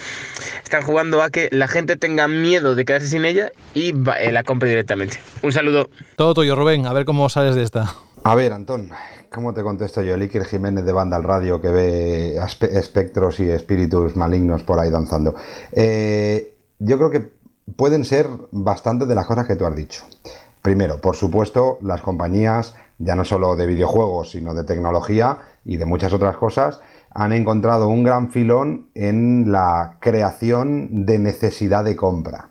están jugando a que la gente tenga miedo de quedarse sin ella y va- eh, la compre directamente. Un saludo. Todo tuyo, Rubén, a ver cómo sales de esta. A ver, Antón, ¿cómo te contesto yo? Iker Jiménez de Banda al Radio que ve espectros y espíritus malignos por ahí danzando. Eh, yo creo que pueden ser bastante de las cosas que tú has dicho. Primero, por supuesto, las compañías, ya no solo de videojuegos, sino de tecnología y de muchas otras cosas, han encontrado un gran filón en la creación de necesidad de compra.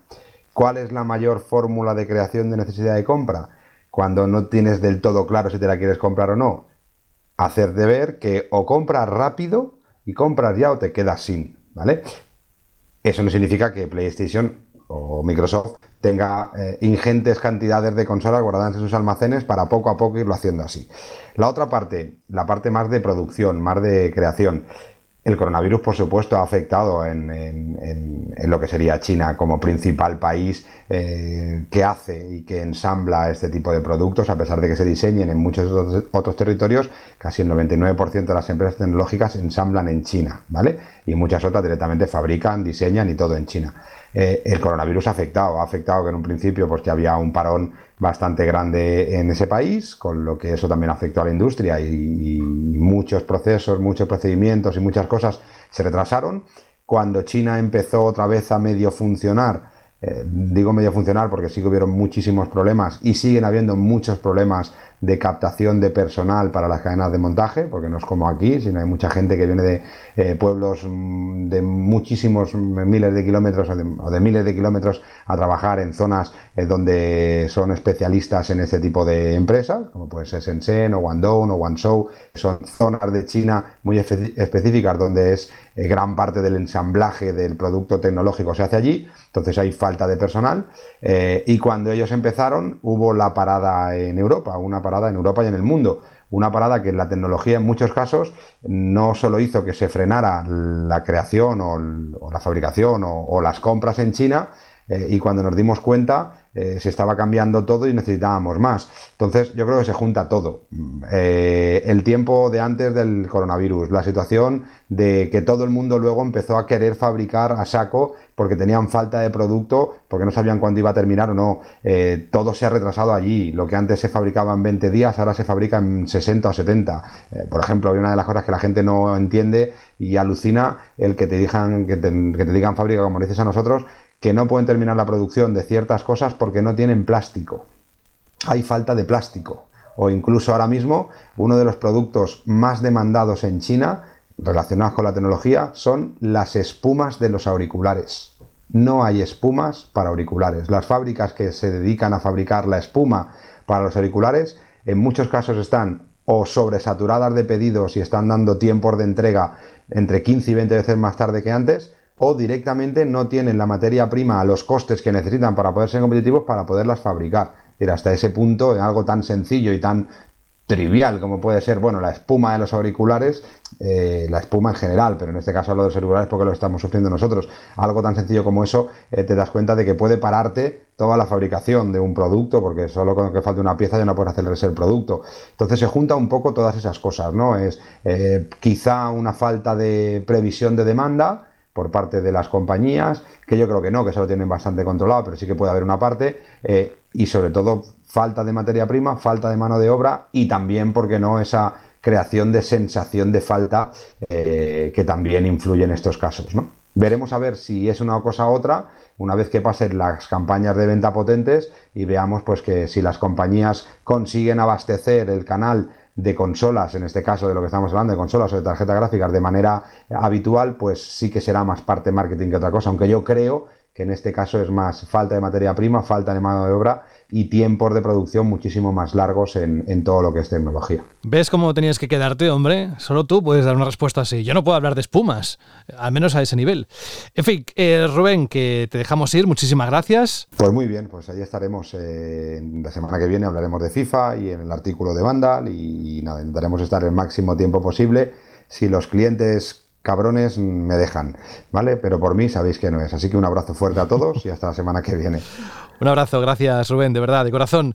¿Cuál es la mayor fórmula de creación de necesidad de compra? Cuando no tienes del todo claro si te la quieres comprar o no. Hacerte ver que o compras rápido y compras ya o te quedas sin, ¿vale? Eso no significa que PlayStation o Microsoft tenga eh, ingentes cantidades de consolas guardadas en sus almacenes para poco a poco irlo haciendo así. La otra parte, la parte más de producción, más de creación. El coronavirus, por supuesto, ha afectado en, lo que sería China como principal país eh, que hace y que ensambla este tipo de productos, a pesar de que se diseñen en muchos otros, otros territorios, casi el 99% de las empresas tecnológicas ensamblan en China, ¿vale? Y muchas otras directamente fabrican, diseñan y todo en China. Eh, el coronavirus ha afectado, ha afectado que en un principio pues que había un parón bastante grande en ese país, con lo que eso también afectó a la industria y, muchos procesos, muchos procedimientos y muchas cosas se retrasaron. Cuando China empezó otra vez a medio funcionar, eh, digo medio funcionar porque sí que hubieron muchísimos problemas y siguen habiendo muchos problemas de captación de personal para las cadenas de montaje, porque no es como aquí, sino hay mucha gente que viene de eh, pueblos mm, de muchísimos miles de kilómetros o de, miles de kilómetros a trabajar en zonas eh, donde son especialistas en este tipo de empresas, como puede ser Shenzhen o Guangdong o Guangzhou, son zonas de China muy espe- específicas donde es eh, gran parte del ensamblaje del producto tecnológico se hace allí, entonces hay falta de personal. y cuando ellos empezaron, hubo la parada en Europa, una parada en Europa y en el mundo. una parada que la tecnología en muchos casos no solo hizo que se frenara la creación o, la fabricación o, las compras en China, eh, y cuando nos dimos cuenta eh, se estaba cambiando todo y necesitábamos más. Entonces yo creo que se junta todo. Eh, el tiempo de antes del coronavirus, la situación de que todo el mundo luego empezó a querer fabricar a saco porque tenían falta de producto, porque no sabían cuándo iba a terminar o no. todo se ha retrasado allí. Lo que antes se fabricaba en 20 días, ahora se fabrica en 60 o 70. por ejemplo, una de las cosas que la gente no entiende y alucina el que te digan que te, que te digan fábrica, como dices a nosotros, que no pueden terminar la producción de ciertas cosas porque no tienen plástico. Hay falta de plástico. O incluso ahora mismo uno de los productos más demandados en China relacionados con la tecnología son las espumas de los auriculares. No hay espumas para auriculares. Las fábricas que se dedican a fabricar la espuma para los auriculares en muchos casos están o sobresaturadas de pedidos y están dando tiempos de entrega entre 15 y 20 veces más tarde que antes, o directamente no tienen la materia prima a los costes que necesitan para poder ser competitivos para poderlas fabricar. Y hasta ese punto, en algo tan sencillo y tan trivial como puede ser, bueno, la espuma de los auriculares, eh, la espuma en general, pero en este caso lo de los auriculares porque lo estamos sufriendo nosotros. Algo tan sencillo como eso, eh, te das cuenta de que puede pararte toda la fabricación de un producto, porque solo con que falte una pieza ya no puedes hacer el producto. Entonces se junta un poco todas esas cosas, ¿no? Es eh, quizá una falta de previsión de demanda, por parte de las compañías, que yo creo que no, que se lo tienen bastante controlado, pero sí que puede haber una parte, eh, y sobre todo falta de materia prima, falta de mano de obra y también, porque no, esa creación de sensación de falta eh, que también influye en estos casos. ¿no? Veremos a ver si es una cosa u otra una vez que pasen las campañas de venta potentes y veamos pues que si las compañías consiguen abastecer el canal de consolas, en este caso de lo que estamos hablando, de consolas o de tarjetas gráficas de manera habitual, pues sí que será más parte marketing que otra cosa, aunque yo creo que en este caso es más falta de materia prima, falta de mano de obra y tiempos de producción muchísimo más largos en, todo lo que es tecnología. ¿Ves cómo tenías que quedarte, hombre? Solo tú puedes dar una respuesta así. Yo no puedo hablar de espumas, al menos a ese nivel. En fin, eh, Rubén, que te dejamos ir, muchísimas gracias. Pues muy bien, pues ahí estaremos eh, la semana que viene, hablaremos de FIFA y en el artículo de Vandal y, y nada, intentaremos estar el máximo tiempo posible. Si los clientes cabrones me dejan, ¿vale? Pero por mí sabéis que no es. Así que un abrazo fuerte a todos y hasta la semana que viene. (laughs) Un abrazo, gracias Rubén, de verdad, de corazón.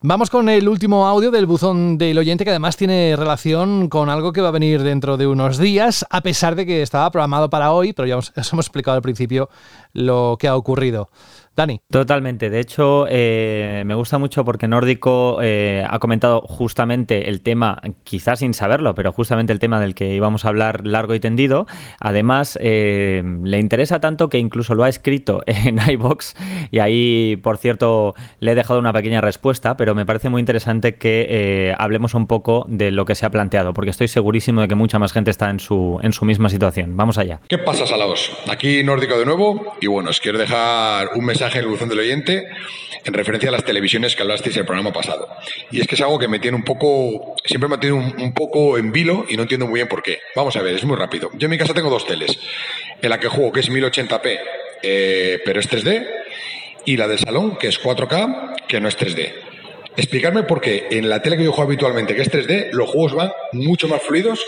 Vamos con el último audio del buzón del oyente que además tiene relación con algo que va a venir dentro de unos días, a pesar de que estaba programado para hoy, pero ya os, (laughs) hemos explicado al principio lo que ha ocurrido. Dani. Totalmente. De hecho, eh, me gusta mucho porque Nórdico eh, ha comentado justamente el tema, quizás sin saberlo, pero justamente el tema del que íbamos a hablar largo y tendido. Además, eh, le interesa tanto que incluso lo ha escrito (laughs) en iBox y ahí, por cierto, le he dejado una pequeña respuesta, pero me parece muy interesante que hablemos un poco de lo que se ha planteado, porque estoy segurísimo de que mucha más gente está en su, en su misma situación. Vamos allá. ¿Qué pasa, Salaos? Aquí Nórdico de nuevo y bueno, os quiero dejar un mensaje buzón del oyente en referencia a las televisiones que hablasteis el programa pasado. Y es que es algo que me tiene un poco, siempre me tiene un, poco en vilo y no entiendo muy bien por qué. Vamos a ver, es muy rápido. Yo en mi casa tengo dos teles. En la que juego, que es 1080p, eh, pero es 3D, y la del salón, que es 4K, que no es 3D. Explicarme por qué en la tele que yo juego habitualmente, que es 3D, los juegos van mucho más fluidos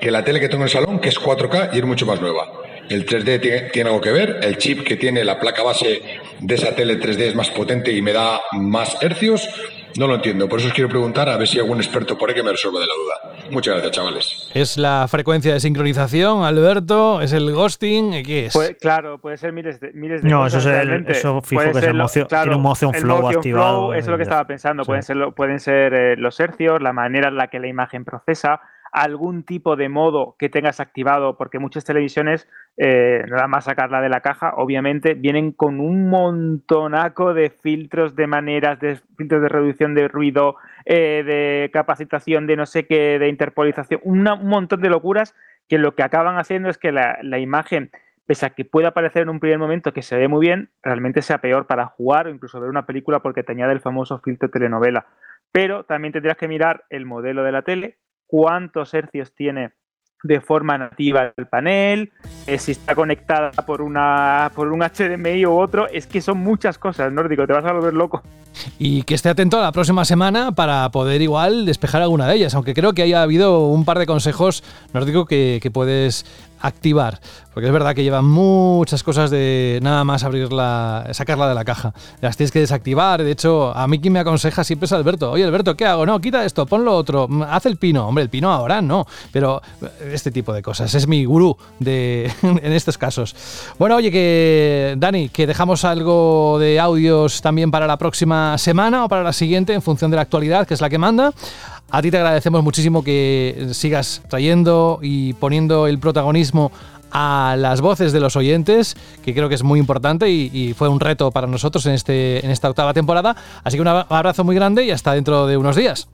que la tele que tengo en el salón, que es 4K y es mucho más nueva. El 3D tiene, algo que ver, el chip que tiene la placa base de esa tele 3D es más potente y me da más hercios. No lo entiendo, por eso os quiero preguntar a ver si hay algún experto por ahí que me resuelva de la duda. Muchas gracias, chavales. ¿Es la frecuencia de sincronización, Alberto? ¿Es el ghosting? ¿Qué es? Pues, claro, puede ser miles de, miles no, eso es el, eso fijo que es el tiene un motion flow activado. eso es lo que estaba pensando. Pueden ser, pueden ser eh, los hercios, la manera en la que la imagen procesa algún tipo de modo que tengas activado, porque muchas televisiones, eh, nada más sacarla de la caja, obviamente vienen con un montonaco de filtros de maneras, de filtros de reducción de ruido, eh, de capacitación de no sé qué, de interpolización, un montón de locuras que lo que acaban haciendo es que la, imagen pese a que pueda parecer en un primer momento que se ve muy bien, realmente sea peor para jugar o incluso ver una película porque te añade el famoso filtro telenovela. Pero también tendrías que mirar el modelo de la tele, cuántos hercios tiene de forma nativa al panel, eh, si está conectada por una por un HDMI u otro, es que son muchas cosas, nórdico, te vas a volver loco. Y que esté atento a la próxima semana para poder igual despejar alguna de ellas, aunque creo que haya habido un par de consejos nórdico que, que puedes activar. Porque es verdad que llevan muchas cosas de nada más abrirla, sacarla de la caja. Las tienes que desactivar. De hecho, a mí quien me aconseja siempre es Alberto. Oye, Alberto, ¿qué hago? No, quita esto, ponlo otro. Haz el pino. Hombre, el pino ahora no. Pero este tipo de cosas. Es mi gurú de, (laughs) en estos casos. Bueno, oye, que Dani, que dejamos algo de audios también para la próxima semana o para la siguiente en función de la actualidad, que es la que manda. A ti te agradecemos muchísimo que sigas trayendo y poniendo el protagonismo a las voces de los oyentes, que creo que es muy importante y, y, fue un reto para nosotros en, este, en esta octava temporada. Así que un abrazo muy grande y hasta dentro de unos días.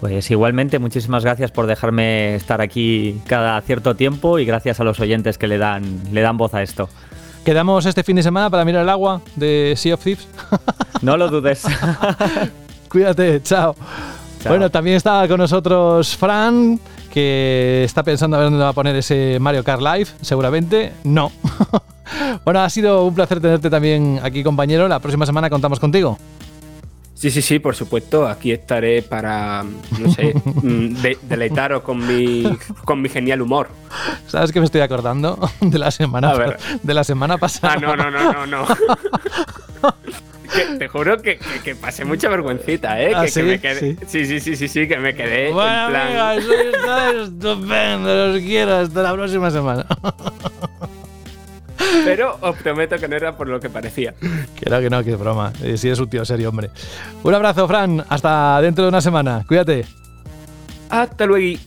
Pues igualmente, muchísimas gracias por dejarme estar aquí cada cierto tiempo y gracias a los oyentes que le dan, le dan voz a esto. ¿Quedamos este fin de semana para mirar el agua de Sea of Thieves? No lo dudes. (laughs) Cuídate, chao. Chao. Bueno, también está con nosotros Fran, que está pensando a ver dónde va a poner ese Mario Kart Live, seguramente. No. (laughs) bueno, ha sido un placer tenerte también aquí, compañero. La próxima semana contamos contigo. Sí, sí, sí, por supuesto. Aquí estaré para, no sé, (laughs) de, deleitaros con mi, con mi genial humor. ¿Sabes que me estoy acordando (laughs) de la semana, de la semana pasada? Ah, no, no, no, no, no. Que, te juro que, que, que, pasé mucha vergüencita, ¿eh? ¿Ah, que, sí? me quedé, sí. sí, sí, sí, sí, sí, que me quedé bueno, en plan... Amiga, eso está estupendo, los quiero hasta la próxima semana. (laughs) Pero os prometo que no era por lo que parecía. No, que no, que es broma. Eh, sí es un tío serio, hombre. Un abrazo, Fran. Hasta dentro de una semana. Cuídate. Hasta luego.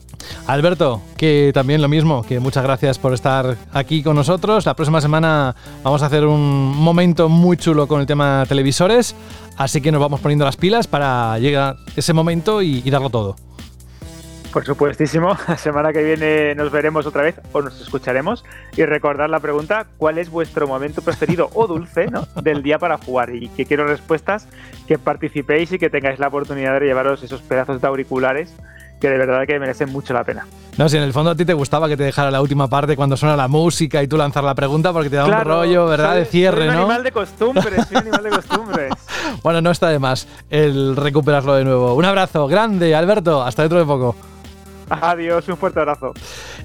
Alberto, que también lo mismo, que muchas gracias por estar aquí con nosotros. La próxima semana vamos a hacer un momento muy chulo con el tema televisores, así que nos vamos poniendo las pilas para llegar ese momento y, darlo todo. Por supuestísimo, (laughs) la semana que viene nos veremos otra vez o nos escucharemos y recordar la pregunta, ¿cuál es vuestro momento preferido o dulce del día para jugar? Y que quiero respuestas, que participéis y que tengáis la oportunidad de llevaros esos pedazos de auriculares que de verdad que merecen mucho la pena. No, si en el fondo a ti te gustaba que te dejara la última parte cuando suena la música y tú lanzar la pregunta porque te da claro, un rollo, ¿verdad? Soy, de cierre, soy un ¿no? animal de costumbres, soy un animal de costumbres. (laughs) bueno, no está de más el recuperarlo de nuevo. Un abrazo grande, Alberto. Hasta dentro de poco. Adiós, un fuerte abrazo.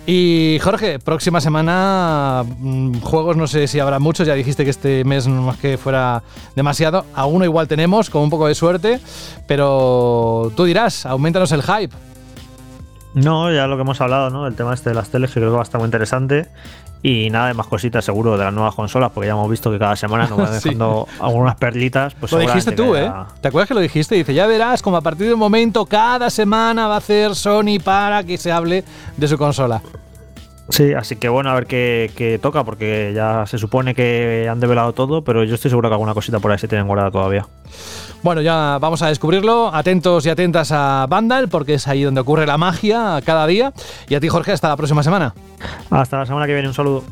Y Jorge, próxima semana mmm, juegos, no sé si habrá muchos, ya dijiste que este mes no más que fuera demasiado, a uno igual tenemos, con un poco de suerte, pero tú dirás, aumentanos el hype. No, ya lo que hemos hablado, ¿no? El tema este de las teles, que creo que va a estar muy interesante. Y nada de más cositas seguro de las nuevas consolas, porque ya hemos visto que cada semana nos van (laughs) dejando sí. algunas perlitas. Pues lo dijiste tú, ¿eh? ¿Te acuerdas que lo dijiste? Dice, ya verás como a partir de un momento, cada semana va a hacer Sony para que se hable de su consola. Sí, así que bueno, a ver qué, qué, toca, porque ya se supone que han develado todo, pero yo estoy seguro que alguna cosita por ahí se tienen guardada todavía. Bueno, ya vamos a descubrirlo. Atentos y atentas a Vandal, porque es ahí donde ocurre la magia cada día. Y a ti, Jorge, hasta la próxima semana. Hasta la semana que viene, un saludo.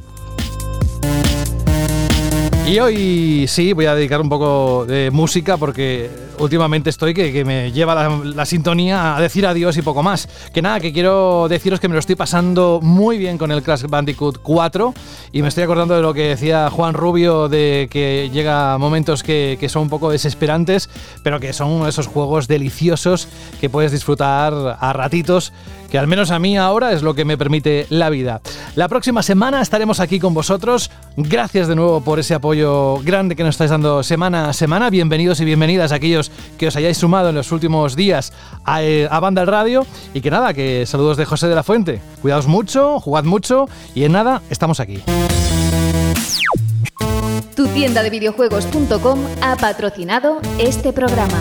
Y hoy sí, voy a dedicar un poco de música porque últimamente estoy que, que me lleva la, sintonía a decir adiós y poco más. Que nada, que quiero deciros que me lo estoy pasando muy bien con el Crash Bandicoot 4 y me estoy acordando de lo que decía Juan Rubio de que llega momentos que, que son un poco desesperantes, pero que son esos juegos deliciosos que puedes disfrutar a ratitos que al menos a mí ahora es lo que me permite la vida. La próxima semana estaremos aquí con vosotros. Gracias de nuevo por ese apoyo grande que nos estáis dando semana a semana. Bienvenidos y bienvenidas a aquellos que os hayáis sumado en los últimos días a, eh, Banda el Radio. Y que nada, que saludos de José de la Fuente. Cuidaos mucho, jugad mucho y en nada, estamos aquí. Tu tienda de videojuegos.com ha patrocinado este programa.